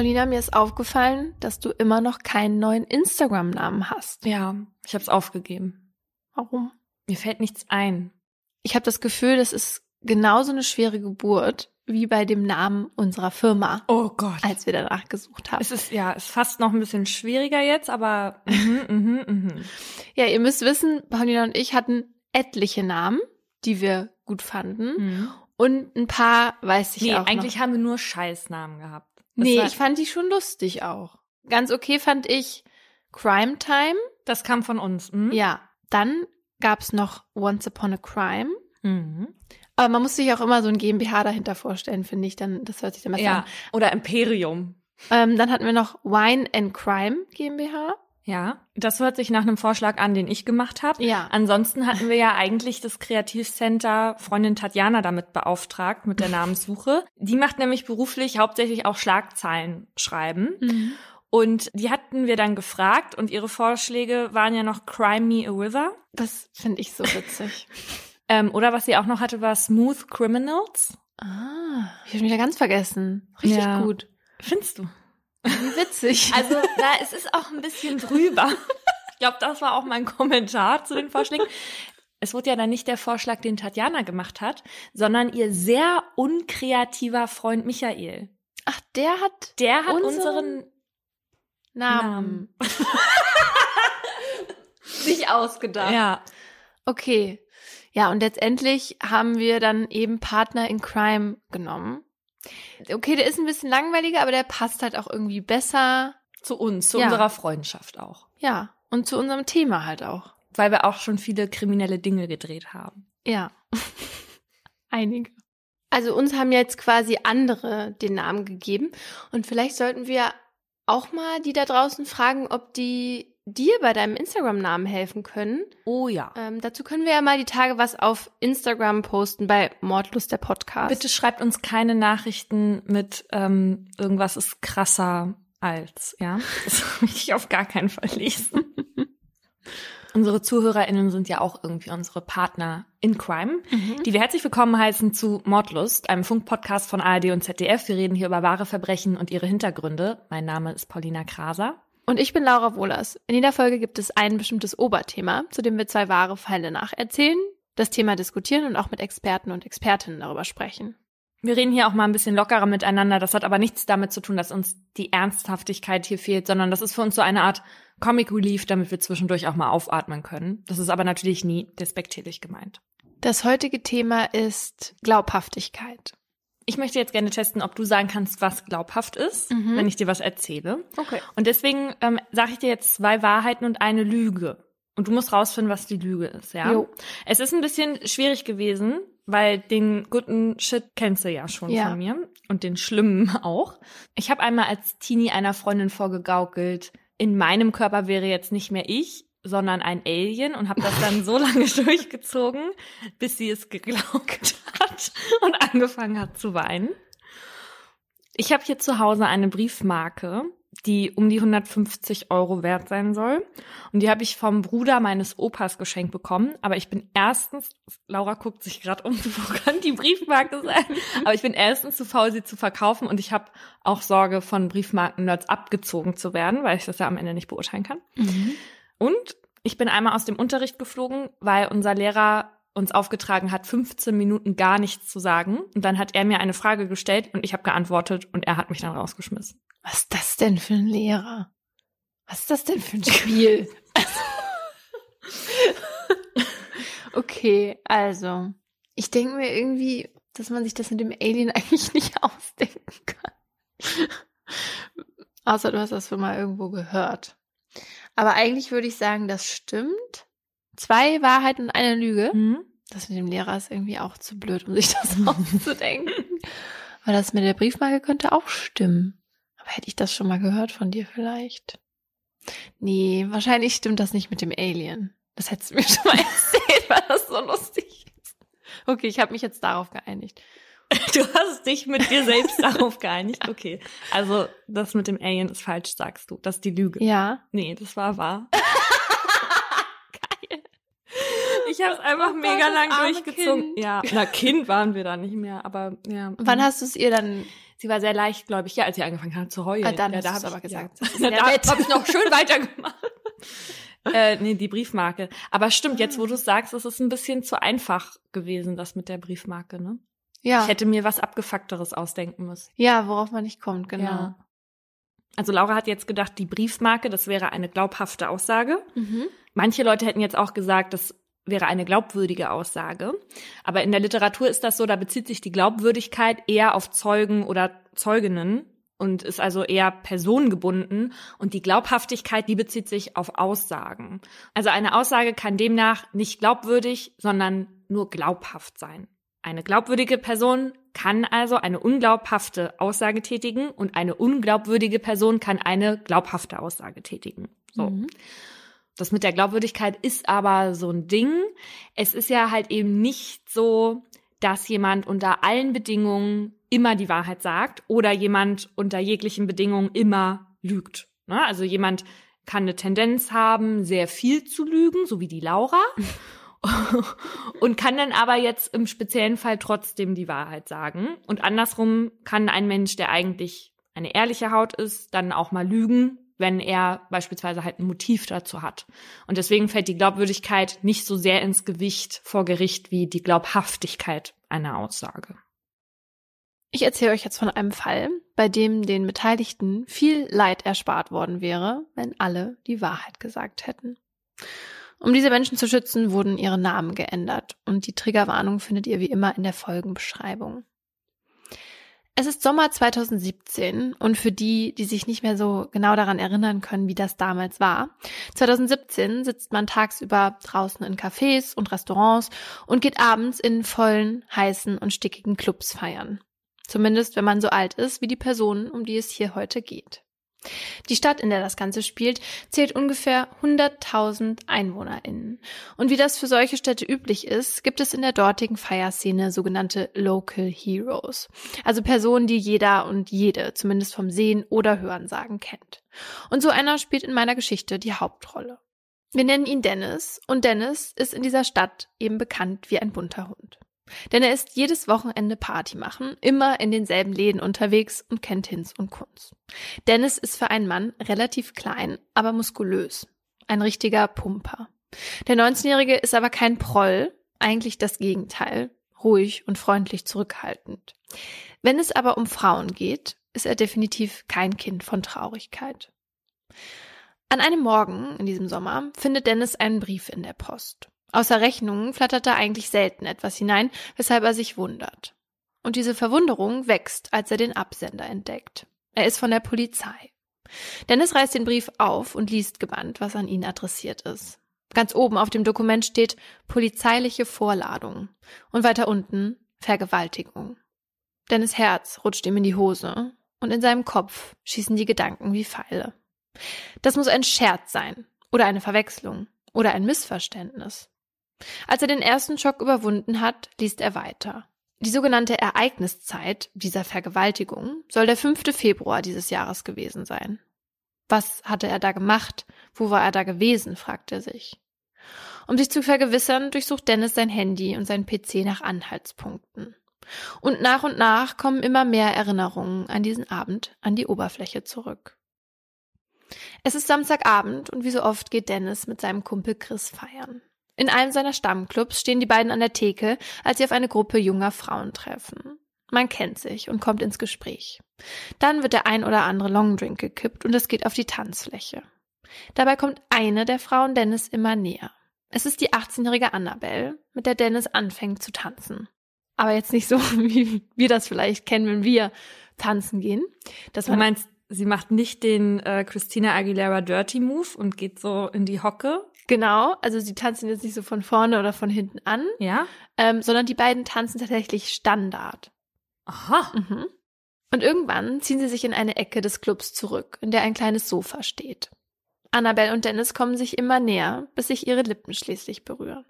Paulina, mir ist aufgefallen, dass du immer noch keinen neuen Instagram-Namen hast. Ja, ich habe es aufgegeben. Warum? Mir fällt nichts ein. Ich habe das Gefühl, das ist genauso eine schwere Geburt wie bei dem Namen unserer Firma, Oh Gott. als wir danach gesucht haben. Es ist ja, ist fast noch ein bisschen schwieriger jetzt, aber mhm, mhm, mhm. Ja, ihr müsst wissen, Paulina und ich hatten etliche Namen, die wir gut fanden. mhm. Und ein paar weiß ich Nee, auch eigentlich noch. haben wir nur Scheißnamen gehabt. Das Nee, ich fand die schon lustig auch. Ganz okay fand ich Crime Time. das kam von uns. Mhm. Ja, dann gab's noch Once Upon a Crime. Mhm. Aber man muss sich auch immer so ein GmbH dahinter vorstellen, finde ich. Dann, das hört sich dann besser Ja. Oder Imperium. an. Ähm, dann hatten wir noch Wine and Crime GmbH. Ja. Das hört sich nach einem Vorschlag an, den ich gemacht habe. Ja. Ansonsten hatten wir ja eigentlich das Kreativcenter Freundin Tatjana damit beauftragt mit der Namenssuche. Die macht nämlich beruflich hauptsächlich auch Schlagzeilen schreiben. Und die hatten wir dann gefragt und ihre Vorschläge waren ja noch Crime Me a River. Das finde ich so witzig. Ähm, oder was sie auch noch hatte, war Smooth Criminals. ah, ich habe mich ja ganz vergessen. Richtig Ja. gut. Findest du? Wie witzig. Also, da, es ist auch ein bisschen drüber. Ich glaube, das war auch mein Kommentar zu den Vorschlägen. Es wurde ja dann nicht der Vorschlag, den Tatjana gemacht hat, sondern ihr sehr unkreativer Freund Michael. Ach, der hat Der hat Unseren unseren Namen sich ausgedacht. Ja. Okay. Ja, und letztendlich haben wir dann eben Partner in Crime genommen. Okay, der ist ein bisschen langweiliger, aber der passt halt auch irgendwie besser. Zu uns, zu Ja. unserer Freundschaft auch. Ja, und zu unserem Thema halt auch. Weil wir auch schon viele kriminelle Dinge gedreht haben. Ja. Einige. Also uns haben jetzt quasi andere den Namen gegeben. Und vielleicht sollten wir auch mal die da draußen fragen, ob die dir bei deinem Instagram-Namen helfen können. Oh ja. Ähm, dazu können wir ja mal die Tage was auf Instagram posten bei Mordlust der Podcast. Bitte schreibt uns keine Nachrichten mit ähm, irgendwas ist krasser als, ja. Das möchte ich auf gar keinen Fall lesen. unsere ZuhörerInnen sind ja auch irgendwie unsere Partner in Crime, Mhm. die wir herzlich willkommen heißen zu Mordlust, einem Funkpodcast von ARD und ZDF. Wir reden hier über wahre Verbrechen und ihre Hintergründe. Mein Name ist Paulina Kraser. Und ich bin Laura Wohlers. In jeder Folge gibt es ein bestimmtes Oberthema, zu dem wir zwei wahre Fälle nacherzählen, das Thema diskutieren und auch mit Experten und Expertinnen darüber sprechen. Wir reden hier auch mal ein bisschen lockerer miteinander. Das hat aber nichts damit zu tun, dass uns die Ernsthaftigkeit hier fehlt, sondern das ist für uns so eine Art Comic Relief, damit wir zwischendurch auch mal aufatmen können. Das ist aber natürlich nie despektierlich gemeint. Das heutige Thema ist Glaubhaftigkeit. Ich möchte jetzt gerne testen, ob du sagen kannst, was glaubhaft ist, Mhm. wenn ich dir was erzähle. Okay. Und deswegen ähm, sage ich dir jetzt zwei Wahrheiten und eine Lüge. Und du musst rausfinden, was die Lüge ist, ja? Jo. Es ist ein bisschen schwierig gewesen, weil den guten Shit kennst du ja schon Ja. von mir und den schlimmen auch. Ich habe einmal als Teenie einer Freundin vorgegaukelt, in meinem Körper wäre jetzt nicht mehr ich, sondern ein Alien und habe das dann so lange durchgezogen, bis sie es geglaubt hat und angefangen hat zu weinen. Ich habe hier zu Hause eine Briefmarke, die um die 150 Euro wert sein soll. Und die habe ich vom Bruder meines Opas geschenkt bekommen. Aber ich bin erstens, Laura guckt sich gerade um, wo kann die Briefmarke sein? Aber ich bin erstens zu faul, sie zu verkaufen. Und ich habe auch Sorge, von Briefmarken-Nerds abgezogen zu werden, weil ich das ja am Ende nicht beurteilen kann. Und ich bin einmal aus dem Unterricht geflogen, weil unser Lehrer uns aufgetragen hat, 15 Minuten gar nichts zu sagen. Und dann hat er mir eine Frage gestellt und ich habe geantwortet und er hat mich dann rausgeschmissen. Was ist das denn für ein Lehrer? Was ist das denn für ein Spiel? okay, also. Ich denke mir irgendwie, dass man sich das mit dem Alien eigentlich nicht ausdenken kann. Außer du hast das schon mal irgendwo gehört. Aber eigentlich würde ich sagen, das stimmt. Zwei Wahrheiten und eine Lüge. Das mit dem Lehrer ist irgendwie auch zu blöd, um sich das auszudenken. Aber das mit der Briefmarke könnte auch stimmen. Aber hätte ich das schon mal gehört von dir vielleicht? Nee, wahrscheinlich stimmt das nicht mit dem Alien. Das hättest du mir schon mal erzählt, weil das so lustig ist. Okay, ich habe mich jetzt darauf geeinigt. Du hast dich mit dir selbst darauf geeinigt. Okay. Also, das mit dem Alien ist falsch, sagst du. Das ist die Lüge. Ja. Nee, das war wahr. Geil. Ich habe es einfach Oh Gott, mega lang durchgezogen. Kind. Ja, na Kind waren wir da nicht mehr, aber ja. Wann hast du es ihr dann Sie war sehr leichtgläubig, ja, als sie angefangen hat zu heulen. Ah, dann ja, hast da du's hab aber ich, gesagt. Ja. Da habe ich noch schön weitergemacht. äh, nee, die Briefmarke. Aber stimmt, jetzt wo du es sagst, ist es ein bisschen zu einfach gewesen, das mit der Briefmarke, ne? Ja. Ich hätte mir was abgefuckteres ausdenken müssen. ja, worauf man nicht kommt, genau. Ja. Also Laura hat jetzt gedacht, die Briefmarke, das wäre eine glaubhafte Aussage. Mhm. Manche Leute hätten jetzt auch gesagt, das wäre eine glaubwürdige Aussage. Aber in der Literatur ist das so, da bezieht sich die Glaubwürdigkeit eher auf Zeugen oder Zeuginnen und ist also eher personengebunden. Und die Glaubhaftigkeit, die bezieht sich auf Aussagen. Also eine Aussage kann demnach nicht glaubwürdig, sondern nur glaubhaft sein. Eine glaubwürdige Person kann also eine unglaubhafte Aussage tätigen und eine unglaubwürdige Person kann eine glaubhafte Aussage tätigen. So. Mhm. Das mit der Glaubwürdigkeit ist aber so ein Ding. Es ist ja halt eben nicht so, dass jemand unter allen Bedingungen immer die Wahrheit sagt oder jemand unter jeglichen Bedingungen immer lügt. Ne? Also jemand kann eine Tendenz haben, sehr viel zu lügen, so wie die Laura. und kann dann aber jetzt im speziellen Fall trotzdem die Wahrheit sagen. Und andersrum kann ein Mensch, der eigentlich eine ehrliche Haut ist, dann auch mal lügen, wenn er beispielsweise halt ein Motiv dazu hat. Und deswegen fällt die Glaubwürdigkeit nicht so sehr ins Gewicht vor Gericht wie die Glaubhaftigkeit einer Aussage. Ich erzähle euch jetzt von einem Fall, bei dem den Beteiligten viel Leid erspart worden wäre, wenn alle die Wahrheit gesagt hätten. Um diese Menschen zu schützen, wurden ihre Namen geändert und die Triggerwarnung findet ihr wie immer in der Folgenbeschreibung. Es ist Sommer 2017 und für die, die sich nicht mehr so genau daran erinnern können, wie das damals war, 2017 sitzt man tagsüber draußen in Cafés und Restaurants und geht abends in vollen, heißen und stickigen Clubs feiern. Zumindest wenn man so alt ist wie die Personen, um die es hier heute geht. Die Stadt, in der das Ganze spielt, zählt ungefähr 100.000 EinwohnerInnen. Und wie das für solche Städte üblich ist, gibt es in der dortigen Feierszene sogenannte Local Heroes. Also Personen, die jeder und jede, zumindest vom Sehen oder Hören sagen, kennt. Und so einer spielt in meiner Geschichte die Hauptrolle. Wir nennen ihn Dennis und Dennis ist in dieser Stadt eben bekannt wie ein bunter Hund. Denn er ist jedes Wochenende Party machen, immer in denselben Läden unterwegs und kennt Hinz und Kunz. Dennis ist für einen Mann relativ klein, aber muskulös. Ein richtiger Pumper. Der 19-Jährige ist aber kein Proll, eigentlich das Gegenteil, ruhig und freundlich zurückhaltend. Wenn es aber um Frauen geht, ist er definitiv kein Kind von Traurigkeit. An einem Morgen in diesem Sommer findet Dennis einen Brief in der Post. Außer Rechnungen flattert da eigentlich selten etwas hinein, weshalb er sich wundert. Und diese Verwunderung wächst, als er den Absender entdeckt. Er ist von der Polizei. Dennis reißt den Brief auf und liest gebannt, was an ihn adressiert ist. Ganz oben auf dem Dokument steht polizeiliche Vorladung und weiter unten Vergewaltigung. Dennis Herz rutscht ihm in die Hose und in seinem Kopf schießen die Gedanken wie Pfeile. Das muss ein Scherz sein oder eine Verwechslung oder ein Missverständnis. Als er den ersten Schock überwunden hat, liest er weiter. Die sogenannte Ereigniszeit dieser Vergewaltigung soll der 5. Februar dieses Jahres gewesen sein. Was hatte er da gemacht? Wo war er da gewesen? fragt er sich. Um sich zu vergewissern, durchsucht Dennis sein Handy und sein PC nach Anhaltspunkten. Und nach und nach kommen immer mehr Erinnerungen an diesen Abend an die Oberfläche zurück. Es ist Samstagabend und wie so oft geht Dennis mit seinem Kumpel Chris feiern. In einem seiner Stammclubs stehen die beiden an der Theke, als sie auf eine Gruppe junger Frauen treffen. Man kennt sich und kommt ins Gespräch. Dann wird der ein oder andere Longdrink gekippt und es geht auf die Tanzfläche. Dabei kommt eine der Frauen Dennis immer näher. Es ist die 18-jährige Annabelle, mit der Dennis anfängt zu tanzen. Aber jetzt nicht so, wie wir das vielleicht kennen, wenn wir tanzen gehen. Dass Du meinst, sie macht nicht den äh, Christina Aguilera Dirty Move und geht so in die Hocke? Genau, also sie tanzen jetzt nicht so von vorne oder von hinten an, Ja? ähm, sondern die beiden tanzen tatsächlich Standard. Aha. Mhm. Und irgendwann ziehen sie sich in eine Ecke des Clubs zurück, in der ein kleines Sofa steht. Annabelle und Dennis kommen sich immer näher, bis sich ihre Lippen schließlich berühren.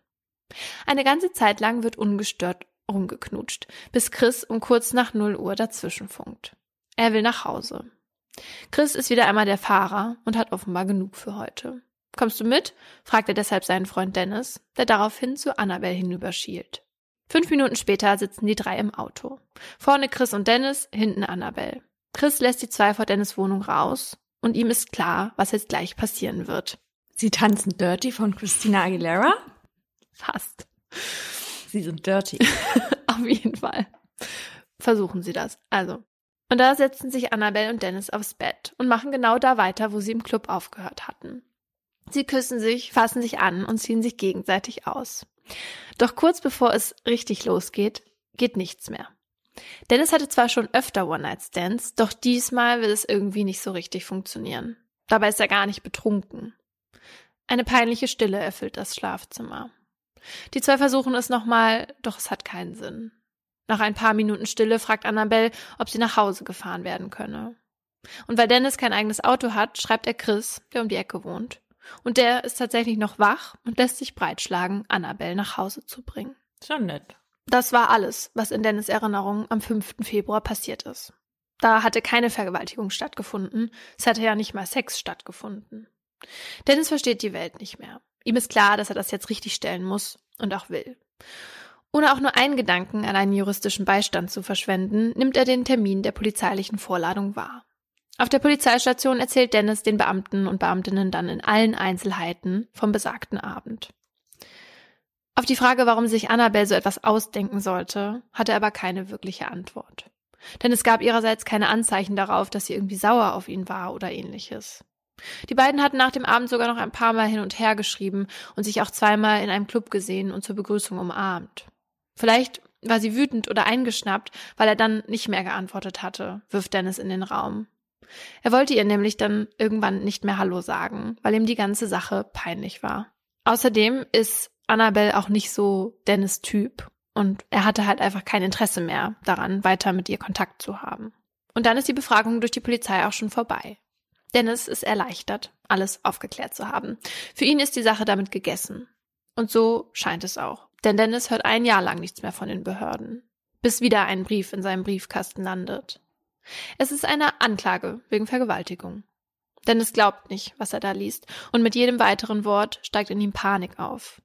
Eine ganze Zeit lang wird ungestört rumgeknutscht, bis Chris um kurz nach 0 Uhr dazwischenfunkt. Er will nach Hause. Chris ist wieder einmal der Fahrer und hat offenbar genug für heute. Kommst du mit? fragt er deshalb seinen Freund Dennis, der daraufhin zu Annabelle hinüberschielt. Fünf Minuten später sitzen die drei im Auto. Vorne Chris und Dennis, hinten Annabelle. Chris lässt die zwei vor Dennis Wohnung raus und ihm ist klar, was jetzt gleich passieren wird. Sie tanzen Dirty von Christina Aguilera? Fast. Sie sind dirty. Auf jeden Fall. Versuchen Sie das. Also. Und da setzen sich Annabelle und Dennis aufs Bett und machen genau da weiter, wo sie im Club aufgehört hatten. Sie küssen sich, fassen sich an und ziehen sich gegenseitig aus. Doch kurz bevor es richtig losgeht, geht nichts mehr. Dennis hatte zwar schon öfter One-Night-Stands, doch diesmal will es irgendwie nicht so richtig funktionieren. Dabei ist er gar nicht betrunken. Eine peinliche Stille erfüllt das Schlafzimmer. Die zwei versuchen es nochmal, doch es hat keinen Sinn. Nach ein paar Minuten Stille fragt Annabelle, ob sie nach Hause gefahren werden könne. Und weil Dennis kein eigenes Auto hat, schreibt er Chris, der um die Ecke wohnt. Und der ist tatsächlich noch wach und lässt sich breitschlagen, Annabelle nach Hause zu bringen. Schon nett. Das war alles, was in Dennis Erinnerung am 5. Februar passiert ist. Da hatte keine Vergewaltigung stattgefunden, es hatte ja nicht mal Sex stattgefunden. Dennis versteht die Welt nicht mehr. Ihm ist klar, dass er das jetzt richtig stellen muss und auch will. Ohne auch nur einen Gedanken an einen juristischen Beistand zu verschwenden, nimmt er den Termin der polizeilichen Vorladung wahr. Auf der Polizeistation erzählt Dennis den Beamten und Beamtinnen dann in allen Einzelheiten vom besagten Abend. Auf die Frage, warum sich Annabelle so etwas ausdenken sollte, hat er aber keine wirkliche Antwort. Denn es gab ihrerseits keine Anzeichen darauf, dass sie irgendwie sauer auf ihn war oder ähnliches. Die beiden hatten nach dem Abend sogar noch ein paar Mal hin und her geschrieben und sich auch zweimal in einem Club gesehen und zur Begrüßung umarmt. Vielleicht war sie wütend oder eingeschnappt, weil er dann nicht mehr geantwortet hatte, wirft Dennis in den Raum. Er wollte ihr nämlich dann irgendwann nicht mehr Hallo sagen, weil ihm die ganze Sache peinlich war. Außerdem ist Annabelle auch nicht so Dennis Typ und er hatte halt einfach kein Interesse mehr daran, weiter mit ihr Kontakt zu haben. Und dann ist die Befragung durch die Polizei auch schon vorbei. Dennis ist erleichtert, alles aufgeklärt zu haben. Für ihn ist die Sache damit gegessen. Und so scheint es auch. Denn Dennis hört ein Jahr lang nichts mehr von den Behörden. Bis wieder ein Brief in seinem Briefkasten landet. Es ist eine Anklage wegen Vergewaltigung. Dennis glaubt nicht, was er da liest, und mit jedem weiteren Wort steigt in ihm Panik auf.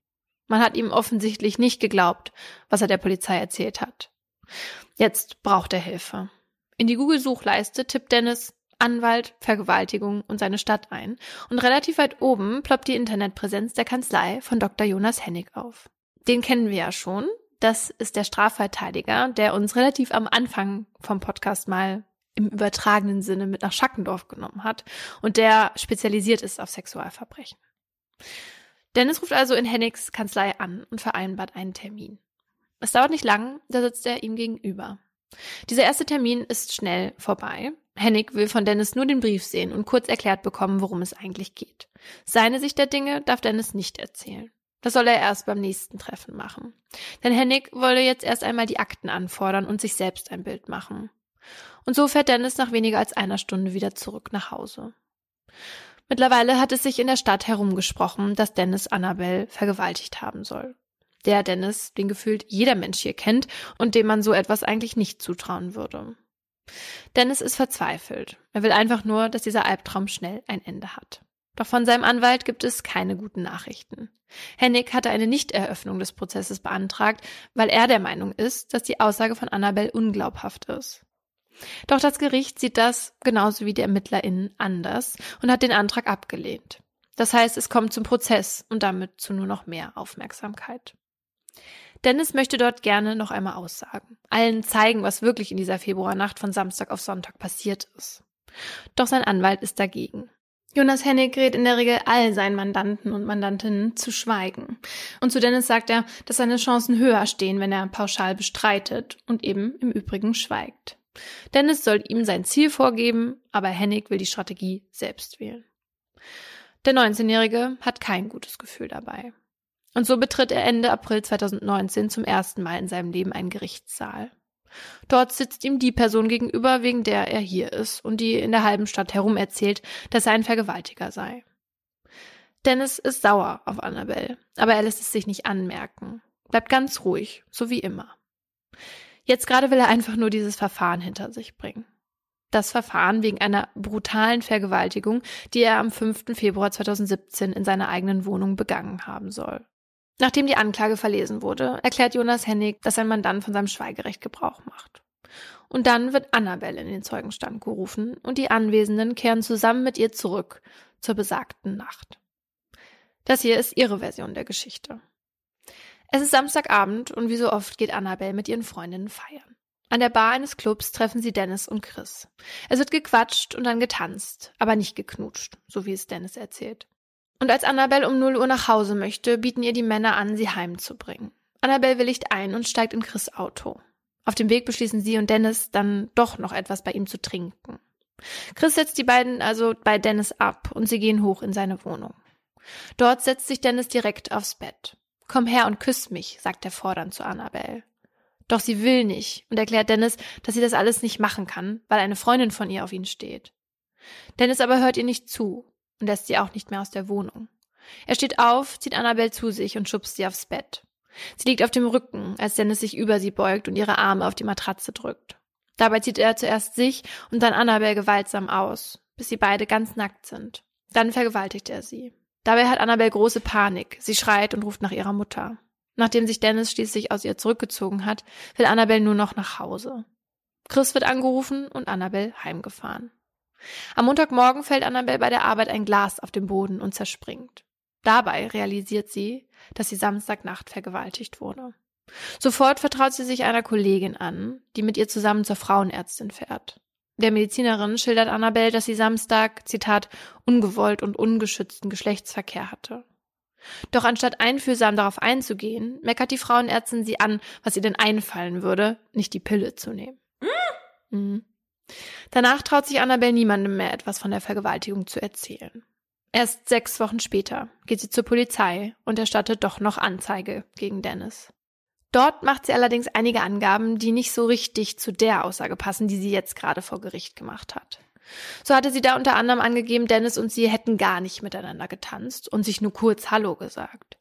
Man hat ihm offensichtlich nicht geglaubt, was er der Polizei erzählt hat. Jetzt braucht er Hilfe. In die Google-Suchleiste tippt Dennis Anwalt, Vergewaltigung und seine Stadt ein, und relativ weit oben ploppt die Internetpräsenz der Kanzlei von Dr. Jonas Hennig auf. Den kennen wir ja schon. Das ist der Strafverteidiger, der uns relativ am Anfang vom Podcast mal im übertragenen Sinne mit nach Schackendorf genommen hat und der spezialisiert ist auf Sexualverbrechen. Dennis ruft also in Hennigs Kanzlei an und vereinbart einen Termin. Es dauert nicht lang, da sitzt er ihm gegenüber. Dieser erste Termin ist schnell vorbei. Hennig will von Dennis nur den Brief sehen und kurz erklärt bekommen, worum es eigentlich geht. Seine Sicht der Dinge darf Dennis nicht erzählen. Das soll er erst beim nächsten Treffen machen. Denn Hennig wolle jetzt erst einmal die Akten anfordern und sich selbst ein Bild machen. Und so fährt Dennis nach weniger als einer Stunde wieder zurück nach Hause. Mittlerweile hat es sich in der Stadt herumgesprochen, dass Dennis Annabelle vergewaltigt haben soll. Der Dennis, den gefühlt jeder Mensch hier kennt und dem man so etwas eigentlich nicht zutrauen würde. Dennis ist verzweifelt. Er will einfach nur, dass dieser Albtraum schnell ein Ende hat. Doch von seinem Anwalt gibt es keine guten Nachrichten. Hennig hatte eine Nichteröffnung des Prozesses beantragt, weil er der Meinung ist, dass die Aussage von Annabelle unglaubhaft ist. Doch das Gericht sieht das, genauso wie die ErmittlerInnen, anders und hat den Antrag abgelehnt. Das heißt, es kommt zum Prozess und damit zu nur noch mehr Aufmerksamkeit. Dennis möchte dort gerne noch einmal aussagen, allen zeigen, was wirklich in dieser Februarnacht von Samstag auf Sonntag passiert ist. Doch sein Anwalt ist dagegen. Jonas Hennig rät in der Regel all seinen Mandanten und Mandantinnen zu schweigen. Und zu Dennis sagt er, dass seine Chancen höher stehen, wenn er pauschal bestreitet und eben im Übrigen schweigt. Dennis soll ihm sein Ziel vorgeben, aber Hennig will die Strategie selbst wählen. Der 19-Jährige hat kein gutes Gefühl dabei. Und so betritt er Ende April 2019 zum ersten Mal in seinem Leben einen Gerichtssaal. Dort sitzt ihm die Person gegenüber, wegen der er hier ist und die in der halben Stadt herum erzählt, dass er ein Vergewaltiger sei. Dennis ist sauer auf Annabelle, aber er lässt es sich nicht anmerken. Bleibt ganz ruhig, so wie immer. Jetzt gerade will er einfach nur dieses Verfahren hinter sich bringen. Das Verfahren wegen einer brutalen Vergewaltigung, die er am 5. Februar 2017 in seiner eigenen Wohnung begangen haben soll. Nachdem die Anklage verlesen wurde, erklärt Jonas Hennig, dass sein Mandant von seinem Schweigerecht Gebrauch macht. Und dann wird Annabelle in den Zeugenstand gerufen und die Anwesenden kehren zusammen mit ihr zurück zur besagten Nacht. Das hier ist ihre Version der Geschichte. Es ist Samstagabend und wie so oft geht Annabelle mit ihren Freundinnen feiern. An der Bar eines Clubs treffen sie Dennis und Chris. Es wird gequatscht und dann getanzt, aber nicht geknutscht, so wie es Dennis erzählt. Und als Annabelle um 0 Uhr nach Hause möchte, bieten ihr die Männer an, sie heimzubringen. Annabelle willigt ein und steigt in Chris Auto. Auf dem Weg beschließen sie und Dennis dann doch noch etwas bei ihm zu trinken. Chris setzt die beiden also bei Dennis ab und sie gehen hoch in seine Wohnung. Dort setzt sich Dennis direkt aufs Bett. Komm her und küss mich, sagt er fordernd zu Annabelle. Doch sie will nicht und erklärt Dennis, dass sie das alles nicht machen kann, weil eine Freundin von ihr auf ihn steht. Dennis aber hört ihr nicht zu und lässt sie auch nicht mehr aus der Wohnung. Er steht auf, zieht Annabelle zu sich und schubst sie aufs Bett. Sie liegt auf dem Rücken, als Dennis sich über sie beugt und ihre Arme auf die Matratze drückt. Dabei zieht er zuerst sich und dann Annabelle gewaltsam aus, bis sie beide ganz nackt sind. Dann vergewaltigt er sie. Dabei hat Annabelle große Panik. Sie schreit und ruft nach ihrer Mutter. Nachdem sich Dennis schließlich aus ihr zurückgezogen hat, will Annabelle nur noch nach Hause. Chris wird angerufen und Annabelle heimgefahren. Am Montagmorgen fällt Annabelle bei der Arbeit ein Glas auf den Boden und zerspringt. Dabei realisiert sie, dass sie Samstagnacht vergewaltigt wurde. Sofort vertraut sie sich einer Kollegin an, die mit ihr zusammen zur Frauenärztin fährt. Der Medizinerin schildert Annabelle, dass sie Samstag, Zitat, ungewollt und ungeschützten Geschlechtsverkehr hatte. Doch anstatt einfühlsam darauf einzugehen, meckert die Frauenärztin sie an, was ihr denn einfallen würde, nicht die Pille zu nehmen. Mhm. Mhm. Danach traut sich Annabelle niemandem mehr etwas von der Vergewaltigung zu erzählen. Erst sechs Wochen später geht sie zur Polizei und erstattet doch noch Anzeige gegen Dennis. Dort macht sie allerdings einige Angaben, die nicht so richtig zu der Aussage passen, die sie jetzt gerade vor Gericht gemacht hat. So hatte sie da unter anderem angegeben, Dennis und sie hätten gar nicht miteinander getanzt und sich nur kurz Hallo gesagt.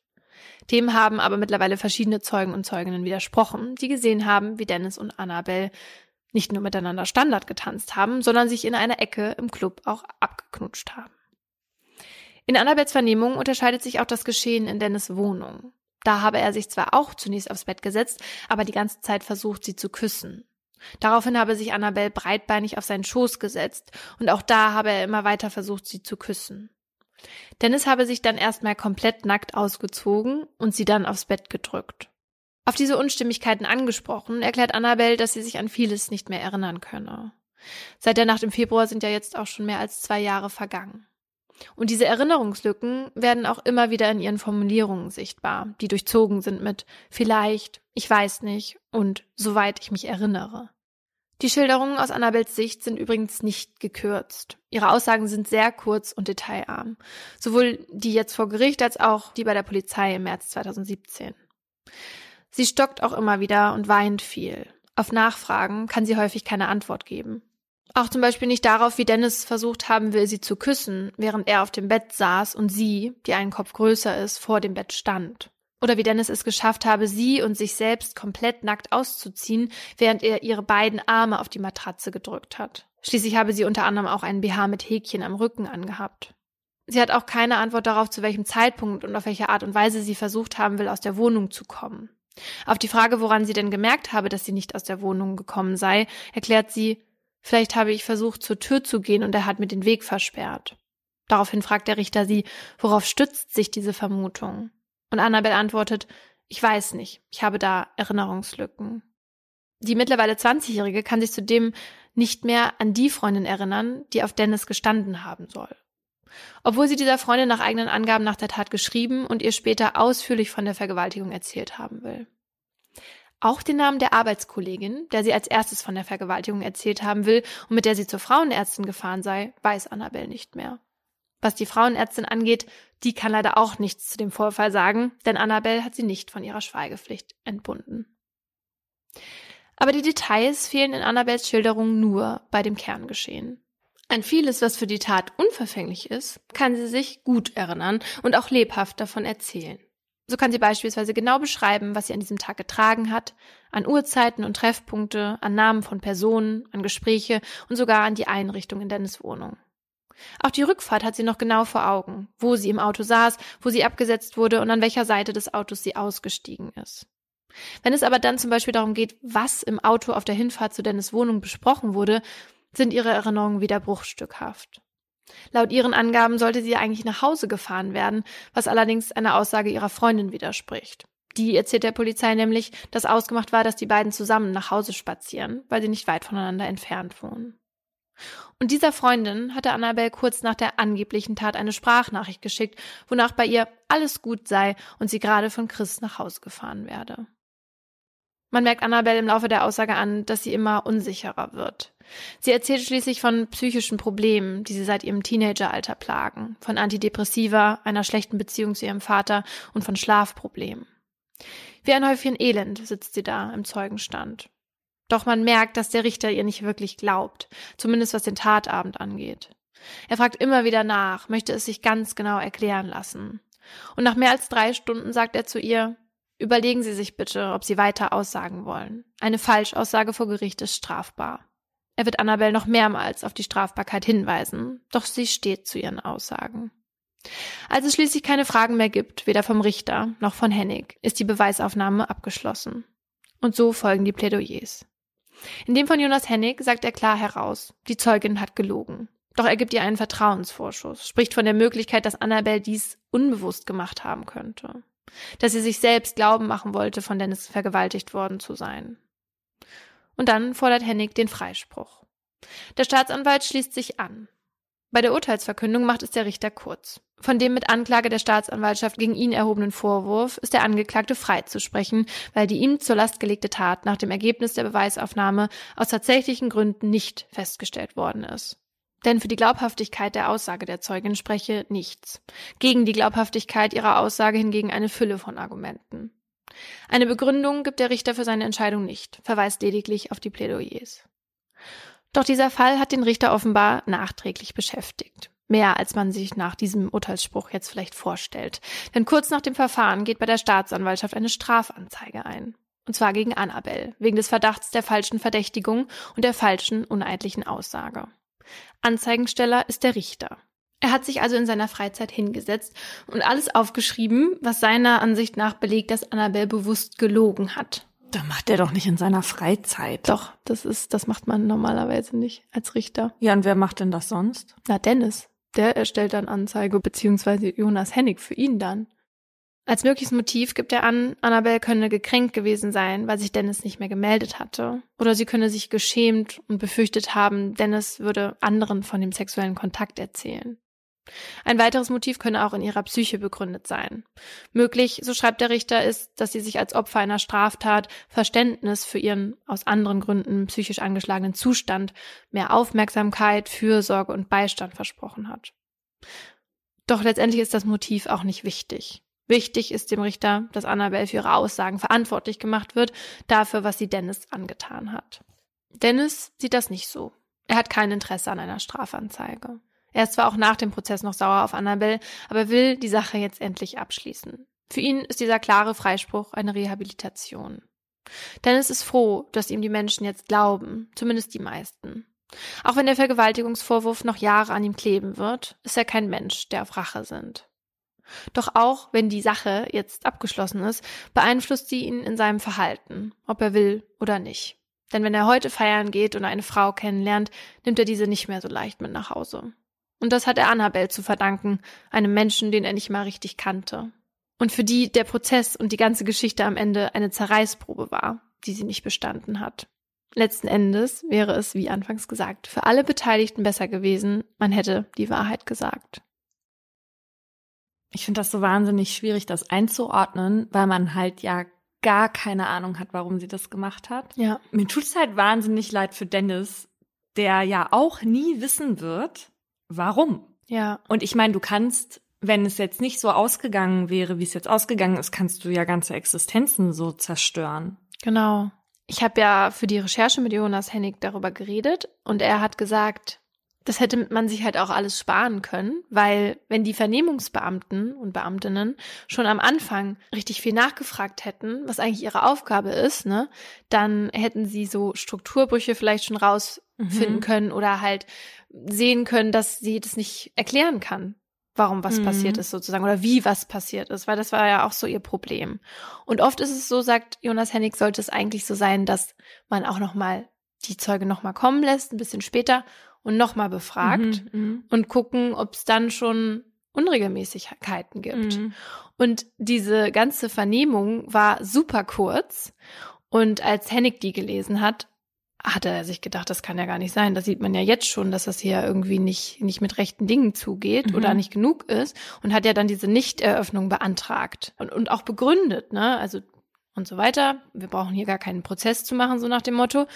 Dem haben aber mittlerweile verschiedene Zeugen und Zeuginnen widersprochen, die gesehen haben, wie Dennis und Annabelle nicht nur miteinander Standard getanzt haben, sondern sich in einer Ecke im Club auch abgeknutscht haben. In Annabels Vernehmung unterscheidet sich auch das Geschehen in Dennis Wohnung. Da habe er sich zwar auch zunächst aufs Bett gesetzt, aber die ganze Zeit versucht, sie zu küssen. Daraufhin habe sich Annabelle breitbeinig auf seinen Schoß gesetzt und auch da habe er immer weiter versucht, sie zu küssen. Dennis habe sich dann erstmal komplett nackt ausgezogen und sie dann aufs Bett gedrückt. Auf diese Unstimmigkeiten angesprochen, erklärt Annabelle, dass sie sich an vieles nicht mehr erinnern könne. Seit der Nacht im Februar sind ja jetzt auch schon mehr als zwei Jahre vergangen. Und diese Erinnerungslücken werden auch immer wieder in ihren Formulierungen sichtbar, die durchzogen sind mit vielleicht, ich weiß nicht und soweit ich mich erinnere. Die Schilderungen aus Annabels Sicht sind übrigens nicht gekürzt. Ihre Aussagen sind sehr kurz und detailarm. Sowohl die jetzt vor Gericht als auch die bei der Polizei im März 2017. Sie stockt auch immer wieder und weint viel. Auf Nachfragen kann sie häufig keine Antwort geben. Auch zum Beispiel nicht darauf, wie Dennis versucht haben will, sie zu küssen, während er auf dem Bett saß und sie, die einen Kopf größer ist, vor dem Bett stand. Oder wie Dennis es geschafft habe, sie und sich selbst komplett nackt auszuziehen, während er ihre beiden Arme auf die Matratze gedrückt hat. Schließlich habe sie unter anderem auch einen BH mit Häkchen am Rücken angehabt. Sie hat auch keine Antwort darauf, zu welchem Zeitpunkt und auf welche Art und Weise sie versucht haben will, aus der Wohnung zu kommen. Auf die Frage, woran sie denn gemerkt habe, dass sie nicht aus der Wohnung gekommen sei, erklärt sie, Vielleicht habe ich versucht, zur Tür zu gehen und er hat mir den Weg versperrt. Daraufhin fragt der Richter sie, worauf stützt sich diese Vermutung? Und Annabelle antwortet, ich weiß nicht, ich habe da Erinnerungslücken. Die mittlerweile 20-Jährige kann sich zudem nicht mehr an die Freundin erinnern, die auf Dennis gestanden haben soll. Obwohl sie dieser Freundin nach eigenen Angaben nach der Tat geschrieben und ihr später ausführlich von der Vergewaltigung erzählt haben will. Auch den Namen der Arbeitskollegin, der sie als erstes von der Vergewaltigung erzählt haben will und mit der sie zur Frauenärztin gefahren sei, weiß Annabelle nicht mehr. Was die Frauenärztin angeht, die kann leider auch nichts zu dem Vorfall sagen, denn Annabelle hat sie nicht von ihrer Schweigepflicht entbunden. Aber die Details fehlen in Annabels Schilderung nur bei dem Kerngeschehen. An vieles, was für die Tat unverfänglich ist, kann sie sich gut erinnern und auch lebhaft davon erzählen. So kann sie beispielsweise genau beschreiben, was sie an diesem Tag getragen hat, an Uhrzeiten und Treffpunkte, an Namen von Personen, an Gespräche und sogar an die Einrichtung in Dennis Wohnung. Auch die Rückfahrt hat sie noch genau vor Augen, wo sie im Auto saß, wo sie abgesetzt wurde und an welcher Seite des Autos sie ausgestiegen ist. Wenn es aber dann zum Beispiel darum geht, was im Auto auf der Hinfahrt zu Dennis Wohnung besprochen wurde, sind ihre Erinnerungen wieder bruchstückhaft. Laut ihren Angaben sollte sie eigentlich nach Hause gefahren werden, was allerdings einer Aussage ihrer Freundin widerspricht. Die erzählt der Polizei nämlich, dass ausgemacht war, dass die beiden zusammen nach Hause spazieren, weil sie nicht weit voneinander entfernt wohnen. Und dieser Freundin hatte Annabelle kurz nach der angeblichen Tat eine Sprachnachricht geschickt, wonach bei ihr alles gut sei und sie gerade von Chris nach Hause gefahren werde. Man merkt Annabelle im Laufe der Aussage an, dass sie immer unsicherer wird. Sie erzählt schließlich von psychischen Problemen, die sie seit ihrem Teenageralter plagen, von Antidepressiva, einer schlechten Beziehung zu ihrem Vater und von Schlafproblemen. Wie ein Häufchen Elend sitzt sie da im Zeugenstand. Doch man merkt, dass der Richter ihr nicht wirklich glaubt, zumindest was den Tatabend angeht. Er fragt immer wieder nach, möchte es sich ganz genau erklären lassen. Und nach mehr als drei Stunden sagt er zu ihr, Überlegen Sie sich bitte, ob Sie weiter aussagen wollen. Eine Falschaussage vor Gericht ist strafbar. Er wird Annabelle noch mehrmals auf die Strafbarkeit hinweisen, doch sie steht zu ihren Aussagen. Als es schließlich keine Fragen mehr gibt, weder vom Richter noch von Hennig, ist die Beweisaufnahme abgeschlossen. Und so folgen die Plädoyers. In dem von Jonas Hennig sagt er klar heraus, die Zeugin hat gelogen. Doch er gibt ihr einen Vertrauensvorschuss, spricht von der Möglichkeit, dass Annabelle dies unbewusst gemacht haben könnte dass sie sich selbst glauben machen wollte, von Dennis vergewaltigt worden zu sein. Und dann fordert Hennig den Freispruch. Der Staatsanwalt schließt sich an. Bei der Urteilsverkündung macht es der Richter kurz. Von dem mit Anklage der Staatsanwaltschaft gegen ihn erhobenen Vorwurf ist der Angeklagte freizusprechen, weil die ihm zur Last gelegte Tat nach dem Ergebnis der Beweisaufnahme aus tatsächlichen Gründen nicht festgestellt worden ist. Denn für die Glaubhaftigkeit der Aussage der Zeugin spreche nichts. Gegen die Glaubhaftigkeit ihrer Aussage hingegen eine Fülle von Argumenten. Eine Begründung gibt der Richter für seine Entscheidung nicht, verweist lediglich auf die Plädoyers. Doch dieser Fall hat den Richter offenbar nachträglich beschäftigt. Mehr als man sich nach diesem Urteilsspruch jetzt vielleicht vorstellt. Denn kurz nach dem Verfahren geht bei der Staatsanwaltschaft eine Strafanzeige ein. Und zwar gegen Annabelle, wegen des Verdachts der falschen Verdächtigung und der falschen uneidlichen Aussage. Anzeigensteller ist der Richter. Er hat sich also in seiner Freizeit hingesetzt und alles aufgeschrieben, was seiner Ansicht nach belegt, dass Annabelle bewusst gelogen hat. Da macht er doch nicht in seiner Freizeit. Doch, das ist, das macht man normalerweise nicht als Richter. Ja, und wer macht denn das sonst? Na, Dennis. Der erstellt dann Anzeige, beziehungsweise Jonas Hennig für ihn dann. Als mögliches Motiv gibt er an, Annabelle könne gekränkt gewesen sein, weil sich Dennis nicht mehr gemeldet hatte. Oder sie könne sich geschämt und befürchtet haben, Dennis würde anderen von dem sexuellen Kontakt erzählen. Ein weiteres Motiv könne auch in ihrer Psyche begründet sein. Möglich, so schreibt der Richter, ist, dass sie sich als Opfer einer Straftat Verständnis für ihren aus anderen Gründen psychisch angeschlagenen Zustand, mehr Aufmerksamkeit, Fürsorge und Beistand versprochen hat. Doch letztendlich ist das Motiv auch nicht wichtig. Wichtig ist dem Richter, dass Annabelle für ihre Aussagen verantwortlich gemacht wird, dafür, was sie Dennis angetan hat. Dennis sieht das nicht so. Er hat kein Interesse an einer Strafanzeige. Er ist zwar auch nach dem Prozess noch sauer auf Annabelle, aber will die Sache jetzt endlich abschließen. Für ihn ist dieser klare Freispruch eine Rehabilitation. Dennis ist froh, dass ihm die Menschen jetzt glauben, zumindest die meisten. Auch wenn der Vergewaltigungsvorwurf noch Jahre an ihm kleben wird, ist er kein Mensch, der auf Rache sind. Doch auch wenn die Sache jetzt abgeschlossen ist, beeinflusst sie ihn in seinem Verhalten, ob er will oder nicht. Denn wenn er heute feiern geht und eine Frau kennenlernt, nimmt er diese nicht mehr so leicht mit nach Hause. Und das hat er Annabelle zu verdanken, einem Menschen, den er nicht mal richtig kannte. Und für die der Prozess und die ganze Geschichte am Ende eine Zerreißprobe war, die sie nicht bestanden hat. Letzten Endes wäre es, wie anfangs gesagt, für alle Beteiligten besser gewesen, man hätte die Wahrheit gesagt. Ich finde das so wahnsinnig schwierig, das einzuordnen, weil man halt ja gar keine Ahnung hat, warum sie das gemacht hat. Ja. Mir tut es halt wahnsinnig leid für Dennis, der ja auch nie wissen wird, warum. Ja. Und ich meine, du kannst, wenn es jetzt nicht so ausgegangen wäre, wie es jetzt ausgegangen ist, kannst du ja ganze Existenzen so zerstören. Genau. Ich habe ja für die Recherche mit Jonas Hennig darüber geredet und er hat gesagt, das hätte man sich halt auch alles sparen können, weil wenn die Vernehmungsbeamten und Beamtinnen schon am Anfang richtig viel nachgefragt hätten, was eigentlich ihre Aufgabe ist, ne, dann hätten sie so Strukturbrüche vielleicht schon raus mhm. finden können oder halt sehen können, dass sie das nicht erklären kann, warum was mhm. passiert ist sozusagen oder wie was passiert ist, weil das war ja auch so ihr Problem. Und oft ist es so, sagt Jonas Hennig, sollte es eigentlich so sein, dass man auch noch mal die Zeuge noch mal kommen lässt, ein bisschen später und noch mal befragt mhm, mhm. und gucken, ob es dann schon Unregelmäßigkeiten gibt. Mhm. Und diese ganze Vernehmung war super kurz. Und als Hennig die gelesen hat, hatte er sich gedacht, das kann ja gar nicht sein. Da sieht man ja jetzt schon, dass das hier irgendwie nicht, nicht mit rechten Dingen zugeht mhm. oder nicht genug ist und hat ja dann diese Nichteröffnung beantragt und, und auch begründet, ne? Also und so weiter. Wir brauchen hier gar keinen Prozess zu machen, so nach dem Motto.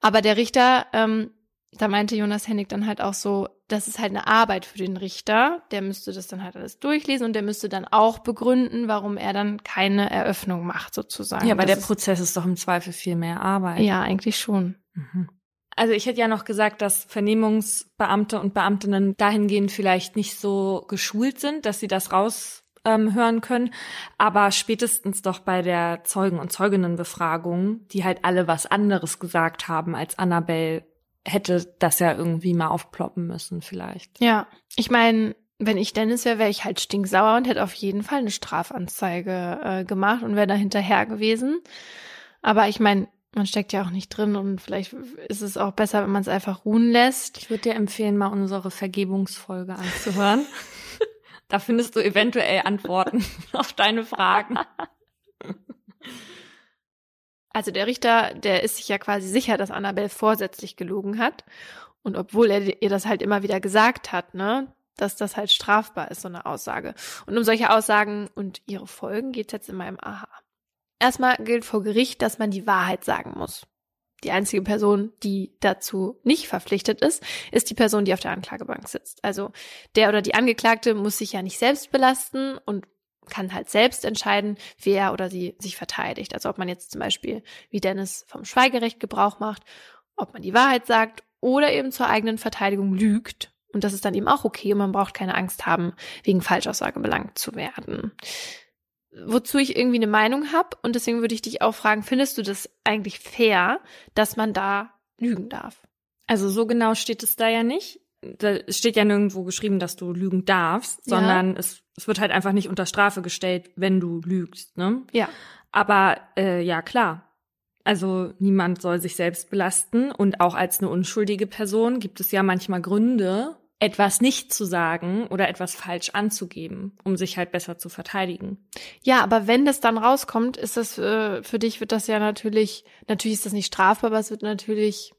Aber der Richter ähm, da meinte Jonas Hennig dann halt auch so, das ist halt eine Arbeit für den Richter. Der müsste das dann halt alles durchlesen und der müsste dann auch begründen, warum er dann keine Eröffnung macht, sozusagen. Ja, aber das der ist, Prozess ist doch im Zweifel viel mehr Arbeit. Ja, eigentlich schon. Mhm. Also ich hätte ja noch gesagt, dass Vernehmungsbeamte und Beamtinnen dahingehend vielleicht nicht so geschult sind, dass sie das raus ähm, hören können. Aber spätestens doch bei der Zeugen- und Zeuginnenbefragung, die halt alle was anderes gesagt haben als Annabelle hätte das ja irgendwie mal aufploppen müssen vielleicht. Ja, ich meine, wenn ich Dennis wäre, wäre ich halt stinksauer und hätte auf jeden Fall eine Strafanzeige äh, gemacht und wäre da hinterher gewesen. Aber ich meine, man steckt ja auch nicht drin und vielleicht ist es auch besser, wenn man es einfach ruhen lässt. Ich würde dir empfehlen, mal unsere Vergebungsfolge anzuhören. da findest du eventuell Antworten auf deine Fragen. Also der Richter, der ist sich ja quasi sicher, dass Annabelle vorsätzlich gelogen hat. Und obwohl er ihr das halt immer wieder gesagt hat, ne, dass das halt strafbar ist, so eine Aussage. Und um solche Aussagen und ihre Folgen geht es jetzt in meinem Aha. Erstmal gilt vor Gericht, dass man die Wahrheit sagen muss. Die einzige Person, die dazu nicht verpflichtet ist, ist die Person, die auf der Anklagebank sitzt. Also der oder die Angeklagte muss sich ja nicht selbst belasten und kann halt selbst entscheiden, wer oder sie sich verteidigt. Also ob man jetzt zum Beispiel wie Dennis vom Schweigerecht Gebrauch macht, ob man die Wahrheit sagt oder eben zur eigenen Verteidigung lügt. Und das ist dann eben auch okay und man braucht keine Angst haben, wegen Falschaussage belangt zu werden. Wozu ich irgendwie eine Meinung habe und deswegen würde ich dich auch fragen, findest du das eigentlich fair, dass man da lügen darf? Also so genau steht es da ja nicht da steht ja nirgendwo geschrieben, dass du lügen darfst, sondern ja. es, es wird halt einfach nicht unter Strafe gestellt, wenn du lügst, ne? Ja. Aber äh, ja, klar. Also niemand soll sich selbst belasten und auch als eine unschuldige Person gibt es ja manchmal Gründe, etwas nicht zu sagen oder etwas falsch anzugeben, um sich halt besser zu verteidigen. Ja, aber wenn das dann rauskommt, ist das äh, für dich wird das ja natürlich, natürlich ist das nicht strafbar, aber es wird natürlich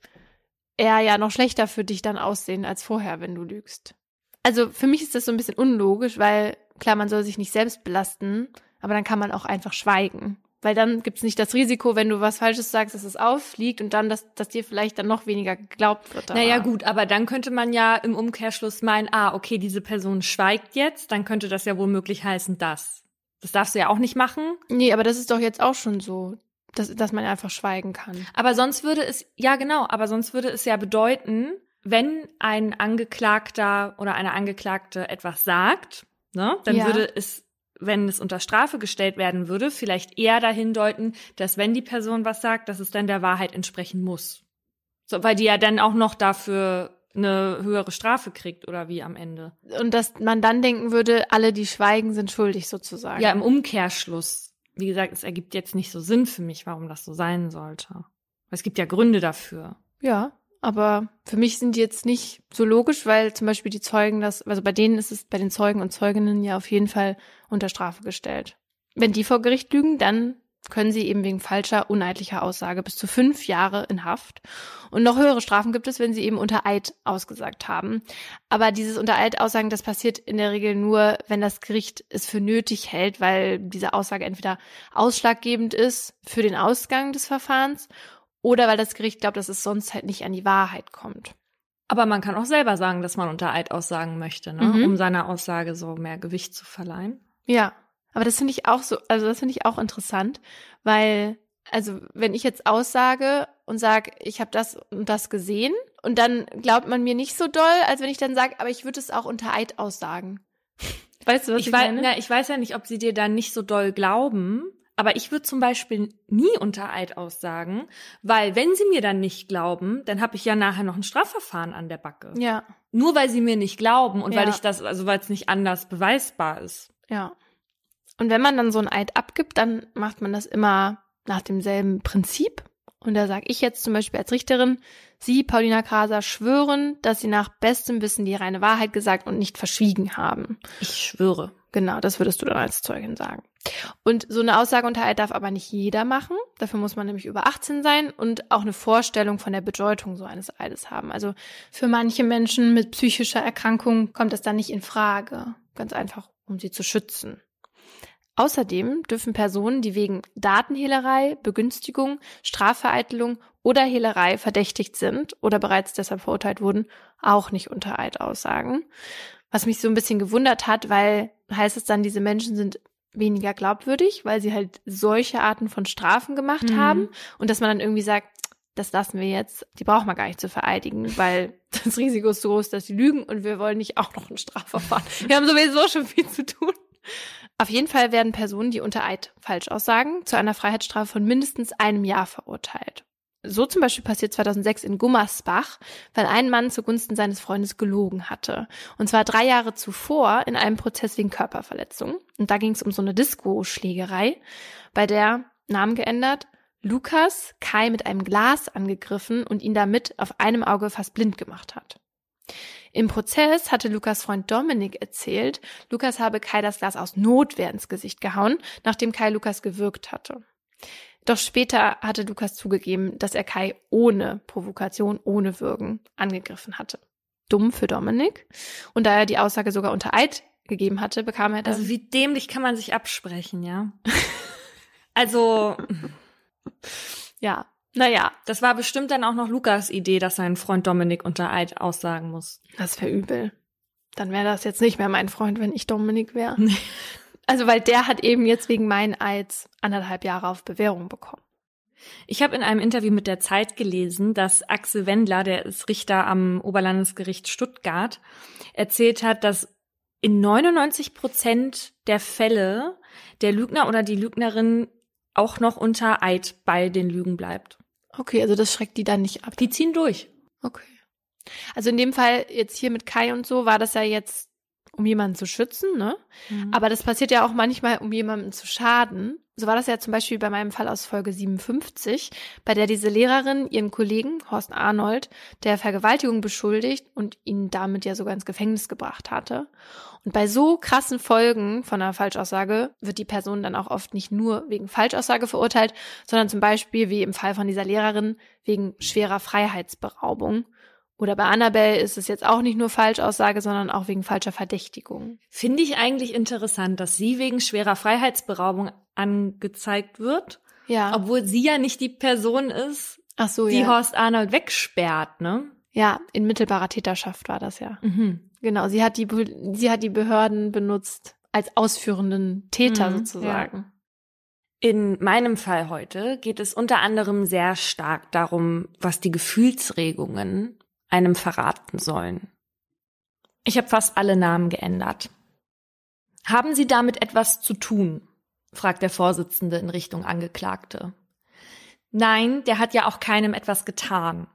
eher ja noch schlechter für dich dann aussehen als vorher, wenn du lügst. Also für mich ist das so ein bisschen unlogisch, weil klar, man soll sich nicht selbst belasten, aber dann kann man auch einfach schweigen. Weil dann gibt's nicht das Risiko, wenn du was Falsches sagst, dass es auffliegt und dann, dass, dass dir vielleicht dann noch weniger geglaubt wird. Daran. Naja gut, aber dann könnte man ja im Umkehrschluss meinen, ah, okay, diese Person schweigt jetzt, dann könnte das ja womöglich heißen, dass. Das darfst du ja auch nicht machen. Nee, aber das ist doch jetzt auch schon so dass, dass man einfach schweigen kann. Aber sonst würde es, ja genau, aber sonst würde es ja bedeuten, wenn ein Angeklagter oder eine Angeklagte etwas sagt, ne, dann ja. würde es, wenn es unter Strafe gestellt werden würde, vielleicht eher dahin deuten, dass wenn die Person was sagt, dass es dann der Wahrheit entsprechen muss. So, weil die ja dann auch noch dafür eine höhere Strafe kriegt oder wie am Ende. Und dass man dann denken würde, alle, die schweigen, sind schuldig sozusagen. Ja, im Umkehrschluss wie gesagt, es ergibt jetzt nicht so Sinn für mich, warum das so sein sollte. Es gibt ja Gründe dafür. Ja, aber für mich sind die jetzt nicht so logisch, weil zum Beispiel die Zeugen das, also bei denen ist es bei den Zeugen und Zeuginnen ja auf jeden Fall unter Strafe gestellt. Wenn die vor Gericht lügen, dann können sie eben wegen falscher, uneidlicher Aussage bis zu fünf Jahre in Haft. Und noch höhere Strafen gibt es, wenn sie eben unter Eid ausgesagt haben. Aber dieses unter Eid aussagen, das passiert in der Regel nur, wenn das Gericht es für nötig hält, weil diese Aussage entweder ausschlaggebend ist für den Ausgang des Verfahrens oder weil das Gericht glaubt, dass es sonst halt nicht an die Wahrheit kommt. Aber man kann auch selber sagen, dass man unter Eid aussagen möchte, ne? Mhm. um seiner Aussage so mehr Gewicht zu verleihen. Ja, aber das finde ich auch so, also das finde ich auch interessant, weil, also wenn ich jetzt aussage und sage, ich habe das und das gesehen, und dann glaubt man mir nicht so doll, als wenn ich dann sage, aber ich würde es auch unter Eid aussagen. Weißt du, was ich, ich weiß? Na, ich weiß ja nicht, ob sie dir dann nicht so doll glauben, Aber ich würde zum Beispiel nie unter Eid aussagen, weil wenn sie mir dann nicht glauben, dann habe ich ja nachher noch ein Strafverfahren an der Backe. Ja. Nur weil sie mir nicht glauben und Ja. weil ich das, also weil es nicht anders beweisbar ist. Ja. Und wenn man dann so ein Eid abgibt, dann macht man das immer nach demselben Prinzip. Und da sage ich jetzt zum Beispiel als Richterin, Sie, Paulina Kraser, schwören, dass Sie nach bestem Wissen die reine Wahrheit gesagt und nicht verschwiegen haben. Ich schwöre. Genau, das würdest du dann als Zeugin sagen. Und so eine Aussage unter Eid darf aber nicht jeder machen. Dafür muss man nämlich über 18 sein und auch eine Vorstellung von der Bedeutung so eines Eides haben. Also für manche Menschen mit psychischer Erkrankung kommt das dann nicht in Frage. Ganz einfach, um sie zu schützen. Außerdem dürfen Personen, die wegen Datenhehlerei, Begünstigung, Strafvereitelung oder Hehlerei verdächtigt sind oder bereits deshalb verurteilt wurden, auch nicht unter Eid aussagen. Was mich so ein bisschen gewundert hat, weil heißt es dann, diese Menschen sind weniger glaubwürdig, weil sie halt solche Arten von Strafen gemacht Mhm. haben und dass man dann irgendwie sagt, das lassen wir jetzt, die brauchen wir gar nicht zu vereidigen, weil das Risiko ist so groß, dass sie lügen und wir wollen nicht auch noch ein Strafverfahren. Wir haben sowieso schon viel zu tun. Auf jeden Fall werden Personen, die unter Eid falsch aussagen, zu einer Freiheitsstrafe von mindestens einem Jahr verurteilt. So zum Beispiel passiert 2006 in Gummersbach, weil ein Mann zugunsten seines Freundes gelogen hatte. Und zwar drei Jahre zuvor in einem Prozess wegen Körperverletzung. Und da ging es um so eine Disco-Schlägerei, bei der, Namen geändert, Lukas Kai mit einem Glas angegriffen und ihn damit auf einem Auge fast blind gemacht hat. Im Prozess hatte Lukas Freund Dominik erzählt, Lukas habe Kai das Glas aus Notwehr ins Gesicht gehauen, nachdem Kai Lukas gewürgt hatte. Doch später hatte Lukas zugegeben, dass er Kai ohne Provokation, ohne Würgen angegriffen hatte. Dumm für Dominik. Und da er die Aussage sogar unter Eid gegeben hatte, bekam er dann Also wie dämlich kann man sich absprechen, ja? also, ja, naja, das war bestimmt dann auch noch Lukas Idee, dass sein Freund Dominik unter Eid aussagen muss. das wäre übel. Dann wäre das jetzt nicht mehr mein Freund, wenn ich Dominik wäre. Also, weil der hat eben jetzt wegen meinen Eids anderthalb Jahre auf Bewährung bekommen. Ich habe in einem Interview mit der Zeit gelesen, dass Axel Wendler, der ist Richter am Oberlandesgericht Stuttgart, erzählt hat, dass in 99 Prozent der Fälle der Lügner oder die Lügnerin auch noch unter Eid bei den Lügen bleibt. Okay, also das schreckt die dann nicht ab. Die ziehen durch. Okay. Also in dem Fall jetzt hier mit Kai und so war das ja jetzt, um jemanden zu schützen, ne? Aber Aber das passiert ja auch manchmal, um jemandem zu schaden. So war das ja zum Beispiel bei meinem Fall aus Folge 57, bei der diese Lehrerin ihren Kollegen Horst Arnold der Vergewaltigung beschuldigt und ihn damit ja sogar ins Gefängnis gebracht hatte. Und bei so krassen Folgen von einer Falschaussage wird die Person dann auch oft nicht nur wegen Falschaussage verurteilt, sondern zum Beispiel wie im Fall von dieser Lehrerin wegen schwerer Freiheitsberaubung. Oder bei Annabelle ist es jetzt auch nicht nur Falschaussage, sondern auch wegen falscher Verdächtigung. Finde ich eigentlich interessant, dass sie wegen schwerer Freiheitsberaubung angezeigt wird, Ja. obwohl sie ja nicht die Person ist, Ach so, die ja. Horst Arnold wegsperrt, ne? Ja, in mittelbarer Täterschaft war das ja. Mhm. Genau, sie hat die, sie hat die Behörden benutzt als ausführenden Täter Mhm, sozusagen. In meinem Fall heute geht es unter anderem sehr stark darum, was die Gefühlsregungen einem verraten sollen. Ich habe fast alle Namen geändert. Haben Sie damit etwas zu tun? fragt der Vorsitzende in Richtung Angeklagte. Nein, der hat ja auch keinem etwas getan,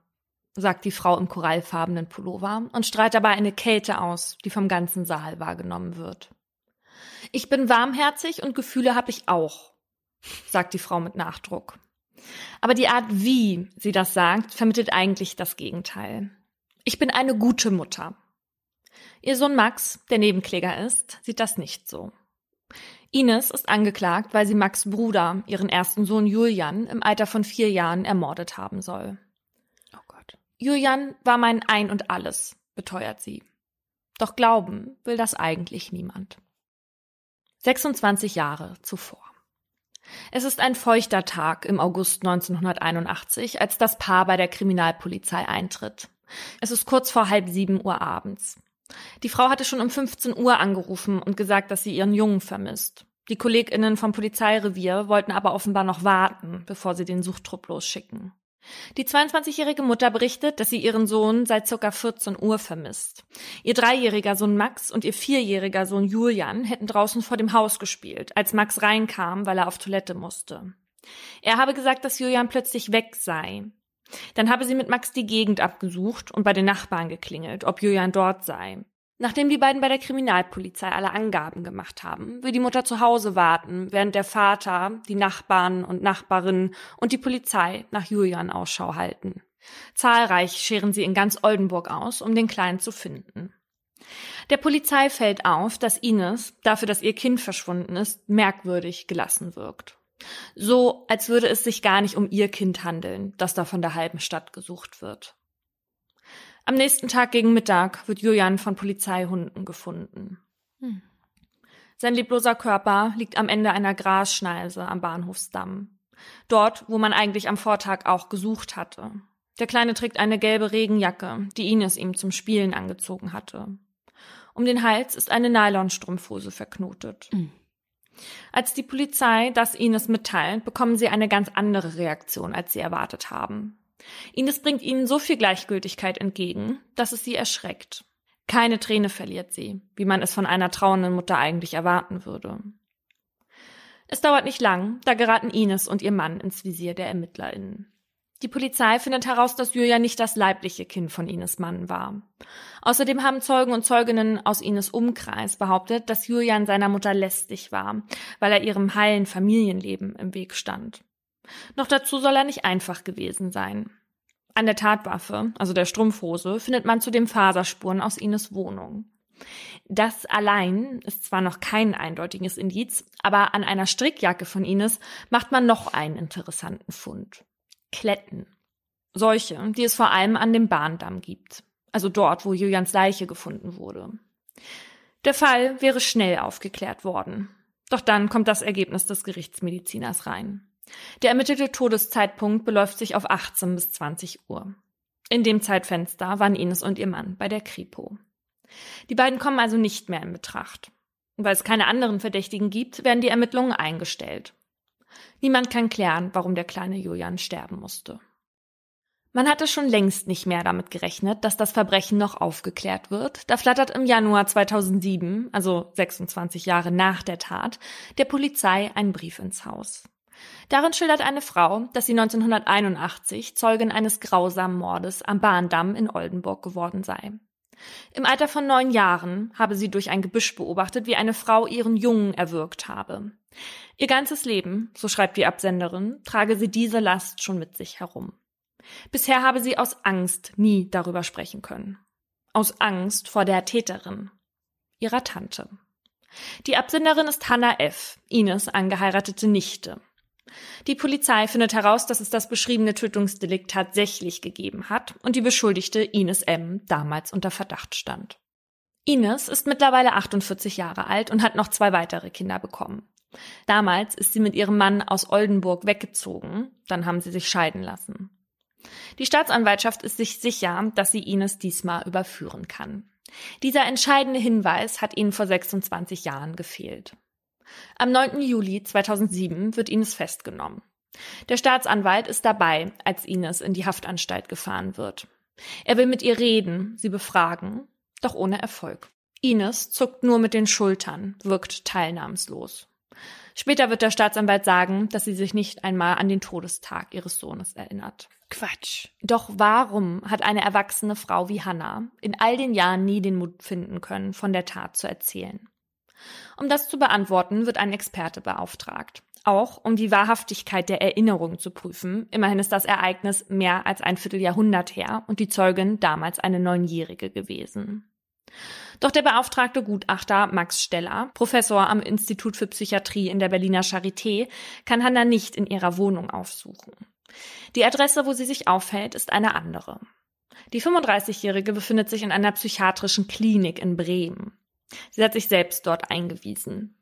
sagt die Frau im korallfarbenen Pullover und strahlt dabei eine Kälte aus, die vom ganzen Saal wahrgenommen wird. Ich bin warmherzig und Gefühle habe ich auch, sagt die Frau mit Nachdruck. Aber die Art, wie sie das sagt, vermittelt eigentlich das Gegenteil. Ich bin eine gute Mutter. Ihr Sohn Max, der Nebenkläger ist, sieht das nicht so. Ines ist angeklagt, weil sie Max Bruder, ihren ersten Sohn Julian, im Alter von vier Jahren ermordet haben soll. Oh Gott. Julian war mein Ein und alles, beteuert sie. Doch glauben will das eigentlich niemand. 26 Jahre zuvor. Es ist ein feuchter Tag im August 1981, als das Paar bei der Kriminalpolizei eintritt. Es ist kurz vor halb sieben Uhr abends. Die Frau hatte schon um 15 Uhr angerufen und gesagt, dass sie ihren Jungen vermisst. Die KollegInnen vom Polizeirevier wollten aber offenbar noch warten, bevor sie den Suchtrupp losschicken. Die 22-jährige Mutter berichtet, dass sie ihren Sohn seit ca. 14 Uhr vermisst. Ihr dreijähriger Sohn Max und ihr vierjähriger Sohn Julian hätten draußen vor dem Haus gespielt, als Max reinkam, weil er auf Toilette musste. Er habe gesagt, dass Julian plötzlich weg sei. Dann habe sie mit Max die Gegend abgesucht und bei den Nachbarn geklingelt, ob Julian dort sei. Nachdem die beiden bei der Kriminalpolizei alle Angaben gemacht haben, will die Mutter zu Hause warten, während der Vater, die Nachbarn und Nachbarinnen und die Polizei nach Julian Ausschau halten. Zahlreich scheren sie in ganz Oldenburg aus, um den Kleinen zu finden. Der Polizei fällt auf, dass Ines, dafür, dass ihr Kind verschwunden ist, merkwürdig gelassen wirkt. So, als würde es sich gar nicht um ihr Kind handeln, das da von der halben Stadt gesucht wird. Am nächsten Tag gegen Mittag wird Julian von Polizeihunden gefunden. Hm. Sein lebloser Körper liegt am Ende einer Grasschneise am Bahnhofsdamm. Dort, wo man eigentlich am Vortag auch gesucht hatte. Der Kleine trägt eine gelbe Regenjacke, die Ines ihm zum Spielen angezogen hatte. Um den Hals ist eine Nylonstrumpfhose verknotet. Mhm. Als die Polizei das Ines mitteilt, bekommen sie eine ganz andere Reaktion, als sie erwartet haben. Ines bringt ihnen so viel Gleichgültigkeit entgegen, dass es sie erschreckt. Keine Träne verliert sie, wie man es von einer trauenden Mutter eigentlich erwarten würde. Es dauert nicht lang, da geraten Ines und ihr Mann ins Visier der ErmittlerInnen. Die Polizei findet heraus, dass Julia nicht das leibliche Kind von Ines Mann war. Außerdem haben Zeugen und Zeuginnen aus Ines Umkreis behauptet, dass Julian seiner Mutter lästig war, weil er ihrem heilen Familienleben im Weg stand. Noch dazu soll er nicht einfach gewesen sein. An der Tatwaffe, also der Strumpfhose, findet man zudem Faserspuren aus Ines Wohnung. Das allein ist zwar noch kein eindeutiges Indiz, aber an einer Strickjacke von Ines macht man noch einen interessanten Fund. Kletten. Solche, die es vor allem an dem Bahndamm gibt. Also dort, wo Julians Leiche gefunden wurde. Der Fall wäre schnell aufgeklärt worden. Doch dann kommt das Ergebnis des Gerichtsmediziners rein. Der ermittelte Todeszeitpunkt beläuft sich auf 18 bis 20 Uhr. In dem Zeitfenster waren Ines und ihr Mann bei der Kripo. Die beiden kommen also nicht mehr in Betracht. Weil es keine anderen Verdächtigen gibt, werden die Ermittlungen eingestellt. Niemand kann klären, warum der kleine Julian sterben musste. Man hatte schon längst nicht mehr damit gerechnet, dass das Verbrechen noch aufgeklärt wird. Da flattert im Januar 2007, also 26 Jahre nach der Tat, der Polizei ein Brief ins Haus. Darin schildert eine Frau, dass sie 1981 Zeugin eines grausamen Mordes am Bahndamm in Oldenburg geworden sei. Im Alter von neun Jahren habe sie durch ein Gebüsch beobachtet, wie eine Frau ihren Jungen erwürgt habe. Ihr ganzes Leben, so schreibt die Absenderin, trage sie diese Last schon mit sich herum. Bisher habe sie aus Angst nie darüber sprechen können. Aus Angst vor der Täterin, ihrer Tante. Die Absenderin ist Hannah F., Ines angeheiratete Nichte. Die Polizei findet heraus, dass es das beschriebene Tötungsdelikt tatsächlich gegeben hat und die Beschuldigte Ines M. damals unter Verdacht stand. Ines ist mittlerweile 48 Jahre alt und hat noch zwei weitere Kinder bekommen. Damals ist sie mit ihrem Mann aus Oldenburg weggezogen, dann haben sie sich scheiden lassen. Die Staatsanwaltschaft ist sich sicher, dass sie Ines diesmal überführen kann. Dieser entscheidende Hinweis hat ihnen vor 26 Jahren gefehlt. Am 9. Juli 2007 wird Ines festgenommen. Der Staatsanwalt ist dabei, als Ines in die Haftanstalt gefahren wird. Er will mit ihr reden, sie befragen, doch ohne Erfolg. Ines zuckt nur mit den Schultern, wirkt teilnahmslos. Später wird der Staatsanwalt sagen, dass sie sich nicht einmal an den Todestag ihres Sohnes erinnert. Quatsch. Doch warum hat eine erwachsene Frau wie Hannah in all den Jahren nie den Mut finden können, von der Tat zu erzählen? Um das zu beantworten, wird ein Experte beauftragt. Auch um die Wahrhaftigkeit der Erinnerung zu prüfen. Immerhin ist das Ereignis mehr als ein Vierteljahrhundert her und die Zeugin damals eine Neunjährige gewesen. Doch der beauftragte Gutachter Max Steller, Professor am Institut für Psychiatrie in der Berliner Charité, kann Hanna nicht in ihrer Wohnung aufsuchen. Die Adresse, wo sie sich aufhält, ist eine andere. Die 35-Jährige befindet sich in einer psychiatrischen Klinik in Bremen. Sie hat sich selbst dort eingewiesen.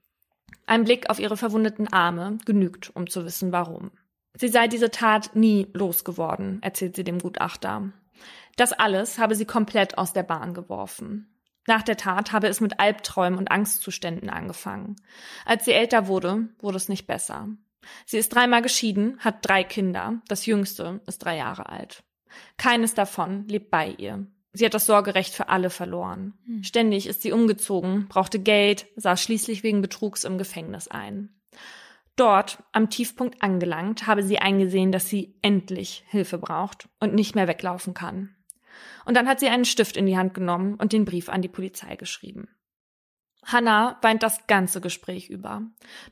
Ein Blick auf ihre verwundeten Arme genügt, um zu wissen, warum. Sie sei diese Tat nie losgeworden, erzählt sie dem Gutachter. Das alles habe sie komplett aus der Bahn geworfen. Nach der Tat habe es mit Albträumen und Angstzuständen angefangen. Als sie älter wurde, wurde es nicht besser. Sie ist dreimal geschieden, hat drei Kinder. Das jüngste ist drei Jahre alt. Keines davon lebt bei ihr. Sie hat das Sorgerecht für alle verloren. Hm. Ständig ist sie umgezogen, brauchte Geld, saß schließlich wegen Betrugs im Gefängnis ein. Dort, am Tiefpunkt angelangt, habe sie eingesehen, dass sie endlich Hilfe braucht und nicht mehr weglaufen kann. Und dann hat sie einen Stift in die Hand genommen und den Brief an die Polizei geschrieben. Hannah weint das ganze Gespräch über.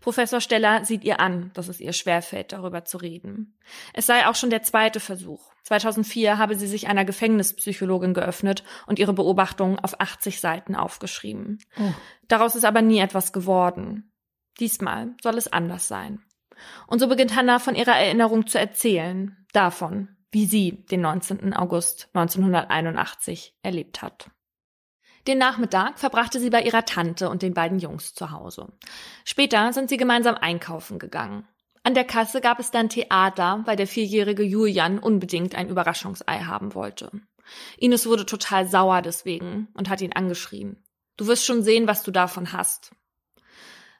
Professor Steller sieht ihr an, dass es ihr schwerfällt, darüber zu reden. Es sei auch schon der zweite Versuch. 2004 habe sie sich einer Gefängnispsychologin geöffnet und ihre Beobachtungen auf 80 Seiten aufgeschrieben. Oh. Daraus ist aber nie etwas geworden. Diesmal soll es anders sein. Und so beginnt Hannah von ihrer Erinnerung zu erzählen, davon, wie sie den 19. August 1981 erlebt hat. Den Nachmittag verbrachte sie bei ihrer Tante und den beiden Jungs zu Hause. Später sind sie gemeinsam einkaufen gegangen. An der Kasse gab es dann Theater, weil der vierjährige Julian unbedingt ein Überraschungsei haben wollte. Ines wurde total sauer deswegen und hat ihn angeschrien. Du wirst schon sehen, was du davon hast.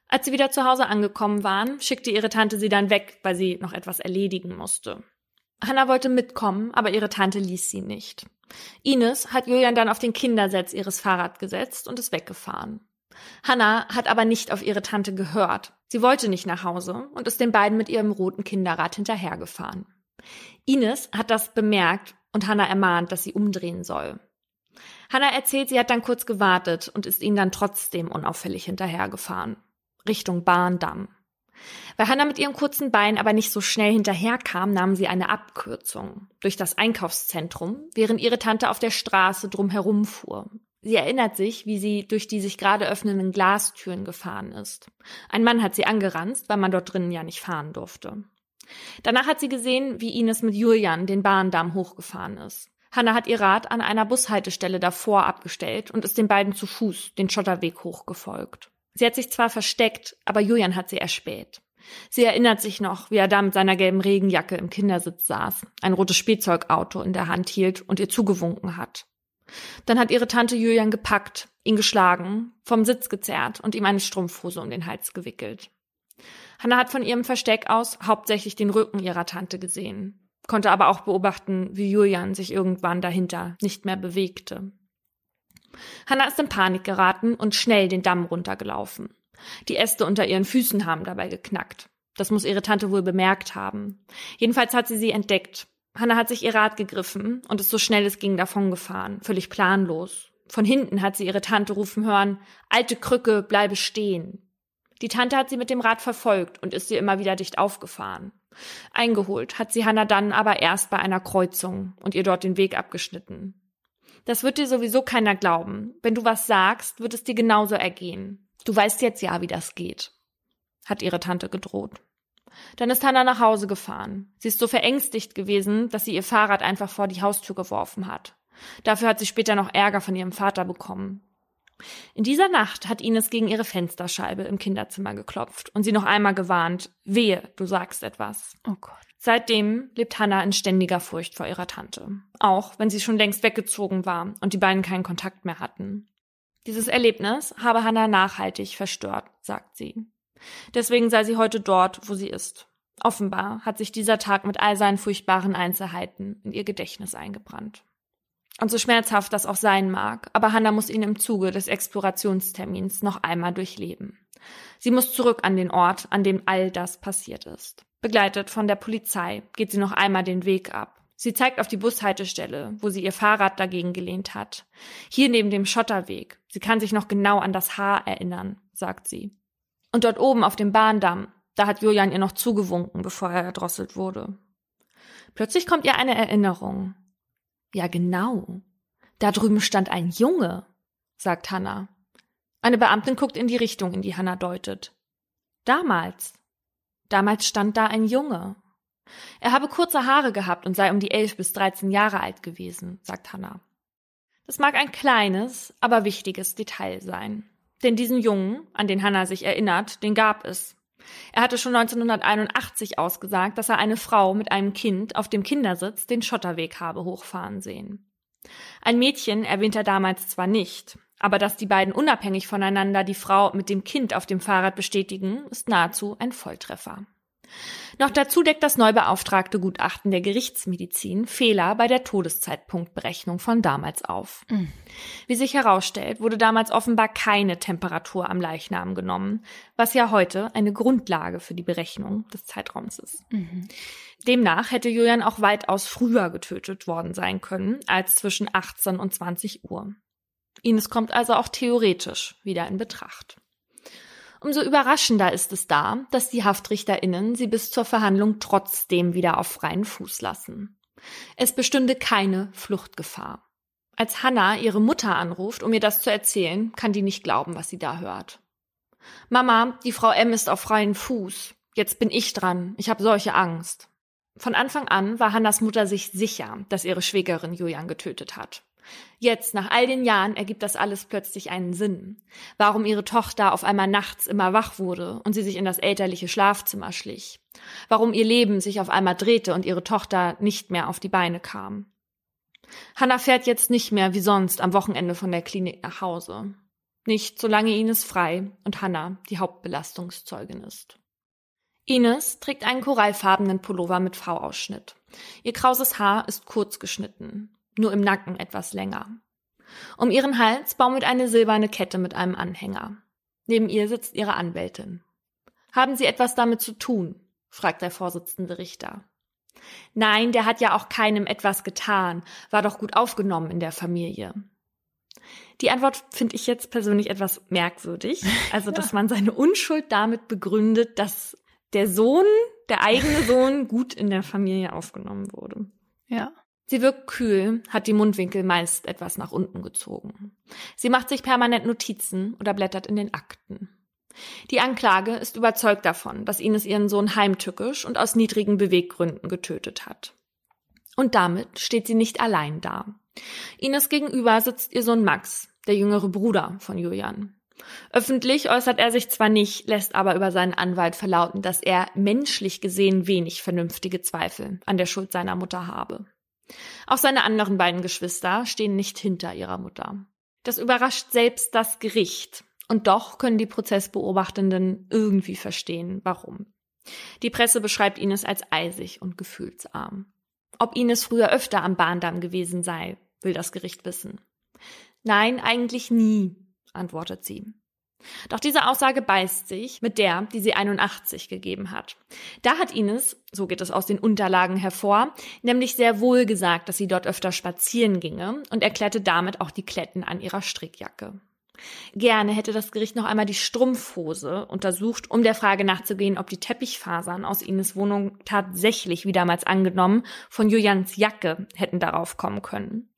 Als sie wieder zu Hause angekommen waren, schickte ihre Tante sie dann weg, weil sie noch etwas erledigen musste. Hannah wollte mitkommen, aber ihre Tante ließ sie nicht. Ines hat Julian dann auf den Kindersitz ihres Fahrrads gesetzt und ist weggefahren. Hannah hat aber nicht auf ihre Tante gehört. Sie wollte nicht nach Hause und ist den beiden mit ihrem roten Kinderrad hinterhergefahren. Ines hat das bemerkt und Hannah ermahnt, dass sie umdrehen soll. Hannah erzählt, sie hat dann kurz gewartet und ist ihnen dann trotzdem unauffällig hinterhergefahren. Richtung Bahndamm. Weil Hannah mit ihrem kurzen Bein aber nicht so schnell hinterherkam, nahm sie eine Abkürzung durch das Einkaufszentrum, während ihre Tante auf der Straße drumherum fuhr. Sie erinnert sich, wie sie durch die sich gerade öffnenden Glastüren gefahren ist. Ein Mann hat sie angeranzt, weil man dort drinnen ja nicht fahren durfte. Danach hat sie gesehen, wie Ines mit Julian den Bahndamm hochgefahren ist. Hannah hat ihr Rad an einer Bushaltestelle davor abgestellt und ist den beiden zu Fuß den Schotterweg hochgefolgt. Sie hat sich zwar versteckt, aber Julian hat sie erspäht. Sie erinnert sich noch, wie er da mit seiner gelben Regenjacke im Kindersitz saß, ein rotes Spielzeugauto in der Hand hielt und ihr zugewunken hat. Dann hat ihre Tante Julian gepackt, ihn geschlagen, vom Sitz gezerrt und ihm eine Strumpfhose um den Hals gewickelt. Hannah hat von ihrem Versteck aus hauptsächlich den Rücken ihrer Tante gesehen, konnte aber auch beobachten, wie Julian sich irgendwann dahinter nicht mehr bewegte. Hannah ist in Panik geraten und schnell den Damm runtergelaufen. Die Äste unter ihren Füßen haben dabei geknackt. Das muss ihre Tante wohl bemerkt haben. Jedenfalls hat sie sie entdeckt. Hannah hat sich ihr Rad gegriffen und ist so schnell es ging davongefahren, völlig planlos. Von hinten hat sie ihre Tante rufen hören, alte Krücke, bleibe stehen. Die Tante hat sie mit dem Rad verfolgt und ist ihr immer wieder dicht aufgefahren. Eingeholt hat sie Hannah dann aber erst bei einer Kreuzung und ihr dort den Weg abgeschnitten. Das wird dir sowieso keiner glauben. Wenn du was sagst, wird es dir genauso ergehen. Du weißt jetzt ja, wie das geht, hat ihre Tante gedroht. Dann ist Hannah nach Hause gefahren. Sie ist so verängstigt gewesen, dass sie ihr Fahrrad einfach vor die Haustür geworfen hat. Dafür hat sie später noch Ärger von ihrem Vater bekommen. In dieser Nacht hat Ines gegen ihre Fensterscheibe im Kinderzimmer geklopft und sie noch einmal gewarnt, wehe, du sagst etwas. Oh Gott. Seitdem lebt Hannah in ständiger Furcht vor ihrer Tante. Auch wenn sie schon längst weggezogen war und die beiden keinen Kontakt mehr hatten. Dieses Erlebnis habe Hannah nachhaltig verstört, sagt sie. Deswegen sei sie heute dort, wo sie ist. Offenbar hat sich dieser Tag mit all seinen furchtbaren Einzelheiten in ihr Gedächtnis eingebrannt. Und so schmerzhaft das auch sein mag, aber Hannah muss ihn im Zuge des Explorationstermins noch einmal durchleben. Sie muss zurück an den Ort, an dem all das passiert ist. Begleitet von der Polizei geht sie noch einmal den Weg ab. Sie zeigt auf die Bushaltestelle, wo sie ihr Fahrrad dagegen gelehnt hat. Hier neben dem Schotterweg. Sie kann sich noch genau an das Haar erinnern, sagt sie. Und dort oben auf dem Bahndamm, da hat Julian ihr noch zugewunken, bevor er erdrosselt wurde. Plötzlich kommt ihr eine Erinnerung. Ja, genau. Da drüben stand ein Junge, sagt Hannah. Eine Beamtin guckt in die Richtung, in die Hannah deutet. Damals. Damals stand da ein Junge. Er habe kurze Haare gehabt und sei um die elf bis dreizehn Jahre alt gewesen, sagt Hannah. Das mag ein kleines, aber wichtiges Detail sein. Denn diesen Jungen, an den Hannah sich erinnert, den gab es. Er hatte schon 1981 ausgesagt, dass er eine Frau mit einem Kind auf dem Kindersitz den Schotterweg habe hochfahren sehen. Ein Mädchen erwähnt er damals zwar nicht, aber dass die beiden unabhängig voneinander die Frau mit dem Kind auf dem Fahrrad bestätigen, ist nahezu ein Volltreffer. Noch dazu deckt das neu beauftragte Gutachten der Gerichtsmedizin Fehler bei der Todeszeitpunktberechnung von damals auf. Mhm. Wie sich herausstellt, wurde damals offenbar keine Temperatur am Leichnam genommen, was ja heute eine Grundlage für die Berechnung des Zeitraums ist. Mhm. Demnach hätte Julian auch weitaus früher getötet worden sein können als zwischen 18 und 20 Uhr. Ines kommt also auch theoretisch wieder in Betracht. Umso überraschender ist es da, dass die HaftrichterInnen sie bis zur Verhandlung trotzdem wieder auf freien Fuß lassen. Es bestünde keine Fluchtgefahr. Als Hannah ihre Mutter anruft, um ihr das zu erzählen, kann die nicht glauben, was sie da hört. Mama, die Frau M ist auf freien Fuß. Jetzt bin ich dran. Ich habe solche Angst. Von Anfang an war Hannas Mutter sich sicher, dass ihre Schwägerin Julian getötet hat. Jetzt, nach all den Jahren, ergibt das alles plötzlich einen Sinn. Warum ihre Tochter auf einmal nachts immer wach wurde und sie sich in das elterliche Schlafzimmer schlich. Warum ihr Leben sich auf einmal drehte und ihre Tochter nicht mehr auf die Beine kam. Hannah fährt jetzt nicht mehr wie sonst am Wochenende von der Klinik nach Hause. Nicht, solange Ines frei und Hannah die Hauptbelastungszeugin ist. Ines trägt einen korallfarbenen Pullover mit V-Ausschnitt. Ihr krauses Haar ist kurz geschnitten nur im Nacken etwas länger. Um ihren Hals baumelt eine silberne Kette mit einem Anhänger. Neben ihr sitzt ihre Anwältin. Haben Sie etwas damit zu tun? fragt der Vorsitzende Richter. Nein, der hat ja auch keinem etwas getan, war doch gut aufgenommen in der Familie. Die Antwort finde ich jetzt persönlich etwas merkwürdig. Also, dass man seine Unschuld damit begründet, dass der Sohn, der eigene Sohn, gut in der Familie aufgenommen wurde. Ja. Sie wirkt kühl, hat die Mundwinkel meist etwas nach unten gezogen. Sie macht sich permanent Notizen oder blättert in den Akten. Die Anklage ist überzeugt davon, dass Ines ihren Sohn heimtückisch und aus niedrigen Beweggründen getötet hat. Und damit steht sie nicht allein da. Ines gegenüber sitzt ihr Sohn Max, der jüngere Bruder von Julian. Öffentlich äußert er sich zwar nicht, lässt aber über seinen Anwalt verlauten, dass er menschlich gesehen wenig vernünftige Zweifel an der Schuld seiner Mutter habe. Auch seine anderen beiden Geschwister stehen nicht hinter ihrer Mutter. Das überrascht selbst das Gericht. Und doch können die Prozessbeobachtenden irgendwie verstehen, warum. Die Presse beschreibt Ines als eisig und gefühlsarm. Ob Ines früher öfter am Bahndamm gewesen sei, will das Gericht wissen. Nein, eigentlich nie, antwortet sie. Doch diese Aussage beißt sich mit der, die sie 81 gegeben hat. Da hat Ines, so geht es aus den Unterlagen hervor, nämlich sehr wohl gesagt, dass sie dort öfter spazieren ginge und erklärte damit auch die Kletten an ihrer Strickjacke. Gerne hätte das Gericht noch einmal die Strumpfhose untersucht, um der Frage nachzugehen, ob die Teppichfasern aus Ines Wohnung tatsächlich, wie damals angenommen, von Julians Jacke hätten darauf kommen können.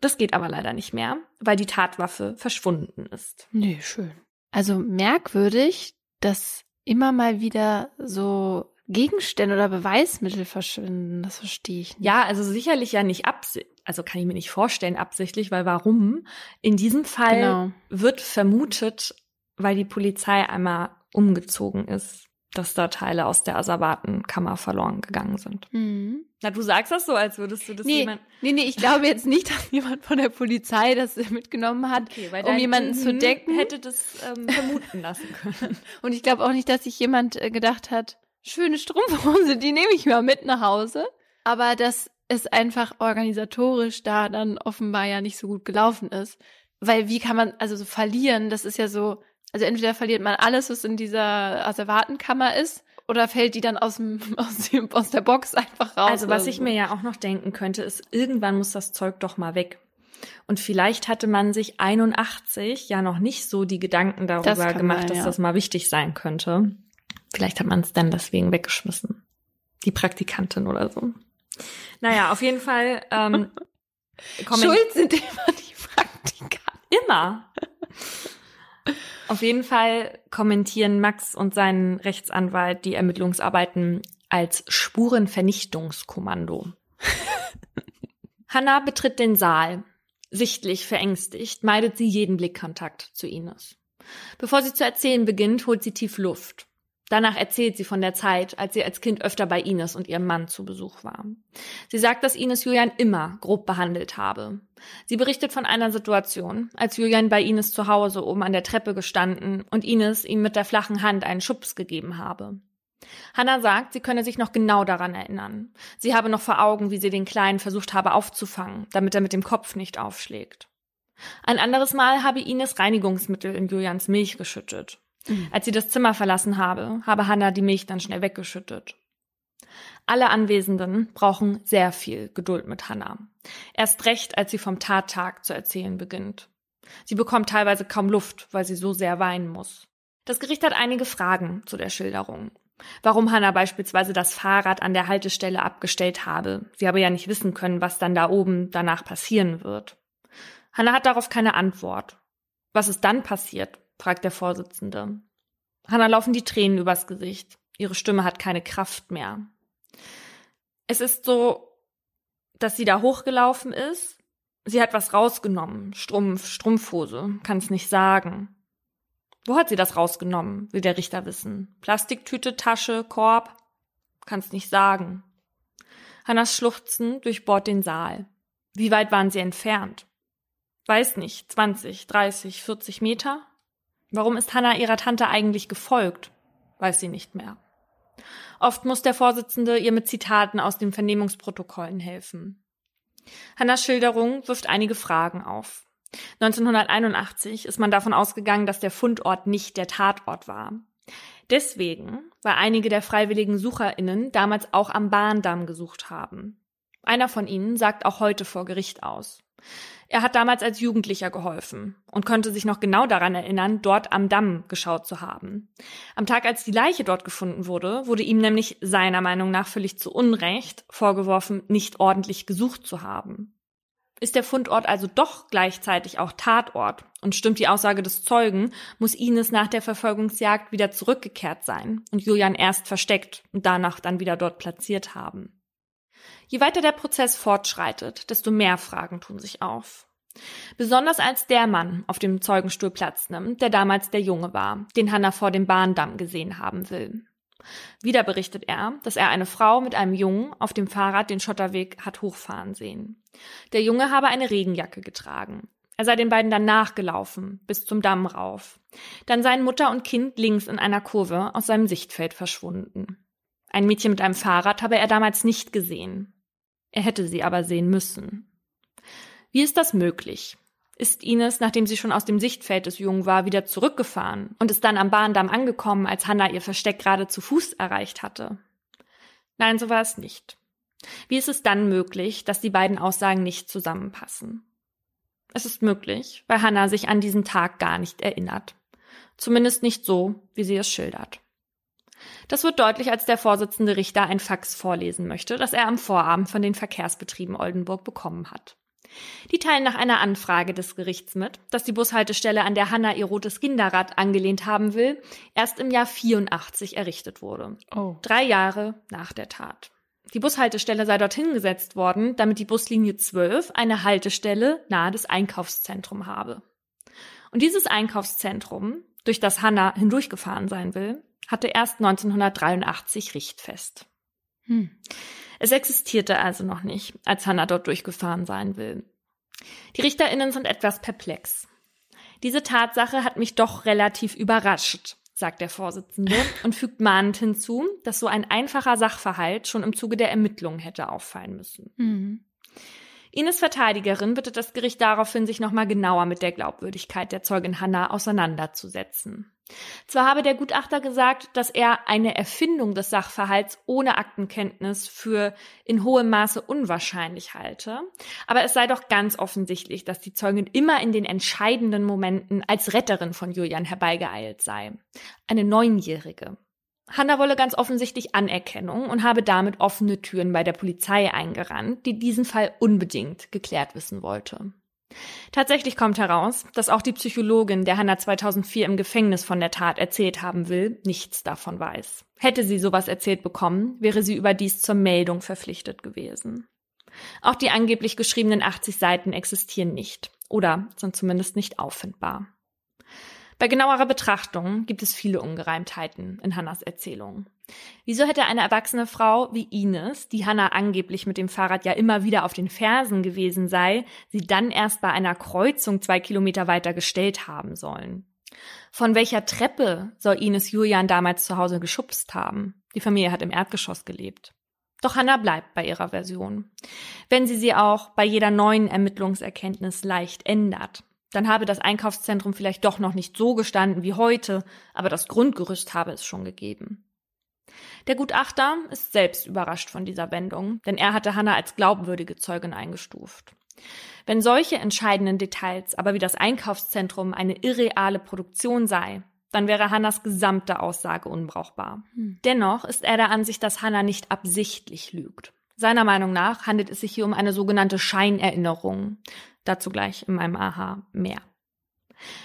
Das geht aber leider nicht mehr, weil die Tatwaffe verschwunden ist. Nee, schön. Also merkwürdig, dass immer mal wieder so Gegenstände oder Beweismittel verschwinden. Das verstehe ich nicht. Ja, also sicherlich ja nicht absichtlich. Also kann ich mir nicht vorstellen absichtlich, weil warum? In diesem Fall genau. wird vermutet, weil die Polizei einmal umgezogen ist dass da Teile aus der Asservatenkammer verloren gegangen sind. Mhm. Na, du sagst das so, als würdest du das nee, jemand. Nee, nee, ich glaube jetzt nicht, dass jemand von der Polizei das mitgenommen hat, okay, um jemanden zu decken. Hätte das ähm, vermuten lassen können. Und ich glaube auch nicht, dass sich jemand äh, gedacht hat, schöne Strumpfhose, die nehme ich mal mit nach Hause. Aber dass es einfach organisatorisch da dann offenbar ja nicht so gut gelaufen ist. Weil wie kann man, also so verlieren, das ist ja so, also entweder verliert man alles, was in dieser Asservatenkammer ist, oder fällt die dann aus, dem, aus, dem, aus der Box einfach raus. Also was ich so. mir ja auch noch denken könnte, ist, irgendwann muss das Zeug doch mal weg. Und vielleicht hatte man sich 81 ja noch nicht so die Gedanken darüber gemacht, man, dass ja. das mal wichtig sein könnte. Vielleicht hat man es dann deswegen weggeschmissen. Die Praktikantin oder so. Naja, auf jeden Fall. Ähm, Schuld sind immer die Praktikanten. Immer. Auf jeden Fall kommentieren Max und sein Rechtsanwalt die Ermittlungsarbeiten als Spurenvernichtungskommando. Hannah betritt den Saal. Sichtlich verängstigt meidet sie jeden Blickkontakt zu Ines. Bevor sie zu erzählen beginnt, holt sie tief Luft. Danach erzählt sie von der Zeit, als sie als Kind öfter bei Ines und ihrem Mann zu Besuch war. Sie sagt, dass Ines Julian immer grob behandelt habe. Sie berichtet von einer Situation, als Julian bei Ines zu Hause oben an der Treppe gestanden und Ines ihm mit der flachen Hand einen Schubs gegeben habe. Hannah sagt, sie könne sich noch genau daran erinnern. Sie habe noch vor Augen, wie sie den Kleinen versucht habe aufzufangen, damit er mit dem Kopf nicht aufschlägt. Ein anderes Mal habe Ines Reinigungsmittel in Julians Milch geschüttet. Mhm. Als sie das Zimmer verlassen habe, habe Hannah die Milch dann schnell weggeschüttet. Alle Anwesenden brauchen sehr viel Geduld mit Hannah. Erst recht, als sie vom Tattag zu erzählen beginnt. Sie bekommt teilweise kaum Luft, weil sie so sehr weinen muss. Das Gericht hat einige Fragen zu der Schilderung. Warum Hannah beispielsweise das Fahrrad an der Haltestelle abgestellt habe. Sie habe ja nicht wissen können, was dann da oben danach passieren wird. Hannah hat darauf keine Antwort. Was ist dann passiert? Fragt der Vorsitzende. Hannah laufen die Tränen übers Gesicht. Ihre Stimme hat keine Kraft mehr. Es ist so, dass sie da hochgelaufen ist. Sie hat was rausgenommen. Strumpf, Strumpfhose. Kann es nicht sagen. Wo hat sie das rausgenommen, will der Richter wissen. Plastiktüte, Tasche, Korb? Kann's nicht sagen. Hannas Schluchzen durchbohrt den Saal. Wie weit waren sie entfernt? Weiß nicht, 20, 30, 40 Meter? Warum ist Hannah ihrer Tante eigentlich gefolgt? Weiß sie nicht mehr. Oft muss der Vorsitzende ihr mit Zitaten aus den Vernehmungsprotokollen helfen. Hannas Schilderung wirft einige Fragen auf. 1981 ist man davon ausgegangen, dass der Fundort nicht der Tatort war. Deswegen, weil einige der freiwilligen SucherInnen damals auch am Bahndamm gesucht haben. Einer von ihnen sagt auch heute vor Gericht aus. Er hat damals als Jugendlicher geholfen und konnte sich noch genau daran erinnern, dort am Damm geschaut zu haben. Am Tag, als die Leiche dort gefunden wurde, wurde ihm nämlich seiner Meinung nach völlig zu Unrecht vorgeworfen, nicht ordentlich gesucht zu haben. Ist der Fundort also doch gleichzeitig auch Tatort und stimmt die Aussage des Zeugen, muss Ines nach der Verfolgungsjagd wieder zurückgekehrt sein und Julian erst versteckt und danach dann wieder dort platziert haben. Je weiter der Prozess fortschreitet, desto mehr Fragen tun sich auf. Besonders als der Mann auf dem Zeugenstuhl Platz nimmt, der damals der Junge war, den Hannah vor dem Bahndamm gesehen haben will. Wieder berichtet er, dass er eine Frau mit einem Jungen auf dem Fahrrad den Schotterweg hat hochfahren sehen. Der Junge habe eine Regenjacke getragen. Er sei den beiden dann nachgelaufen, bis zum Damm rauf. Dann seien Mutter und Kind links in einer Kurve aus seinem Sichtfeld verschwunden. Ein Mädchen mit einem Fahrrad habe er damals nicht gesehen. Er hätte sie aber sehen müssen. Wie ist das möglich? ist Ines, nachdem sie schon aus dem Sichtfeld des Jungen war, wieder zurückgefahren und ist dann am Bahndamm angekommen, als Hannah ihr Versteck gerade zu Fuß erreicht hatte. Nein, so war es nicht. Wie ist es dann möglich, dass die beiden Aussagen nicht zusammenpassen? Es ist möglich, weil Hannah sich an diesen Tag gar nicht erinnert. Zumindest nicht so, wie sie es schildert. Das wird deutlich, als der Vorsitzende Richter ein Fax vorlesen möchte, das er am Vorabend von den Verkehrsbetrieben Oldenburg bekommen hat. Die teilen nach einer Anfrage des Gerichts mit, dass die Bushaltestelle, an der Hanna ihr rotes Kinderrad angelehnt haben will, erst im Jahr 84 errichtet wurde. Oh. Drei Jahre nach der Tat. Die Bushaltestelle sei dorthin gesetzt worden, damit die Buslinie 12 eine Haltestelle nahe des Einkaufszentrums habe. Und dieses Einkaufszentrum, durch das Hanna hindurchgefahren sein will, hatte erst 1983 Richtfest. Hm. Es existierte also noch nicht, als Hannah dort durchgefahren sein will. Die RichterInnen sind etwas perplex. Diese Tatsache hat mich doch relativ überrascht, sagt der Vorsitzende und fügt mahnend hinzu, dass so ein einfacher Sachverhalt schon im Zuge der Ermittlungen hätte auffallen müssen. Mhm. Ines Verteidigerin bittet das Gericht daraufhin, sich nochmal genauer mit der Glaubwürdigkeit der Zeugin Hannah auseinanderzusetzen. Zwar habe der Gutachter gesagt, dass er eine Erfindung des Sachverhalts ohne Aktenkenntnis für in hohem Maße unwahrscheinlich halte, aber es sei doch ganz offensichtlich, dass die Zeugin immer in den entscheidenden Momenten als Retterin von Julian herbeigeeilt sei. Eine Neunjährige. Hanna wolle ganz offensichtlich Anerkennung und habe damit offene Türen bei der Polizei eingerannt, die diesen Fall unbedingt geklärt wissen wollte. Tatsächlich kommt heraus, dass auch die Psychologin, der Hannah 2004 im Gefängnis von der Tat erzählt haben will, nichts davon weiß. Hätte sie sowas erzählt bekommen, wäre sie überdies zur Meldung verpflichtet gewesen. Auch die angeblich geschriebenen 80 Seiten existieren nicht oder sind zumindest nicht auffindbar. Bei genauerer Betrachtung gibt es viele Ungereimtheiten in Hannas Erzählung. Wieso hätte eine erwachsene Frau wie Ines, die Hannah angeblich mit dem Fahrrad ja immer wieder auf den Fersen gewesen sei, sie dann erst bei einer Kreuzung zwei Kilometer weiter gestellt haben sollen? Von welcher Treppe soll Ines Julian damals zu Hause geschubst haben? Die Familie hat im Erdgeschoss gelebt. Doch Hannah bleibt bei ihrer Version. Wenn sie sie auch bei jeder neuen Ermittlungserkenntnis leicht ändert, dann habe das Einkaufszentrum vielleicht doch noch nicht so gestanden wie heute, aber das Grundgerüst habe es schon gegeben. Der Gutachter ist selbst überrascht von dieser Wendung, denn er hatte Hannah als glaubwürdige Zeugin eingestuft. Wenn solche entscheidenden Details aber wie das Einkaufszentrum eine irreale Produktion sei, dann wäre Hannas gesamte Aussage unbrauchbar. Hm. Dennoch ist er der Ansicht, dass Hannah nicht absichtlich lügt. Seiner Meinung nach handelt es sich hier um eine sogenannte Scheinerinnerung. Dazu gleich in meinem Aha mehr.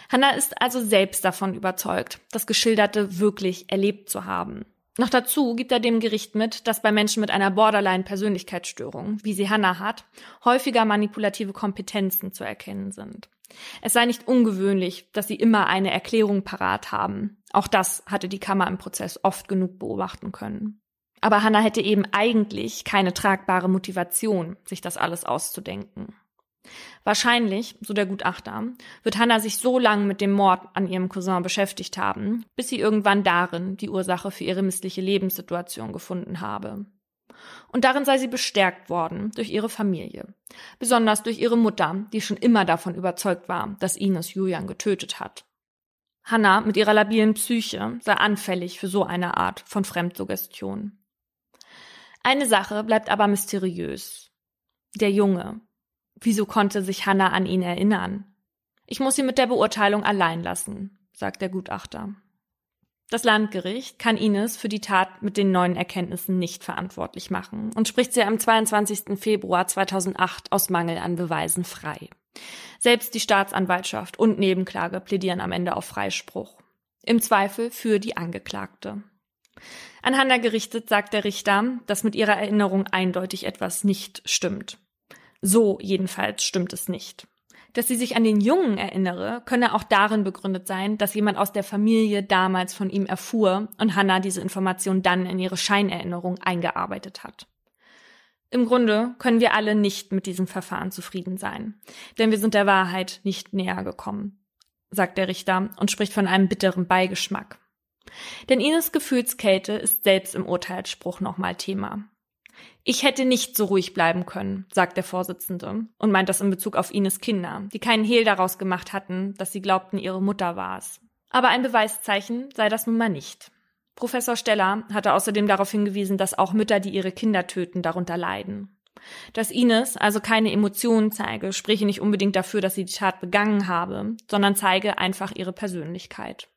Hannah ist also selbst davon überzeugt, das Geschilderte wirklich erlebt zu haben. Noch dazu gibt er dem Gericht mit, dass bei Menschen mit einer Borderline-Persönlichkeitsstörung, wie sie Hannah hat, häufiger manipulative Kompetenzen zu erkennen sind. Es sei nicht ungewöhnlich, dass sie immer eine Erklärung parat haben. Auch das hatte die Kammer im Prozess oft genug beobachten können. Aber Hannah hätte eben eigentlich keine tragbare Motivation, sich das alles auszudenken. Wahrscheinlich, so der Gutachter, wird Hannah sich so lange mit dem Mord an ihrem Cousin beschäftigt haben, bis sie irgendwann darin die Ursache für ihre missliche Lebenssituation gefunden habe. Und darin sei sie bestärkt worden durch ihre Familie, besonders durch ihre Mutter, die schon immer davon überzeugt war, dass Ines Julian getötet hat. Hannah mit ihrer labilen Psyche sei anfällig für so eine Art von Fremdsuggestion. Eine Sache bleibt aber mysteriös. Der Junge, Wieso konnte sich Hannah an ihn erinnern? Ich muss sie mit der Beurteilung allein lassen, sagt der Gutachter. Das Landgericht kann Ines für die Tat mit den neuen Erkenntnissen nicht verantwortlich machen und spricht sie am 22. Februar 2008 aus Mangel an Beweisen frei. Selbst die Staatsanwaltschaft und Nebenklage plädieren am Ende auf Freispruch. Im Zweifel für die Angeklagte. An Hannah gerichtet sagt der Richter, dass mit ihrer Erinnerung eindeutig etwas nicht stimmt. So jedenfalls stimmt es nicht. Dass sie sich an den Jungen erinnere, könne auch darin begründet sein, dass jemand aus der Familie damals von ihm erfuhr und Hannah diese Information dann in ihre Scheinerinnerung eingearbeitet hat. Im Grunde können wir alle nicht mit diesem Verfahren zufrieden sein, denn wir sind der Wahrheit nicht näher gekommen, sagt der Richter und spricht von einem bitteren Beigeschmack. Denn Ines Gefühlskälte ist selbst im Urteilsspruch nochmal Thema. Ich hätte nicht so ruhig bleiben können, sagt der Vorsitzende und meint das in Bezug auf Ines Kinder, die keinen Hehl daraus gemacht hatten, dass sie glaubten, ihre Mutter war es. Aber ein Beweiszeichen sei das nun mal nicht. Professor Steller hatte außerdem darauf hingewiesen, dass auch Mütter, die ihre Kinder töten, darunter leiden. Dass Ines also keine Emotionen zeige, spreche nicht unbedingt dafür, dass sie die Tat begangen habe, sondern zeige einfach ihre Persönlichkeit.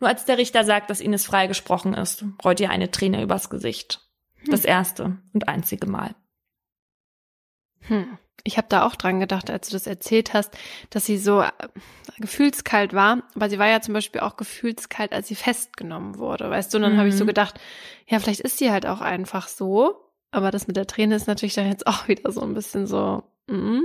Nur als der Richter sagt, dass Ines freigesprochen ist, rollt ihr eine Träne übers Gesicht. Das erste und einzige Mal. Hm. Ich habe da auch dran gedacht, als du das erzählt hast, dass sie so äh, gefühlskalt war. Aber sie war ja zum Beispiel auch gefühlskalt, als sie festgenommen wurde. Weißt du, und dann mhm. habe ich so mhm. gedacht, ja, vielleicht ist sie halt auch einfach so. Aber das mit der Träne ist natürlich dann jetzt auch wieder so ein bisschen so, Mhm.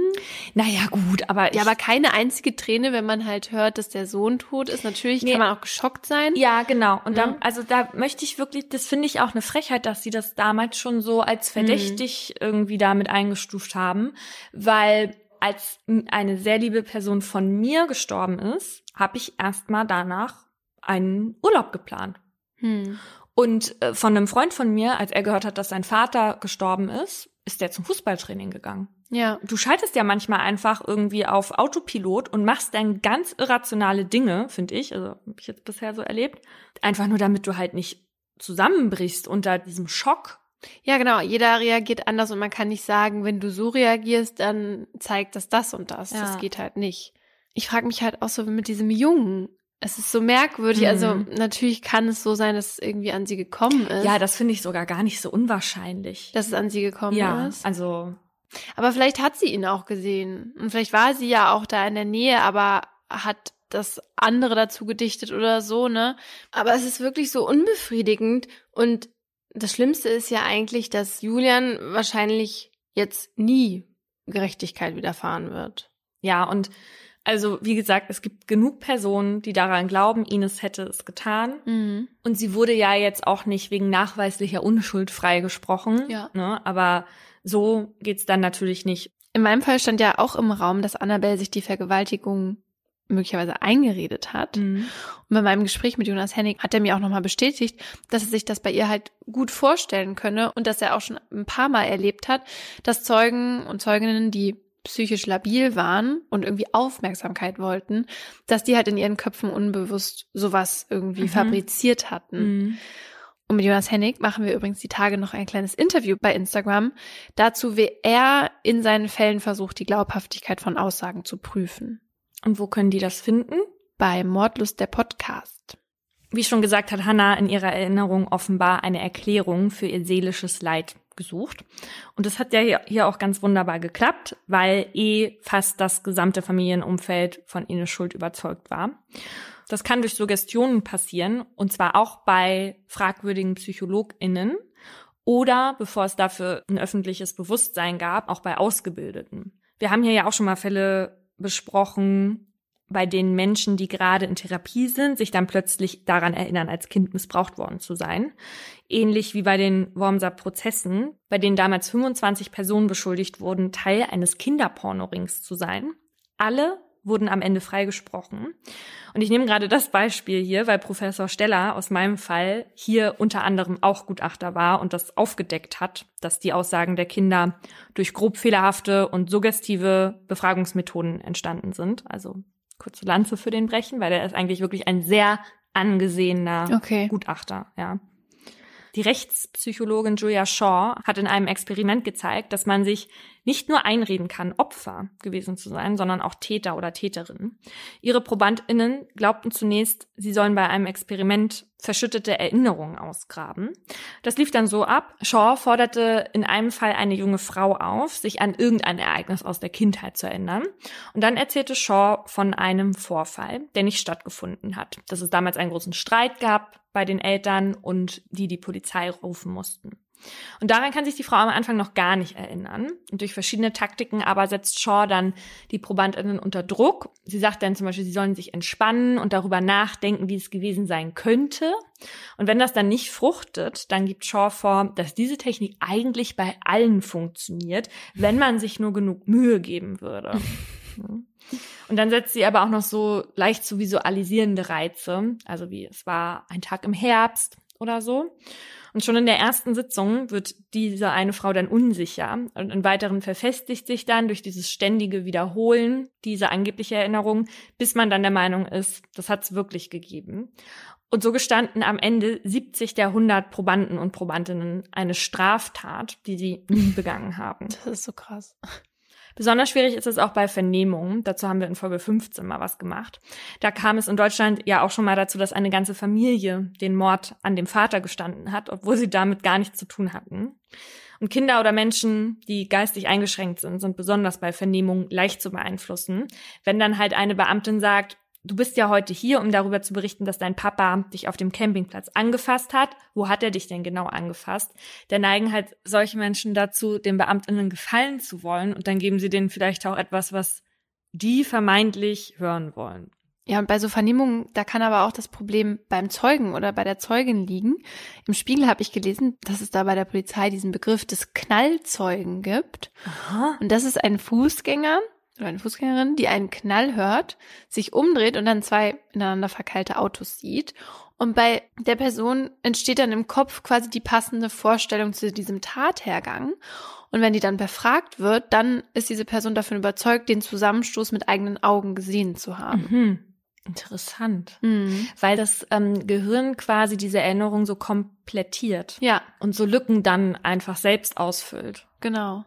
Naja, gut, aber. Ja, aber keine einzige Träne, wenn man halt hört, dass der Sohn tot ist. Natürlich nee. kann man auch geschockt sein. Ja, genau. Und dann, mhm. also da möchte ich wirklich, das finde ich auch eine Frechheit, dass sie das damals schon so als verdächtig mhm. irgendwie damit eingestuft haben, weil als eine sehr liebe Person von mir gestorben ist, habe ich erstmal danach einen Urlaub geplant. Hm. Und äh, von einem Freund von mir, als er gehört hat, dass sein Vater gestorben ist, ist der zum Fußballtraining gegangen. Ja. Du schaltest ja manchmal einfach irgendwie auf Autopilot und machst dann ganz irrationale Dinge, finde ich, also habe ich jetzt bisher so erlebt, einfach nur damit du halt nicht zusammenbrichst unter diesem Schock. Ja, genau. Jeder reagiert anders und man kann nicht sagen, wenn du so reagierst, dann zeigt das das und das. Ja. Das geht halt nicht. Ich frage mich halt auch so mit diesem Jungen. Es ist so merkwürdig. Also mhm. Also natürlich kann es so sein, dass es irgendwie an sie gekommen ist. Ja, das finde ich sogar gar nicht so unwahrscheinlich. Dass es an sie gekommen ja, ist. Also aber vielleicht hat sie ihn auch gesehen. Und vielleicht war sie ja auch da in der Nähe, aber hat das andere dazu gedichtet oder so, ne? Aber es ist wirklich so unbefriedigend. Und das Schlimmste ist ja eigentlich, dass Julian wahrscheinlich jetzt nie Gerechtigkeit widerfahren wird. Ja, und also wie gesagt, es gibt genug Personen, die daran glauben, Ines hätte es getan. Mhm. Und sie wurde ja jetzt auch nicht wegen nachweislicher Unschuld freigesprochen. Ja. Ne? Aber so geht's dann natürlich nicht. In meinem Fall stand ja auch im Raum, dass Annabelle sich die Vergewaltigung möglicherweise eingeredet hat. Mhm. Und bei meinem Gespräch mit Jonas Hennig hat er mir auch nochmal bestätigt, dass er sich das bei ihr halt gut vorstellen könne und dass er auch schon ein paar Mal erlebt hat, dass Zeugen und Zeuginnen, die psychisch labil waren und irgendwie Aufmerksamkeit wollten, dass die halt in ihren Köpfen unbewusst sowas irgendwie Mhm. fabriziert hatten. Mhm. Und mit Jonas Hennig machen wir übrigens die Tage noch ein kleines Interview bei Instagram dazu, wie er in seinen Fällen versucht, die Glaubhaftigkeit von Aussagen zu prüfen. Und wo können die das finden? Bei Mordlust der Podcast. Wie schon gesagt, hat Hannah in ihrer Erinnerung offenbar eine Erklärung für ihr seelisches Leid gesucht. Und das hat ja hier- auch ganz wunderbar geklappt, weil eh fast das gesamte Familienumfeld von Ines Schuld überzeugt war. Das kann durch Suggestionen passieren, und zwar auch bei fragwürdigen PsychologInnen oder, bevor es dafür ein öffentliches Bewusstsein gab, auch bei Ausgebildeten. Wir haben hier ja auch schon mal Fälle besprochen, bei denen Menschen, die gerade in Therapie sind, sich dann plötzlich daran erinnern, als Kind missbraucht worden zu sein. Ähnlich wie bei den Wormser Prozessen, bei denen damals 25 Personen beschuldigt wurden, Teil eines Kinderpornorings zu sein. Alle wurden am Ende freigesprochen. Und ich nehme gerade das Beispiel hier, weil Professor Steller aus meinem Fall hier unter anderem auch Gutachter war und das aufgedeckt hat, dass die Aussagen der Kinder durch grob fehlerhafte und suggestive Befragungsmethoden entstanden sind. Also kurze Lanze für den Brechen, weil er ist eigentlich wirklich ein sehr angesehener Okay. Gutachter, ja. Die Rechtspsychologin Julia Shaw hat in einem Experiment gezeigt, dass man sich nicht nur einreden kann, Opfer gewesen zu sein, sondern auch Täter oder Täterin. Ihre ProbandInnen glaubten zunächst, sie sollen bei einem Experiment verschüttete Erinnerungen ausgraben. Das lief dann so ab. Shaw forderte in einem Fall eine junge Frau auf, sich an irgendein Ereignis aus der Kindheit zu erinnern. Und dann erzählte Shaw von einem Vorfall, der nicht stattgefunden hat. Dass es damals einen großen Streit gab bei den Eltern und die die Polizei rufen mussten. Und daran kann sich die Frau am Anfang noch gar nicht erinnern. Und durch verschiedene Taktiken aber setzt Shaw dann die ProbandInnen unter Druck. Sie sagt dann zum Beispiel, sie sollen sich entspannen und darüber nachdenken, wie es gewesen sein könnte. Und wenn das dann nicht fruchtet, dann gibt Shaw vor, dass diese Technik eigentlich bei allen funktioniert, wenn man sich nur genug Mühe geben würde. Und dann setzt sie aber auch noch so leicht zu visualisierende Reize, also wie es war ein Tag im Herbst oder so. Und schon in der ersten Sitzung wird diese eine Frau dann unsicher und in weiteren verfestigt sich dann durch dieses ständige Wiederholen diese angebliche Erinnerung, bis man dann der Meinung ist, das hat es wirklich gegeben. Und so gestanden am Ende 70 der 100 Probanden und Probandinnen eine Straftat, die sie nie begangen haben. Das ist so krass. Besonders schwierig ist es auch bei Vernehmungen. Dazu haben wir in Folge 15 mal was gemacht. Da kam es in Deutschland ja auch schon mal dazu, dass eine ganze Familie den Mord an dem Vater gestanden hat, obwohl sie damit gar nichts zu tun hatten. Und Kinder oder Menschen, die geistig eingeschränkt sind, sind besonders bei Vernehmungen leicht zu beeinflussen. Wenn dann halt eine Beamtin sagt, du bist ja heute hier, um darüber zu berichten, dass dein Papa dich auf dem Campingplatz angefasst hat. Wo hat er dich denn genau angefasst? Da neigen halt solche Menschen dazu, den Beamtinnen gefallen zu wollen und dann geben sie denen vielleicht auch etwas, was die vermeintlich hören wollen. Ja, und bei so Vernehmungen, da kann aber auch das Problem beim Zeugen oder bei der Zeugin liegen. Im Spiegel habe ich gelesen, dass es da bei der Polizei diesen Begriff des Knallzeugen gibt. Aha. Und das ist ein Fußgänger oder eine Fußgängerin, die einen Knall hört, sich umdreht und dann zwei ineinander verkeilte Autos sieht. Und bei der Person entsteht dann im Kopf quasi die passende Vorstellung zu diesem Tathergang. Und wenn die dann befragt wird, dann ist diese Person davon überzeugt, den Zusammenstoß mit eigenen Augen gesehen zu haben. Mhm. Interessant. Mhm. Weil das ähm, Gehirn quasi diese Erinnerung so komplettiert Ja, und so Lücken dann einfach selbst ausfüllt. genau.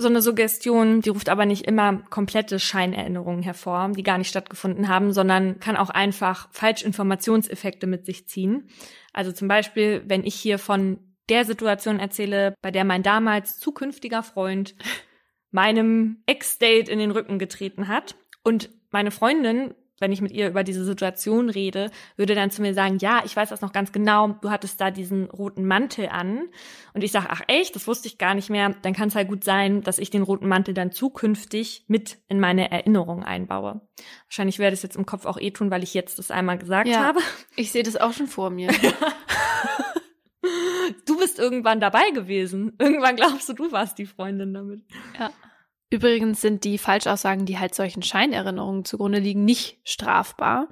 So eine Suggestion, die ruft aber nicht immer komplette Scheinerinnerungen hervor, die gar nicht stattgefunden haben, sondern kann auch einfach Falschinformationseffekte mit sich ziehen. Also zum Beispiel, wenn ich hier von der Situation erzähle, bei der mein damals zukünftiger Freund meinem Ex-Date in den Rücken getreten hat und meine Freundin wenn ich mit ihr über diese Situation rede, würde dann zu mir sagen, ja, ich weiß das noch ganz genau, du hattest da diesen roten Mantel an. Und ich sage, ach echt, das wusste ich gar nicht mehr. Dann kann es halt gut sein, dass ich den roten Mantel dann zukünftig mit in meine Erinnerung einbaue. Wahrscheinlich werde ich es jetzt im Kopf auch eh tun, weil ich jetzt das einmal gesagt Ja. habe. Ich sehe das auch schon vor mir. Du bist irgendwann dabei gewesen. Irgendwann glaubst du, du warst die Freundin damit. Ja. Übrigens sind die Falschaussagen, die halt solchen Scheinerinnerungen zugrunde liegen, nicht strafbar,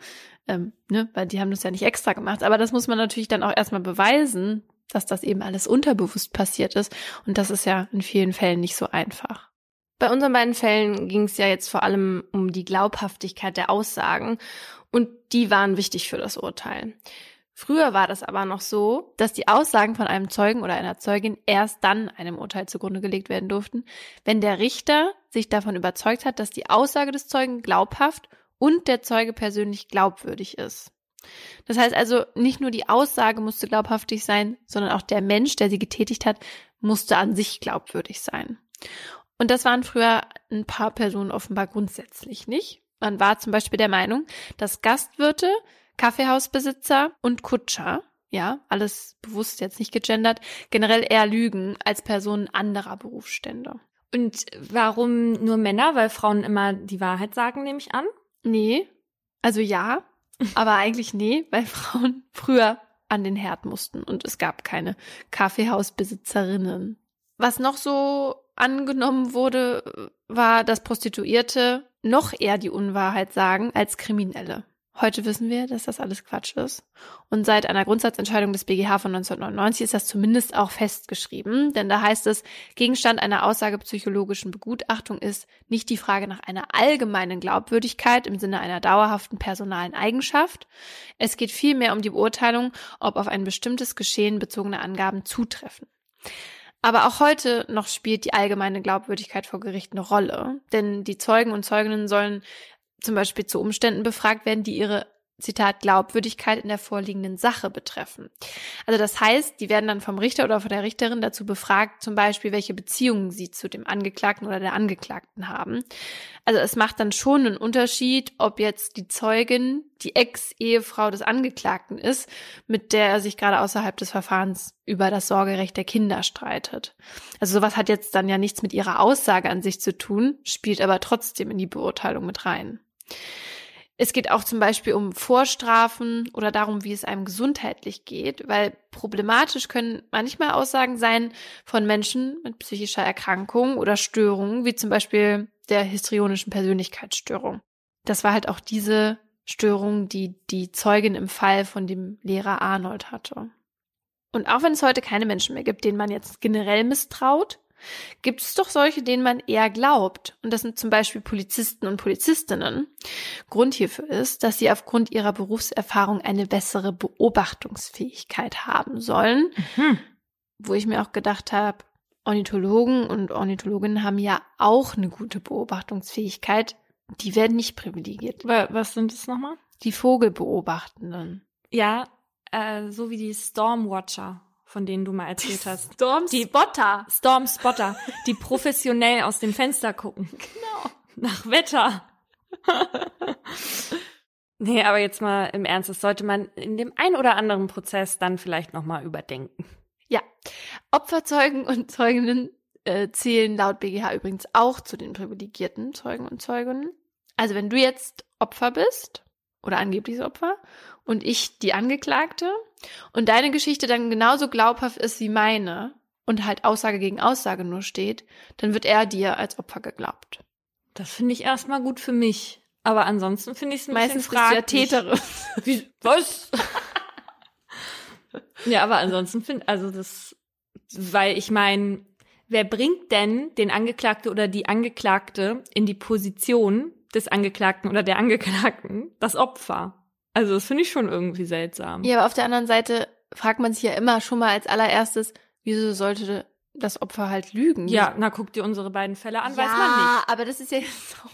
ähm, ne? weil die haben das ja nicht extra gemacht. Aber das muss man natürlich dann auch erstmal beweisen, dass das eben alles unterbewusst passiert ist. Und das ist ja in vielen Fällen nicht so einfach. Bei unseren beiden Fällen ging es ja jetzt vor allem um die Glaubhaftigkeit der Aussagen und die waren wichtig für das Urteil. Früher war das aber noch so, dass die Aussagen von einem Zeugen oder einer Zeugin erst dann einem Urteil zugrunde gelegt werden durften, wenn der Richter sich davon überzeugt hat, dass die Aussage des Zeugen glaubhaft und der Zeuge persönlich glaubwürdig ist. Das heißt also, nicht nur die Aussage musste glaubhaftig sein, sondern auch der Mensch, der sie getätigt hat, musste an sich glaubwürdig sein. Und das waren früher ein paar Personen offenbar grundsätzlich nicht. Man war zum Beispiel der Meinung, dass Gastwirte Kaffeehausbesitzer und Kutscher, ja, alles bewusst jetzt nicht gegendert, generell eher lügen als Personen anderer Berufsstände. Und warum nur Männer? Weil Frauen immer die Wahrheit sagen, nehme ich an? Nee, also ja, aber eigentlich nee, weil Frauen früher an den Herd mussten und es gab keine Kaffeehausbesitzerinnen. Was noch so angenommen wurde, war, dass Prostituierte noch eher die Unwahrheit sagen als Kriminelle. Heute wissen wir, dass das alles Quatsch ist. Und seit einer Grundsatzentscheidung des BGH von 1999 ist das zumindest auch festgeschrieben, denn da heißt es, Gegenstand einer aussagepsychologischen Begutachtung ist nicht die Frage nach einer allgemeinen Glaubwürdigkeit im Sinne einer dauerhaften personalen Eigenschaft. Es geht vielmehr um die Beurteilung, ob auf ein bestimmtes Geschehen bezogene Angaben zutreffen. Aber auch heute noch spielt die allgemeine Glaubwürdigkeit vor Gericht eine Rolle, denn die Zeugen und Zeuginnen sollen zum Beispiel zu Umständen befragt werden, die ihre Zitat Glaubwürdigkeit in der vorliegenden Sache betreffen. Also das heißt, die werden dann vom Richter oder von der Richterin dazu befragt, zum Beispiel, welche Beziehungen sie zu dem Angeklagten oder der Angeklagten haben. Also es macht dann schon einen Unterschied, ob jetzt die Zeugin die Ex-Ehefrau des Angeklagten ist, mit der er sich gerade außerhalb des Verfahrens über das Sorgerecht der Kinder streitet. Also sowas hat jetzt dann ja nichts mit ihrer Aussage an sich zu tun, spielt aber trotzdem in die Beurteilung mit rein. Es geht auch zum Beispiel um Vorstrafen oder darum, wie es einem gesundheitlich geht, weil problematisch können manchmal Aussagen sein von Menschen mit psychischer Erkrankung oder Störungen, wie zum Beispiel der histrionischen Persönlichkeitsstörung. Das war halt auch diese Störung, die die Zeugin im Fall von dem Lehrer Arnold hatte. Und auch wenn es heute keine Menschen mehr gibt, denen man jetzt generell misstraut, gibt es doch solche, denen man eher glaubt. Und das sind zum Beispiel Polizisten und Polizistinnen. Grund hierfür ist, dass sie aufgrund ihrer Berufserfahrung eine bessere Beobachtungsfähigkeit haben sollen. Mhm. Wo ich mir auch gedacht habe, Ornithologen und Ornithologinnen haben ja auch eine gute Beobachtungsfähigkeit. Die werden nicht privilegiert. Was sind das nochmal? Die Vogelbeobachtenden. Ja, äh, so wie die Stormwatcher von denen du mal erzählt hast. Storm die Spotter. Storm Spotter, die professionell aus dem Fenster gucken. Genau. Nach Wetter. nee, aber jetzt mal im Ernst, das sollte man in dem ein oder anderen Prozess dann vielleicht nochmal überdenken. Ja. Opferzeugen und Zeuginnen äh, zählen laut BGH übrigens auch zu den privilegierten Zeugen und Zeuginnen. Also wenn du jetzt Opfer bist oder angebliches Opfer und ich die Angeklagte und deine Geschichte dann genauso glaubhaft ist wie meine und halt Aussage gegen Aussage nur steht, dann wird er dir als Opfer geglaubt. Das finde ich erstmal gut für mich. Aber ansonsten finde ich es meistens fraglich. Täterin. Wie, was? ja, aber ansonsten finde also das, weil ich meine, wer bringt denn den Angeklagte oder die Angeklagte in die Position des Angeklagten oder der Angeklagten, das Opfer? Also das finde ich schon irgendwie seltsam. Ja, aber auf der anderen Seite fragt man sich ja immer schon mal als allererstes, wieso sollte das Opfer halt lügen? Ja, na guck dir unsere beiden Fälle an, ja, weiß man nicht. aber das ist ja jetzt so.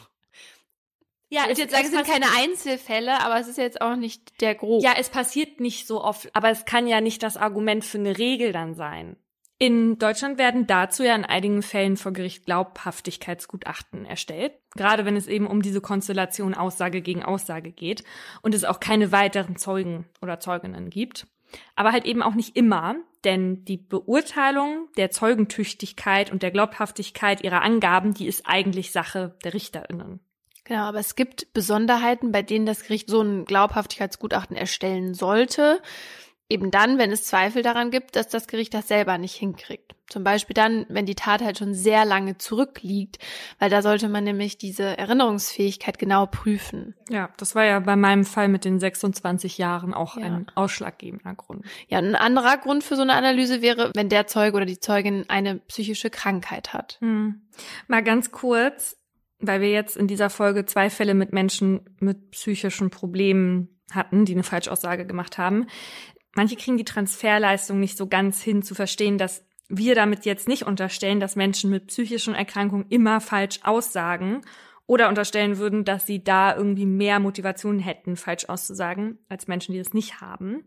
Ja, ich würde jetzt sagen, es sind keine Einzelfälle, aber es ist jetzt auch nicht der Grob. Ja, es passiert nicht so oft, aber es kann ja nicht das Argument für eine Regel dann sein. In Deutschland werden dazu ja in einigen Fällen vor Gericht Glaubhaftigkeitsgutachten erstellt, gerade wenn es eben um diese Konstellation Aussage gegen Aussage geht und es auch keine weiteren Zeugen oder Zeuginnen gibt. Aber halt eben auch nicht immer, denn die Beurteilung der Zeugentüchtigkeit und der Glaubhaftigkeit ihrer Angaben, die ist eigentlich Sache der Richterinnen. Genau, aber es gibt Besonderheiten, bei denen das Gericht so ein Glaubhaftigkeitsgutachten erstellen sollte. Eben dann, wenn es Zweifel daran gibt, dass das Gericht das selber nicht hinkriegt. Zum Beispiel dann, wenn die Tat halt schon sehr lange zurückliegt, weil da sollte man nämlich diese Erinnerungsfähigkeit genau prüfen. Ja, das war ja bei meinem Fall mit den 26 Jahren auch ja. ein ausschlaggebender Grund. Ja, ein anderer Grund für so eine Analyse wäre, wenn der Zeuge oder die Zeugin eine psychische Krankheit hat. Hm. Mal ganz kurz, weil wir jetzt in dieser Folge zwei Fälle mit Menschen mit psychischen Problemen hatten, die eine Falschaussage gemacht haben. Manche kriegen die Transferleistung nicht so ganz hin zu verstehen, dass wir damit jetzt nicht unterstellen, dass Menschen mit psychischen Erkrankungen immer falsch aussagen oder unterstellen würden, dass sie da irgendwie mehr Motivation hätten, falsch auszusagen, als Menschen, die das nicht haben.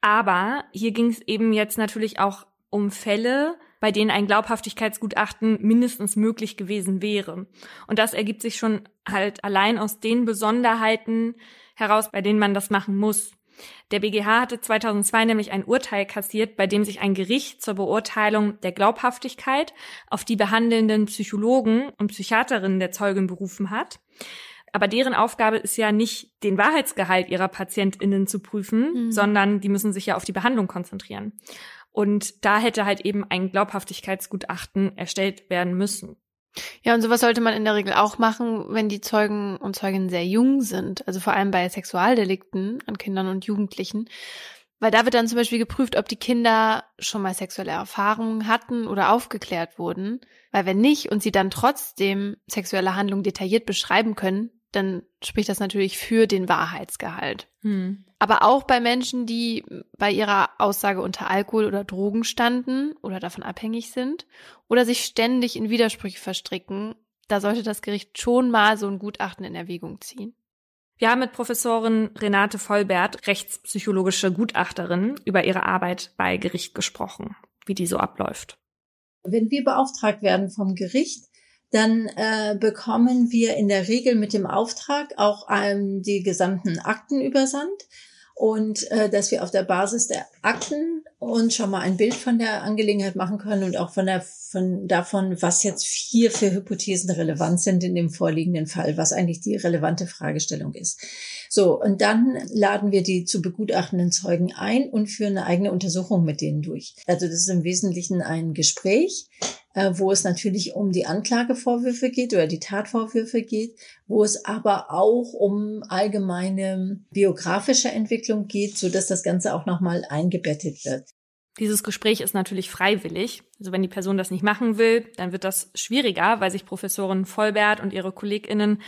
Aber hier ging es eben jetzt natürlich auch um Fälle, bei denen ein Glaubhaftigkeitsgutachten mindestens möglich gewesen wäre. Und das ergibt sich schon halt allein aus den Besonderheiten heraus, bei denen man das machen muss. Der BGH hatte 2002 nämlich ein Urteil kassiert, bei dem sich ein Gericht zur Beurteilung der Glaubhaftigkeit auf die behandelnden Psychologen und Psychiaterinnen der Zeugin berufen hat. Aber deren Aufgabe ist ja nicht, den Wahrheitsgehalt ihrer PatientInnen zu prüfen, mhm. sondern die müssen sich ja auf die Behandlung konzentrieren. Und da hätte halt eben ein Glaubhaftigkeitsgutachten erstellt werden müssen. Ja, und sowas sollte man in der Regel auch machen, wenn die Zeugen und Zeuginnen sehr jung sind. Also vor allem bei Sexualdelikten an Kindern und Jugendlichen. Weil da wird dann zum Beispiel geprüft, ob die Kinder schon mal sexuelle Erfahrungen hatten oder aufgeklärt wurden. Weil wenn nicht und sie dann trotzdem sexuelle Handlungen detailliert beschreiben können, dann spricht das natürlich für den Wahrheitsgehalt. Hm. Aber auch bei Menschen, die bei ihrer Aussage unter Alkohol oder Drogen standen oder davon abhängig sind oder sich ständig in Widersprüche verstricken, da sollte das Gericht schon mal so ein Gutachten in Erwägung ziehen. Wir haben mit Professorin Renate Vollbert, rechtspsychologische Gutachterin, über ihre Arbeit bei Gericht gesprochen, wie die so abläuft. Wenn wir beauftragt werden vom Gericht, dann äh, bekommen wir in der Regel mit dem Auftrag auch ähm, die gesamten Akten übersandt und äh, dass wir auf der Basis der Akten uns schon mal ein Bild von der Angelegenheit machen können und auch von der von davon, was jetzt hier für Hypothesen relevant sind in dem vorliegenden Fall, was eigentlich die relevante Fragestellung ist. So, und dann laden wir die zu begutachtenden Zeugen ein und führen eine eigene Untersuchung mit denen durch. Also das ist im Wesentlichen ein Gespräch, wo es natürlich um die Anklagevorwürfe geht oder die Tatvorwürfe geht, wo es aber auch um allgemeine biografische Entwicklung geht, so dass das Ganze auch nochmal eingebettet wird. Dieses Gespräch ist natürlich freiwillig. Also wenn die Person das nicht machen will, dann wird das schwieriger, weil sich Professorin Vollbert und ihre KollegInnen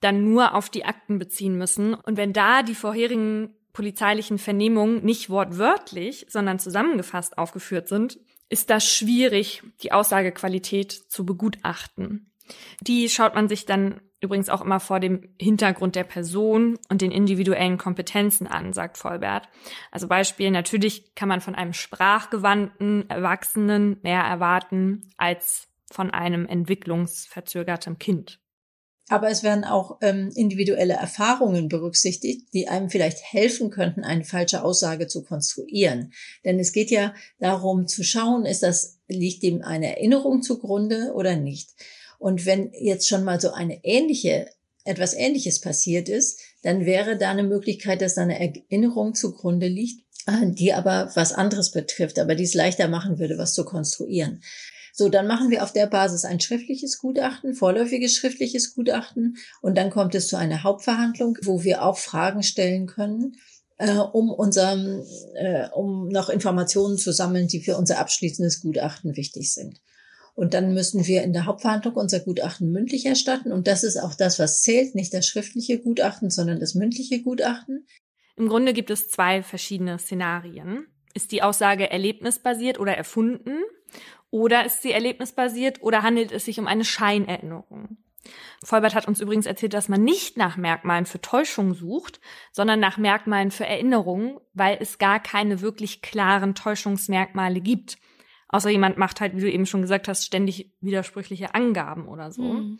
dann nur auf die Akten beziehen müssen. Und wenn da die vorherigen polizeilichen Vernehmungen nicht wortwörtlich, sondern zusammengefasst aufgeführt sind, ist das schwierig, die Aussagequalität zu begutachten. Die schaut man sich dann übrigens auch immer vor dem Hintergrund der Person und den individuellen Kompetenzen an, sagt Vollbert. Also Beispiel, natürlich kann man von einem sprachgewandten Erwachsenen mehr erwarten als von einem entwicklungsverzögerten Kind. Aber es werden auch ähm, individuelle Erfahrungen berücksichtigt, die einem vielleicht helfen könnten, eine falsche Aussage zu konstruieren. Denn es geht ja darum zu schauen, ist das, liegt dem eine Erinnerung zugrunde oder nicht. Und wenn jetzt schon mal so eine ähnliche, etwas ähnliches passiert ist, dann wäre da eine Möglichkeit, dass da eine Erinnerung zugrunde liegt, äh, die aber was anderes betrifft, aber die es leichter machen würde, was zu konstruieren. So, dann machen wir auf der Basis ein schriftliches Gutachten, vorläufiges schriftliches Gutachten und dann kommt es zu einer Hauptverhandlung, wo wir auch Fragen stellen können, äh, um unserem, äh, um noch Informationen zu sammeln, die für unser abschließendes Gutachten wichtig sind. Und dann müssen wir in der Hauptverhandlung unser Gutachten mündlich erstatten. Und das ist auch das, was zählt, nicht das schriftliche Gutachten, sondern das mündliche Gutachten. Im Grunde gibt es zwei verschiedene Szenarien. Ist die Aussage erlebnisbasiert oder erfunden? Oder ist sie erlebnisbasiert oder handelt es sich um eine Scheinerinnerung? Vollbert hat uns übrigens erzählt, dass man nicht nach Merkmalen für Täuschung sucht, sondern nach Merkmalen für Erinnerung, weil es gar keine wirklich klaren Täuschungsmerkmale gibt. Außer jemand macht halt, wie du eben schon gesagt hast, ständig widersprüchliche Angaben oder so. Mhm.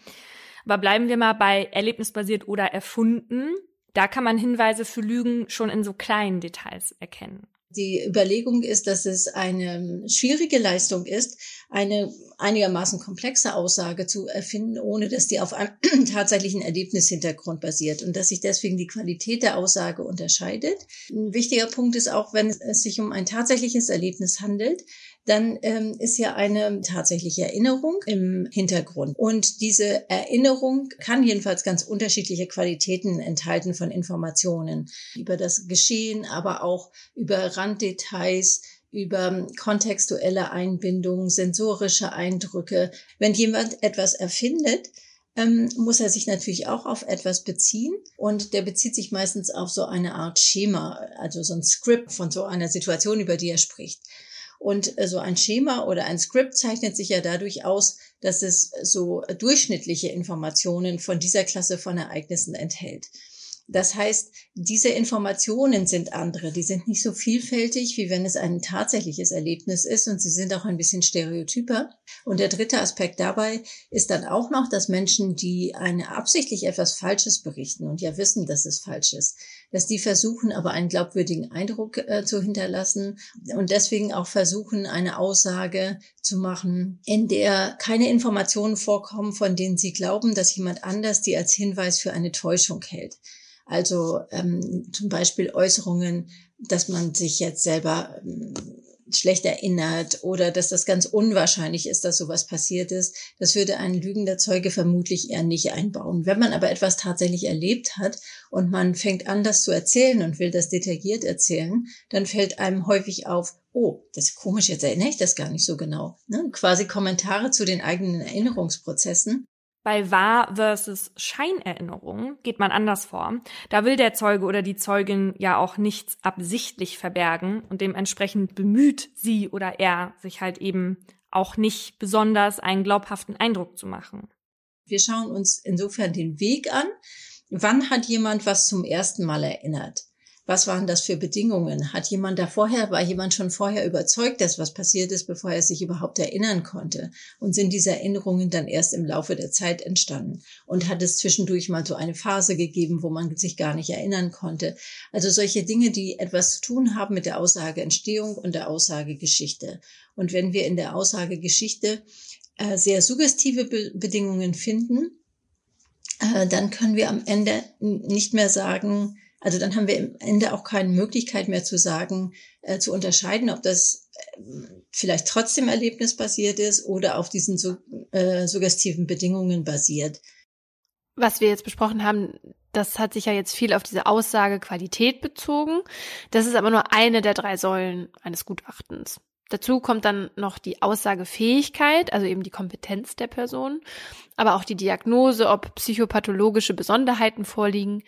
Aber bleiben wir mal bei erlebnisbasiert oder erfunden. Da kann man Hinweise für Lügen schon in so kleinen Details erkennen. Die Überlegung ist, dass es eine schwierige Leistung ist, eine einigermaßen komplexe Aussage zu erfinden, ohne dass die auf einem tatsächlichen Erlebnishintergrund basiert und dass sich deswegen die Qualität der Aussage unterscheidet. Ein wichtiger Punkt ist auch, wenn es sich um ein tatsächliches Erlebnis handelt, dann ähm, ist ja eine tatsächliche Erinnerung im Hintergrund. Und diese Erinnerung kann jedenfalls ganz unterschiedliche Qualitäten enthalten von Informationen über das Geschehen, aber auch über Randdetails, über kontextuelle Einbindungen, sensorische Eindrücke. Wenn jemand etwas erfindet, ähm, muss er sich natürlich auch auf etwas beziehen und der bezieht sich meistens auf so eine Art Schema, also so ein Skript von so einer Situation, über die er spricht. Und äh, so ein Schema oder ein Skript zeichnet sich ja dadurch aus, dass es so durchschnittliche Informationen von dieser Klasse von Ereignissen enthält. Das heißt, diese Informationen sind andere, die sind nicht so vielfältig, wie wenn es ein tatsächliches Erlebnis ist und sie sind auch ein bisschen stereotyper. Und der dritte Aspekt dabei ist dann auch noch, dass Menschen, die eine absichtlich etwas Falsches berichten und ja wissen, dass es falsch ist, dass die versuchen, aber einen glaubwürdigen Eindruck äh, zu hinterlassen und deswegen auch versuchen, eine Aussage zu machen, in der keine Informationen vorkommen, von denen sie glauben, dass jemand anders die als Hinweis für eine Täuschung hält. Also ähm, zum Beispiel Äußerungen, dass man sich jetzt selber ähm, schlecht erinnert oder dass das ganz unwahrscheinlich ist, dass sowas passiert ist. Das würde ein lügender Zeuge vermutlich eher nicht einbauen. Wenn man aber etwas tatsächlich erlebt hat und man fängt an, das zu erzählen und will das detailliert erzählen, dann fällt einem häufig auf, oh, das ist komisch, jetzt erinnere ich das gar nicht so genau. Ne? Quasi Kommentare zu den eigenen Erinnerungsprozessen. Bei Wahr versus Scheinerinnerung geht man anders vor. Da will der Zeuge oder die Zeugin ja auch nichts absichtlich verbergen und dementsprechend bemüht sie oder er sich halt eben auch nicht besonders einen glaubhaften Eindruck zu machen. Wir schauen uns insofern den Weg an. Wann hat jemand was zum ersten Mal erinnert? Was waren das für Bedingungen? Hat jemand da vorher, war jemand schon vorher überzeugt, dass was passiert ist, bevor er sich überhaupt erinnern konnte? Und sind diese Erinnerungen dann erst im Laufe der Zeit entstanden? Und hat es zwischendurch mal so eine Phase gegeben, wo man sich gar nicht erinnern konnte? Also solche Dinge, die etwas zu tun haben mit der Aussageentstehung und der Aussagegeschichte. Und wenn wir in der Aussagegeschichte äh, sehr suggestive Be Bedingungen finden, äh, dann können wir am Ende nicht mehr sagen, also dann haben wir im Ende auch keine Möglichkeit mehr zu sagen, äh, zu unterscheiden, ob das äh, vielleicht trotzdem erlebnisbasiert ist oder auf diesen su äh, suggestiven Bedingungen basiert. Was wir jetzt besprochen haben, das hat sich ja jetzt viel auf diese Aussage Qualität bezogen. Das ist aber nur eine der drei Säulen eines Gutachtens. Dazu kommt dann noch die Aussagefähigkeit, also eben die Kompetenz der Person, aber auch die Diagnose, ob psychopathologische Besonderheiten vorliegen.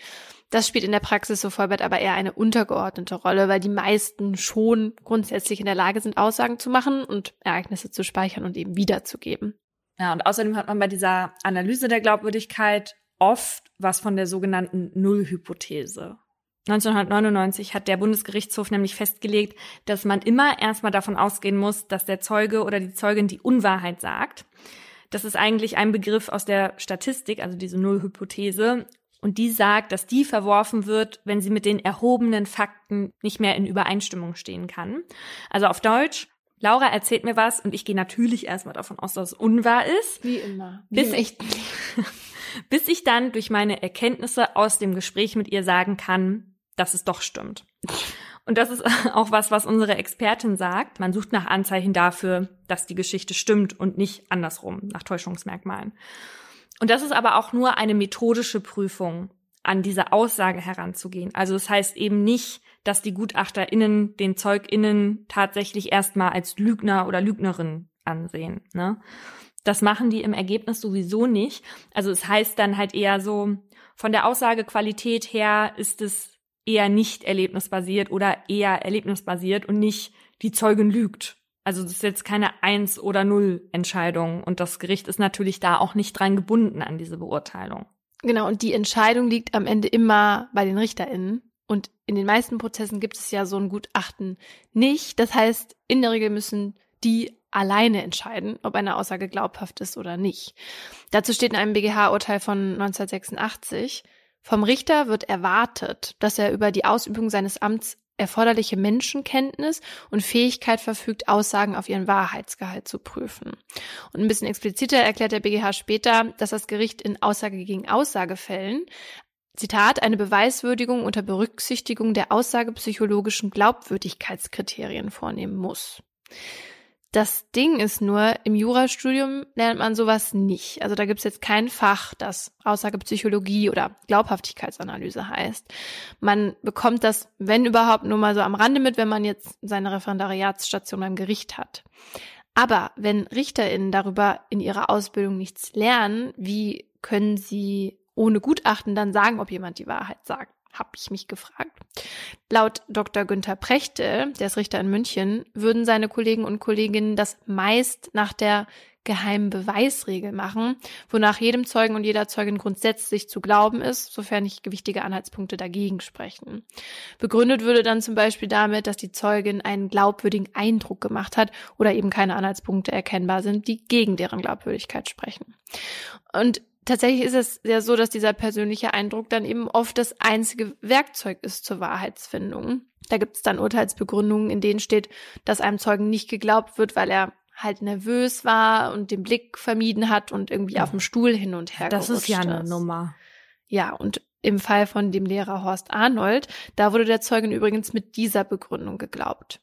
Das spielt in der Praxis so Vollbert aber eher eine untergeordnete Rolle, weil die meisten schon grundsätzlich in der Lage sind, Aussagen zu machen und Ereignisse zu speichern und eben wiederzugeben. Ja, und außerdem hat man bei dieser Analyse der Glaubwürdigkeit oft was von der sogenannten Nullhypothese. 1999 hat der Bundesgerichtshof nämlich festgelegt, dass man immer erstmal davon ausgehen muss, dass der Zeuge oder die Zeugin die Unwahrheit sagt. Das ist eigentlich ein Begriff aus der Statistik, also diese Nullhypothese. Und die sagt, dass die verworfen wird, wenn sie mit den erhobenen Fakten nicht mehr in Übereinstimmung stehen kann. Also auf Deutsch, Laura erzählt mir was und ich gehe natürlich erstmal davon aus, dass es unwahr ist. Wie immer. Wie bis, ich, bis ich dann durch meine Erkenntnisse aus dem Gespräch mit ihr sagen kann, dass es doch stimmt. Und das ist auch was, was unsere Expertin sagt. Man sucht nach Anzeichen dafür, dass die Geschichte stimmt und nicht andersrum, nach Täuschungsmerkmalen. Und das ist aber auch nur eine methodische Prüfung, an diese Aussage heranzugehen. Also das heißt eben nicht, dass die GutachterInnen den ZeugInnen tatsächlich erstmal als Lügner oder Lügnerin ansehen. Ne? Das machen die im Ergebnis sowieso nicht. Also es heißt dann halt eher so, von der Aussagequalität her ist es eher nicht erlebnisbasiert oder eher erlebnisbasiert und nicht die Zeugin lügt. Also das ist jetzt keine Eins- oder Null-Entscheidung und das Gericht ist natürlich da auch nicht dran gebunden an diese Beurteilung. Genau, und die Entscheidung liegt am Ende immer bei den RichterInnen. Und in den meisten Prozessen gibt es ja so ein Gutachten nicht. Das heißt, in der Regel müssen die alleine entscheiden, ob eine Aussage glaubhaft ist oder nicht. Dazu steht in einem BGH-Urteil von 1986, vom Richter wird erwartet, dass er über die Ausübung seines Amts erforderliche Menschenkenntnis und Fähigkeit verfügt, Aussagen auf ihren Wahrheitsgehalt zu prüfen. Und ein bisschen expliziter erklärt der BGH später, dass das Gericht in Aussage gegen Aussagefällen Zitat, eine Beweiswürdigung unter Berücksichtigung der aussagepsychologischen Glaubwürdigkeitskriterien vornehmen muss. Das Ding ist nur, im Jurastudium lernt man sowas nicht. Also da gibt's jetzt kein Fach, das Aussagepsychologie oder Glaubhaftigkeitsanalyse heißt. Man bekommt das, wenn überhaupt, nur mal so am Rande mit, wenn man jetzt seine Referendariatsstation beim Gericht hat. Aber wenn RichterInnen darüber in ihrer Ausbildung nichts lernen, wie können sie ohne Gutachten dann sagen, ob jemand die Wahrheit sagt? Habe ich mich gefragt. Laut Dr. Günther Prechte, der ist Richter in München, würden seine Kollegen und Kolleginnen das meist nach der geheimen Beweisregel machen, wonach jedem Zeugen und jeder Zeugin grundsätzlich zu glauben ist, sofern nicht gewichtige Anhaltspunkte dagegen sprechen. Begründet würde dann zum Beispiel damit, dass die Zeugin einen glaubwürdigen Eindruck gemacht hat oder eben keine Anhaltspunkte erkennbar sind, die gegen deren Glaubwürdigkeit sprechen. Und tatsächlich ist es ja so, dass dieser persönliche Eindruck dann eben oft das einzige Werkzeug ist zur Wahrheitsfindung. Da gibt es dann Urteilsbegründungen, in denen steht, dass einem Zeugen nicht geglaubt wird, weil er halt nervös war und den Blick vermieden hat und irgendwie ja. auf dem Stuhl hin und her Das ist ja eine ist. Nummer. Ja, und im Fall von dem Lehrer Horst Arnold, da wurde der Zeugin übrigens mit dieser Begründung geglaubt.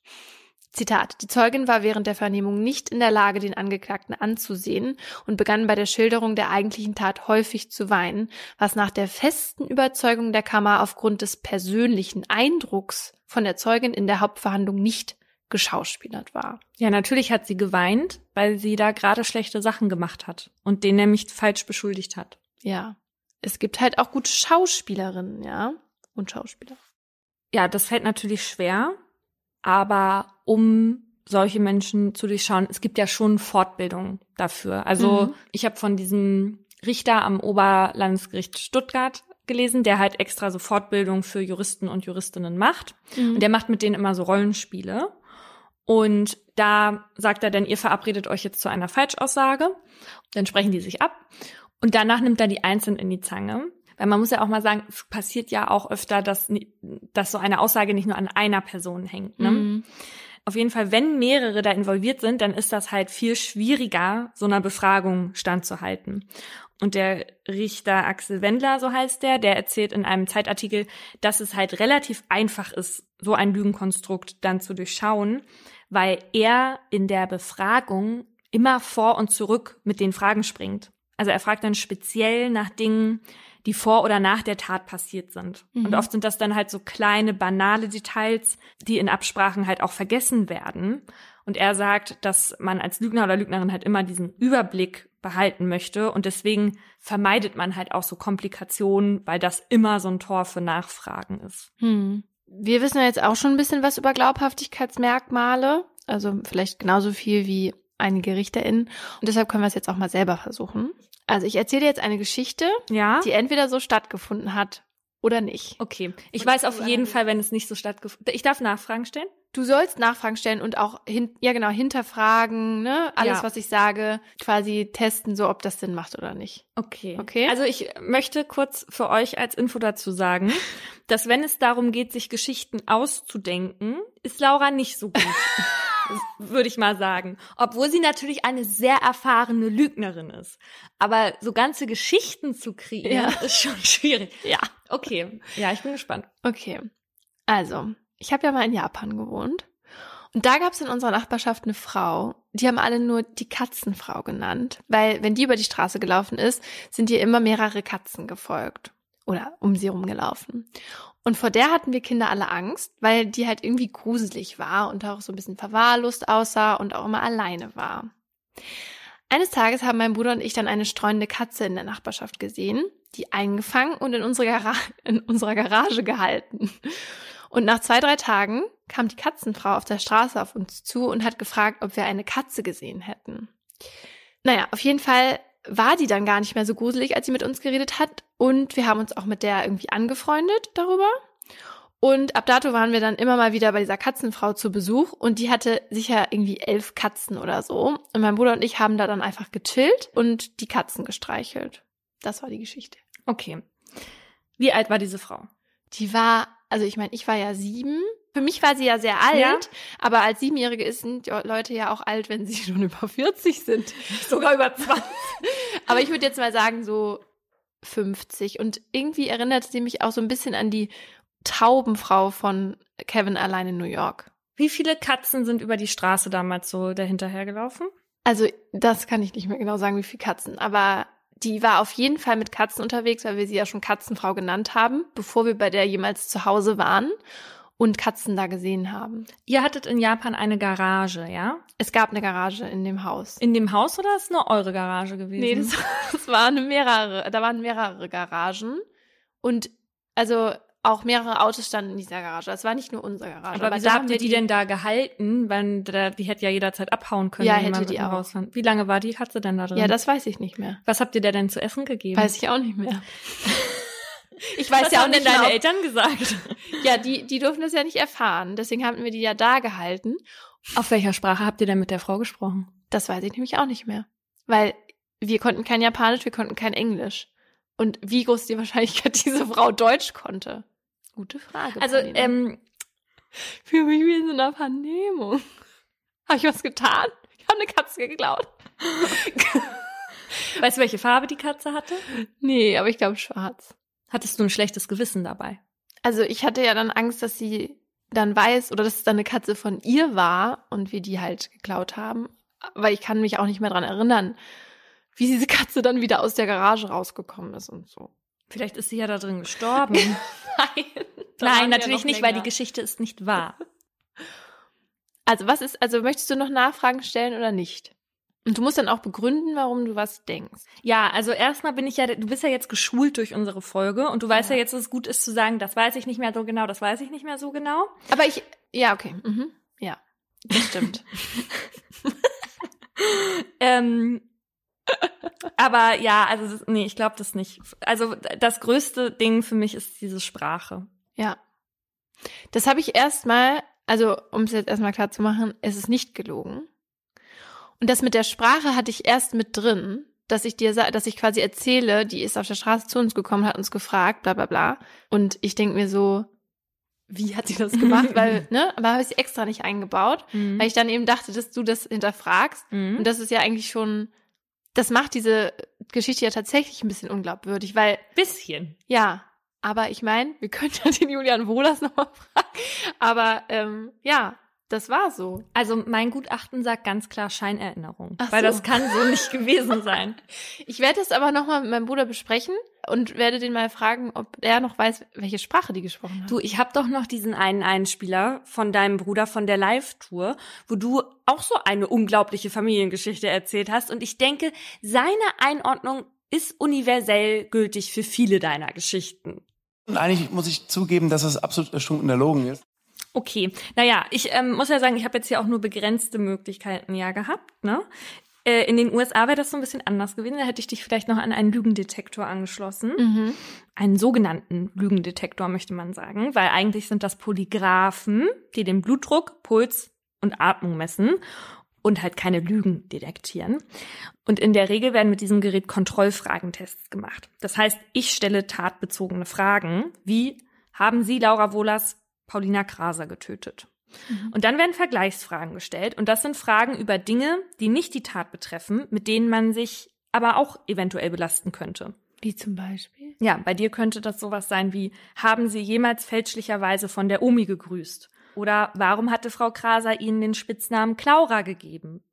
Zitat, die Zeugin war während der Vernehmung nicht in der Lage, den Angeklagten anzusehen und begann bei der Schilderung der eigentlichen Tat häufig zu weinen, was nach der festen Überzeugung der Kammer aufgrund des persönlichen Eindrucks von der Zeugin in der Hauptverhandlung nicht geschauspielert war. Ja, natürlich hat sie geweint, weil sie da gerade schlechte Sachen gemacht hat und den nämlich falsch beschuldigt hat. Ja. Es gibt halt auch gute Schauspielerinnen, ja, und Schauspieler. Ja, das fällt natürlich schwer, aber um solche Menschen zu durchschauen, es gibt ja schon Fortbildung dafür. Also mhm. ich habe von diesem Richter am Oberlandesgericht Stuttgart gelesen, der halt extra so Fortbildung für Juristen und Juristinnen macht. Mhm. Und der macht mit denen immer so Rollenspiele. Und da sagt er dann, ihr verabredet euch jetzt zu einer Falschaussage. Dann sprechen die sich ab. Und danach nimmt er die einzeln in die Zange. Weil man muss ja auch mal sagen, es passiert ja auch öfter, dass, dass so eine Aussage nicht nur an einer Person hängt. Ne? Mhm. Auf jeden Fall, wenn mehrere da involviert sind, dann ist das halt viel schwieriger, so einer Befragung standzuhalten. Und der Richter Axel Wendler, so heißt der, der erzählt in einem Zeitartikel, dass es halt relativ einfach ist, so ein Lügenkonstrukt dann zu durchschauen, weil er in der Befragung immer vor und zurück mit den Fragen springt. Also er fragt dann speziell nach Dingen, die vor oder nach der Tat passiert sind. Mhm. Und oft sind das dann halt so kleine, banale Details, die in Absprachen halt auch vergessen werden. Und er sagt, dass man als Lügner oder Lügnerin halt immer diesen Überblick behalten möchte. Und deswegen vermeidet man halt auch so Komplikationen, weil das immer so ein Tor für Nachfragen ist. Hm. Wir wissen ja jetzt auch schon ein bisschen was über Glaubhaftigkeitsmerkmale. Also vielleicht genauso viel wie einige RichterInnen. Und deshalb können wir es jetzt auch mal selber versuchen. Also ich erzähle jetzt eine Geschichte, ja? die entweder so stattgefunden hat oder nicht. Okay. Ich und weiß auf jeden Fall, wenn es nicht so stattgefunden Ich darf Nachfragen stellen? Du sollst Nachfragen stellen und auch hin, ja genau, hinterfragen, ne? Alles, ja. was ich sage, quasi testen, so ob das Sinn macht oder nicht. Okay. Okay. Also ich möchte kurz für euch als Info dazu sagen, dass wenn es darum geht, sich Geschichten auszudenken, ist Laura nicht so gut. würde ich mal sagen. Obwohl sie natürlich eine sehr erfahrene Lügnerin ist. Aber so ganze Geschichten zu kreieren, ja. ist schon schwierig. Ja. Okay. Ja, ich bin gespannt. Okay. Also, ich habe ja mal in Japan gewohnt. Und da gab es in unserer Nachbarschaft eine Frau, die haben alle nur die Katzenfrau genannt, weil wenn die über die Straße gelaufen ist, sind ihr immer mehrere Katzen gefolgt oder um sie rumgelaufen. Und vor der hatten wir Kinder alle Angst, weil die halt irgendwie gruselig war und auch so ein bisschen verwahrlost aussah und auch immer alleine war. Eines Tages haben mein Bruder und ich dann eine streunende Katze in der Nachbarschaft gesehen, die eingefangen und in, unsere Gara in unserer Garage gehalten. Und nach zwei, drei Tagen kam die Katzenfrau auf der Straße auf uns zu und hat gefragt, ob wir eine Katze gesehen hätten. Naja, auf jeden Fall war die dann gar nicht mehr so gruselig, als sie mit uns geredet hat. Und wir haben uns auch mit der irgendwie angefreundet darüber. Und ab dato waren wir dann immer mal wieder bei dieser Katzenfrau zu Besuch und die hatte sicher irgendwie elf Katzen oder so. Und mein Bruder und ich haben da dann einfach gechillt und die Katzen gestreichelt. Das war die Geschichte. Okay. Wie alt war diese Frau? Die war, also ich meine, ich war ja sieben Für mich war sie ja sehr alt, Ja? aber als Siebenjährige ist- sind Leute ja auch alt, wenn sie schon über 40 sind. Sogar über 20. Aber ich würde jetzt mal sagen, so 50. Und irgendwie erinnert sie mich auch so ein bisschen an die Taubenfrau von Kevin allein in New York. Wie viele Katzen sind über die Straße damals so dahinterher gelaufen? Also, das kann ich nicht mehr genau sagen, wie viele Katzen. Aber die war auf jeden Fall mit Katzen unterwegs, weil wir sie ja schon Katzenfrau genannt haben, bevor wir bei der jemals zu Hause waren und Katzen da gesehen haben. Ihr hattet in Japan eine Garage, ja? Es gab eine Garage in dem Haus. In dem Haus oder ist nur eure Garage gewesen? Nee, das, das waren mehrere, da waren mehrere Garagen und also auch mehrere Autos standen in dieser Garage. Das war nicht nur unsere Garage. aber wieso da habt haben ihr wir die denn da gehalten? Weil da, die hätte ja jederzeit abhauen können. Ja, wenn hätte die auch. Wie lange war die Katze denn da drin? Ja, das weiß ich nicht mehr. Was habt ihr der denn zu essen gegeben? Weiß ich auch nicht mehr. Ich weiß Was ja auch haben nicht denn deine Eltern gesagt? Ja, die, die durften das ja nicht erfahren. Deswegen haben wir die ja da gehalten. Auf welcher Sprache habt ihr denn mit der Frau gesprochen? Das weiß ich nämlich auch nicht mehr. Weil wir konnten kein Japanisch, wir konnten kein Englisch. Und wie groß ist die Wahrscheinlichkeit, diese Frau Deutsch konnte? Gute Frage. Also, Paulina. ähm, für mich wie in so einer Vernehmung. Habe ich was getan? Ich habe eine Katze geklaut. weißt du, welche Farbe die Katze hatte? Nee, aber ich glaube schwarz. Hattest du ein schlechtes Gewissen dabei? Also ich hatte ja dann Angst, dass sie dann weiß oder dass es dann eine Katze von ihr war und wir die halt geklaut haben. Weil ich kann mich auch nicht mehr dran erinnern, wie diese Katze dann wieder aus der Garage rausgekommen ist und so. Vielleicht ist sie ja da drin gestorben. Nein. Nein, natürlich nicht, weil die Geschichte ist nicht wahr. Also was ist, also möchtest du noch Nachfragen stellen oder nicht? Und du musst dann auch begründen, warum du was denkst. Ja, also erstmal bin ich ja, du bist ja jetzt geschult durch unsere Folge und du weißt ja, Ja. jetzt, dass es gut ist zu sagen, das weiß ich nicht mehr so genau, das weiß ich nicht mehr so genau. Aber ich, ja, okay. Mhm. Ja, das stimmt. Ähm, aber ja, also nee, ich glaube das nicht. Also das größte Ding für mich ist diese Sprache. Ja. Das habe ich erstmal, also um es jetzt erstmal klar zu machen, es ist nicht gelogen. Und das mit der Sprache hatte ich erst mit drin, dass ich dir, dass ich quasi erzähle, die ist auf der Straße zu uns gekommen, hat uns gefragt, bla bla bla. Und ich denke mir so, wie hat sie das gemacht? Weil, ne, aber habe ich sie extra nicht eingebaut, Mhm. weil ich dann eben dachte, dass du das hinterfragst. Mhm. Und das ist ja eigentlich schon, das macht diese Geschichte ja tatsächlich ein bisschen unglaubwürdig, weil bisschen. ja, aber ich meine, wir können ja den Julian Wohlers nochmal fragen. Aber ähm, ja, das war so. Also mein Gutachten sagt ganz klar Scheinerinnerung, Ach weil so. das kann so nicht gewesen sein. Ich werde das aber nochmal mit meinem Bruder besprechen und werde den mal fragen, ob er noch weiß, welche Sprache die gesprochen hat. Du, ich habe doch noch diesen einen Einspieler von deinem Bruder von der Live-Tour, wo du auch so eine unglaubliche Familiengeschichte erzählt hast. Und ich denke, seine Einordnung ist universell gültig für viele deiner Geschichten. Und eigentlich muss ich zugeben, dass das absolut erstunken erlogen ist. Okay, naja, ich ähm, muss ja sagen, ich habe jetzt hier auch nur begrenzte Möglichkeiten ja gehabt. Ne? Äh, in den USA wäre das so ein bisschen anders gewesen. Da hätte ich dich vielleicht noch an einen Lügendetektor angeschlossen. Mhm. Einen sogenannten Lügendetektor, möchte man sagen, weil eigentlich sind das Polygraphen, die den Blutdruck, Puls und Atmung messen und halt keine Lügen detektieren. Und in der Regel werden mit diesem Gerät Kontrollfragentests gemacht. Das heißt, ich stelle tatbezogene Fragen, wie haben Sie Laura Wohlers Paulina Kraser getötet? Und dann werden Vergleichsfragen gestellt. Und das sind Fragen über Dinge, die nicht die Tat betreffen, mit denen man sich aber auch eventuell belasten könnte. Wie zum Beispiel? Ja, bei dir könnte das sowas sein wie, haben Sie jemals fälschlicherweise von der Omi gegrüßt? Oder warum hatte Frau Kraser Ihnen den Spitznamen Klaura gegeben?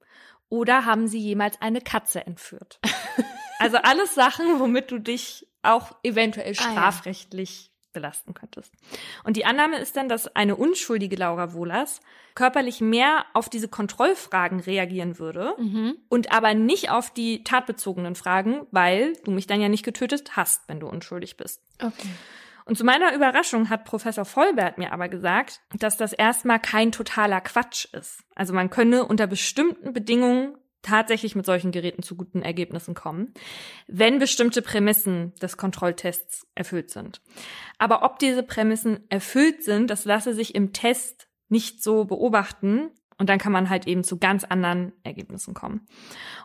Oder haben Sie jemals eine Katze entführt? also alles Sachen, womit du dich auch eventuell Ah, strafrechtlich belasten könntest. Und die Annahme ist dann, dass eine unschuldige Laura Wohlers körperlich mehr auf diese Kontrollfragen reagieren würde Mhm. und aber nicht auf die tatbezogenen Fragen, weil du mich dann ja nicht getötet hast, wenn du unschuldig bist. Okay. Und zu meiner Überraschung hat Professor Vollbert mir aber gesagt, dass das erstmal kein totaler Quatsch ist. Also man könne unter bestimmten Bedingungen tatsächlich mit solchen Geräten zu guten Ergebnissen kommen, wenn bestimmte Prämissen des Kontrolltests erfüllt sind. Aber ob diese Prämissen erfüllt sind, das lasse sich im Test nicht so beobachten. Und dann kann man halt eben zu ganz anderen Ergebnissen kommen.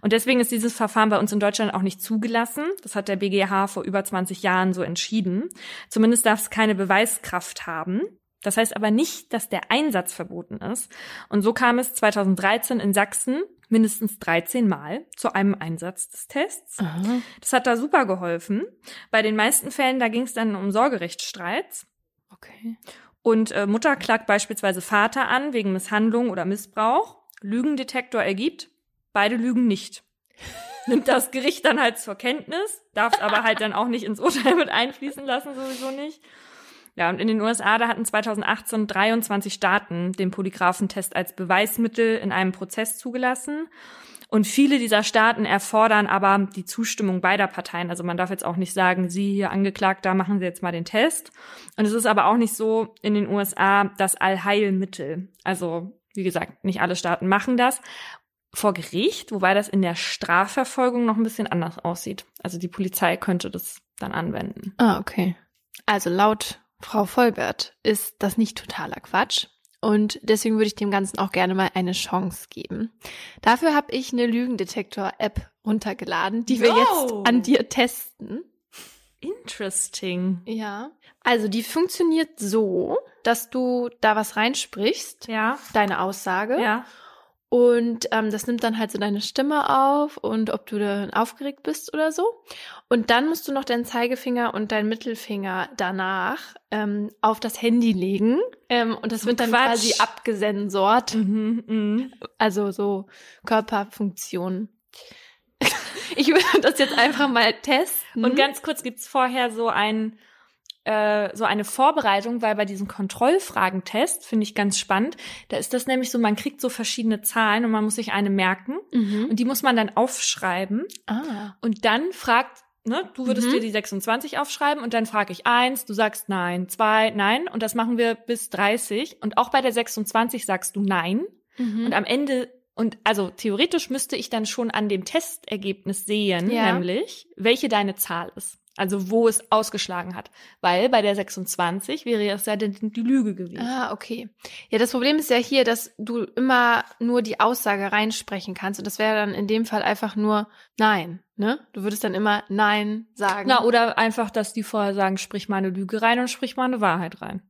Und deswegen ist dieses Verfahren bei uns in Deutschland auch nicht zugelassen. Das hat der BGH vor über 20 Jahren so entschieden. Zumindest darf es keine Beweiskraft haben. Das heißt aber nicht, dass der Einsatz verboten ist. Und so kam es 2013 in Sachsen mindestens 13 Mal zu einem Einsatz des Tests. Aha. Das hat da super geholfen. Bei den meisten Fällen, da ging es dann um Sorgerechtsstreits. Okay. Und äh, Mutter klagt beispielsweise Vater an wegen Misshandlung oder Missbrauch. Lügendetektor ergibt, beide lügen nicht. Nimmt das Gericht dann halt zur Kenntnis, darf es aber halt dann auch nicht ins Urteil mit einfließen lassen, sowieso nicht. Ja, und in den USA, da hatten 2018 23 Staaten den Polygraphentest als Beweismittel in einem Prozess zugelassen. Und viele dieser Staaten erfordern aber die Zustimmung beider Parteien. Also man darf jetzt auch nicht sagen, Sie hier Angeklagter, machen Sie jetzt mal den Test. Und es ist aber auch nicht so in den USA das Allheilmittel. Also wie gesagt, nicht alle Staaten machen das vor Gericht, wobei das in der Strafverfolgung noch ein bisschen anders aussieht. Also die Polizei könnte das dann anwenden. Ah, okay. Also laut Frau Vollbert ist das nicht totaler Quatsch. Und deswegen würde ich dem Ganzen auch gerne mal eine Chance geben. Dafür habe ich eine Lügendetektor-App runtergeladen, die wir Wow. jetzt an dir testen. Interesting. Ja. Also die funktioniert so, dass du da was reinsprichst, Ja, deine Aussage. ja. Und ähm, das nimmt dann halt so deine Stimme auf und ob du dann aufgeregt bist oder so. Und dann musst du noch deinen Zeigefinger und deinen Mittelfinger danach ähm, auf das Handy legen. Ähm, und das wird dann Quatsch. quasi abgesensort. Mhm, mhm. Also so Körperfunktionen. ich würde das jetzt einfach mal testen. Und ganz kurz gibt's vorher so ein äh, so eine Vorbereitung, weil bei diesem Kontrollfragentest finde ich ganz spannend. Da ist das nämlich so, man kriegt so verschiedene Zahlen und man muss sich eine merken mhm. und die muss man dann aufschreiben ah. und dann fragt Ne, du würdest Mhm. dir die 26 aufschreiben und dann frage ich eins, du sagst nein, zwei, nein und das machen wir bis 30 und auch bei der 26 sagst du nein Mhm. und am Ende und also theoretisch müsste ich dann schon an dem Testergebnis sehen, Ja. nämlich welche deine Zahl ist. Also wo es ausgeschlagen hat. Weil bei der 26 wäre es ja dann die Lüge gewesen. Ah, okay. Ja, das Problem ist ja hier, dass du immer nur die Aussage reinsprechen kannst. Und das wäre dann in dem Fall einfach nur Nein, ne? Du würdest dann immer Nein sagen. Na, oder einfach, dass die vorher sagen, sprich mal eine Lüge rein und sprich mal eine Wahrheit rein.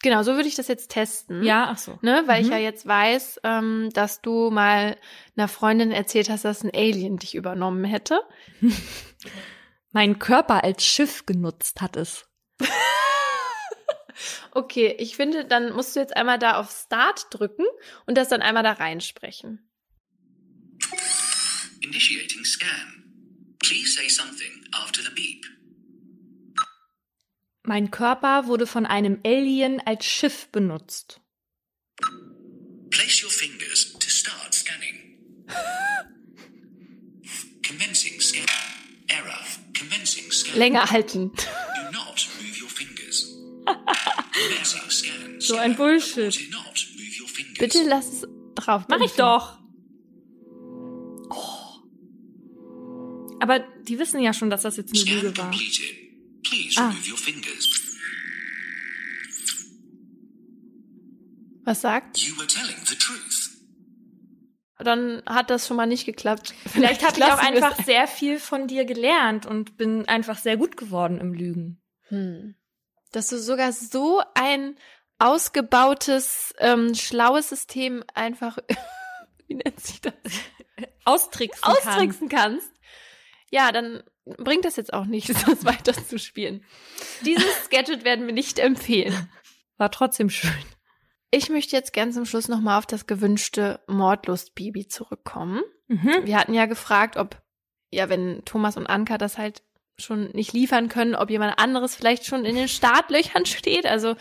genau, so würde ich das jetzt testen. Ja, ach so. Ne, weil ich Mhm. ja jetzt weiß, ähm, dass du mal einer Freundin erzählt hast, dass ein Alien dich übernommen hätte. Mein Körper als Schiff genutzt hat es. Okay, ich finde, dann musst du jetzt einmal da auf Start drücken und das dann einmal da reinsprechen. Initiating scan. Please say something after the beep. Mein Körper wurde von einem Alien als Schiff benutzt. Place your fingers to start scanning. Commencing scan. Error. Länger halten. So ein Bullshit. Bitte lass es drauf. Mach ich doch. Oh. Aber die wissen ja schon, dass das jetzt eine Lüge war. Ah. Was sagt? You were telling the truth. Dann hat das schon mal nicht geklappt. Vielleicht habe ich auch einfach sehr viel von dir gelernt und bin einfach sehr gut geworden im Lügen. Hm. Dass du sogar so ein ausgebautes, ähm, schlaues System einfach, wie nennt sich das, Austricksen kann. austricksen kannst. Ja, dann bringt das jetzt auch nichts, das weiter zu spielen. Dieses Gadget werden wir nicht empfehlen. War trotzdem schön. Ich möchte jetzt gern zum Schluss nochmal auf das gewünschte Mordlust-Baby zurückkommen. Mhm. Wir hatten ja gefragt, ob, ja, wenn Thomas und Anka das halt schon nicht liefern können, ob jemand anderes vielleicht schon in den Startlöchern steht, also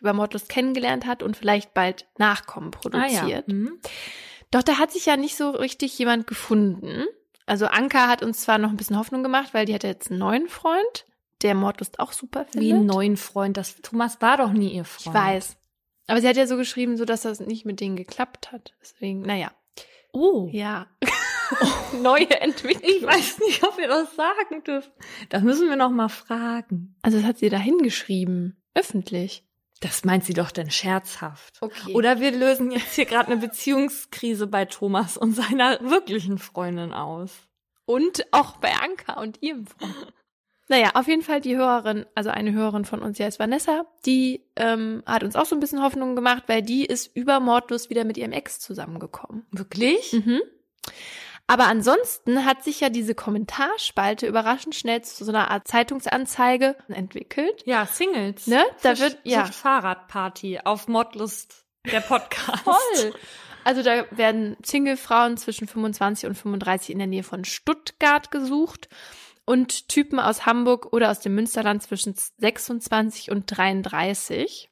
über Mordlust kennengelernt hat und vielleicht bald Nachkommen Ah, produziert. ja. Mhm. Doch da hat sich ja nicht so richtig jemand gefunden. Also Anka hat uns zwar noch ein bisschen Hoffnung gemacht, weil die hat jetzt einen neuen Freund, der Mordlust auch super findet. Wie einen neuen Freund. Das Thomas war doch nie ihr Ich Freund. weiß. Aber sie hat ja so geschrieben, so dass das nicht mit denen geklappt hat. Deswegen, naja. Oh. Ja. Neue Entwicklung. Ich weiß nicht, ob wir das sagen dürfen. Das müssen wir noch mal fragen. Also das hat sie da hingeschrieben. Öffentlich. Das meint sie doch denn scherzhaft. Okay. Oder wir lösen jetzt hier gerade eine Beziehungskrise bei Thomas und seiner wirklichen Freundin aus. und auch bei Anka und ihrem Freund. Naja, auf jeden Fall die Hörerin, also eine Hörerin von uns, die heißt Vanessa, die ähm, hat uns auch so ein bisschen Hoffnung gemacht, weil die ist über Mordlos wieder mit ihrem Ex zusammengekommen. Wirklich? Mhm. Aber ansonsten hat sich ja diese Kommentarspalte überraschend schnell zu so einer Art Zeitungsanzeige entwickelt. Ja, Singles. Ne? Da wird, ja. Fahrradparty auf Modlust, der Podcast. Voll. Also da werden Single-Frauen zwischen 25 und 35 in der Nähe von Stuttgart gesucht und Typen aus Hamburg oder aus dem Münsterland zwischen 26 und 33.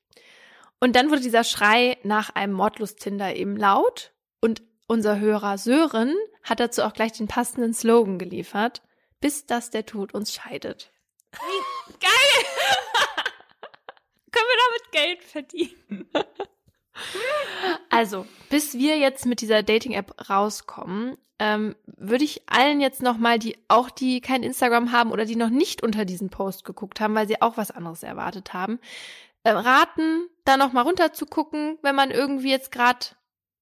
Und dann wurde dieser Schrei nach einem Mordlust-Tinder eben laut und unser Hörer Sören hat dazu auch gleich den passenden Slogan geliefert, bis dass der Tod uns scheidet. Geil! Können wir damit Geld verdienen? Also, bis wir jetzt mit dieser Dating-App rauskommen, ähm, würde ich allen jetzt nochmal, die auch die kein Instagram haben oder die noch nicht unter diesen Post geguckt haben, weil sie auch was anderes erwartet haben, äh, raten, da nochmal runter zu gucken, wenn man irgendwie jetzt gerade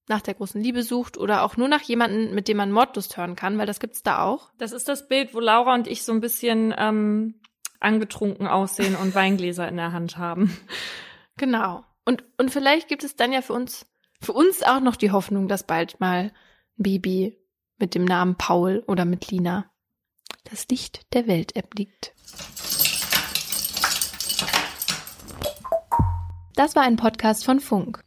nach der großen Liebe sucht oder auch nur nach jemanden, mit dem man Mordlust hören kann, weil das gibt's da auch. Das ist das Bild, wo Laura und ich so ein bisschen ähm, angetrunken aussehen und Weingläser in der Hand haben. Genau. Und, und vielleicht gibt es dann ja für uns, für uns auch noch die Hoffnung, dass bald mal ein Baby mit dem Namen Paul oder mit Lina das Licht der Welt erblickt. Das war ein Podcast von Funk.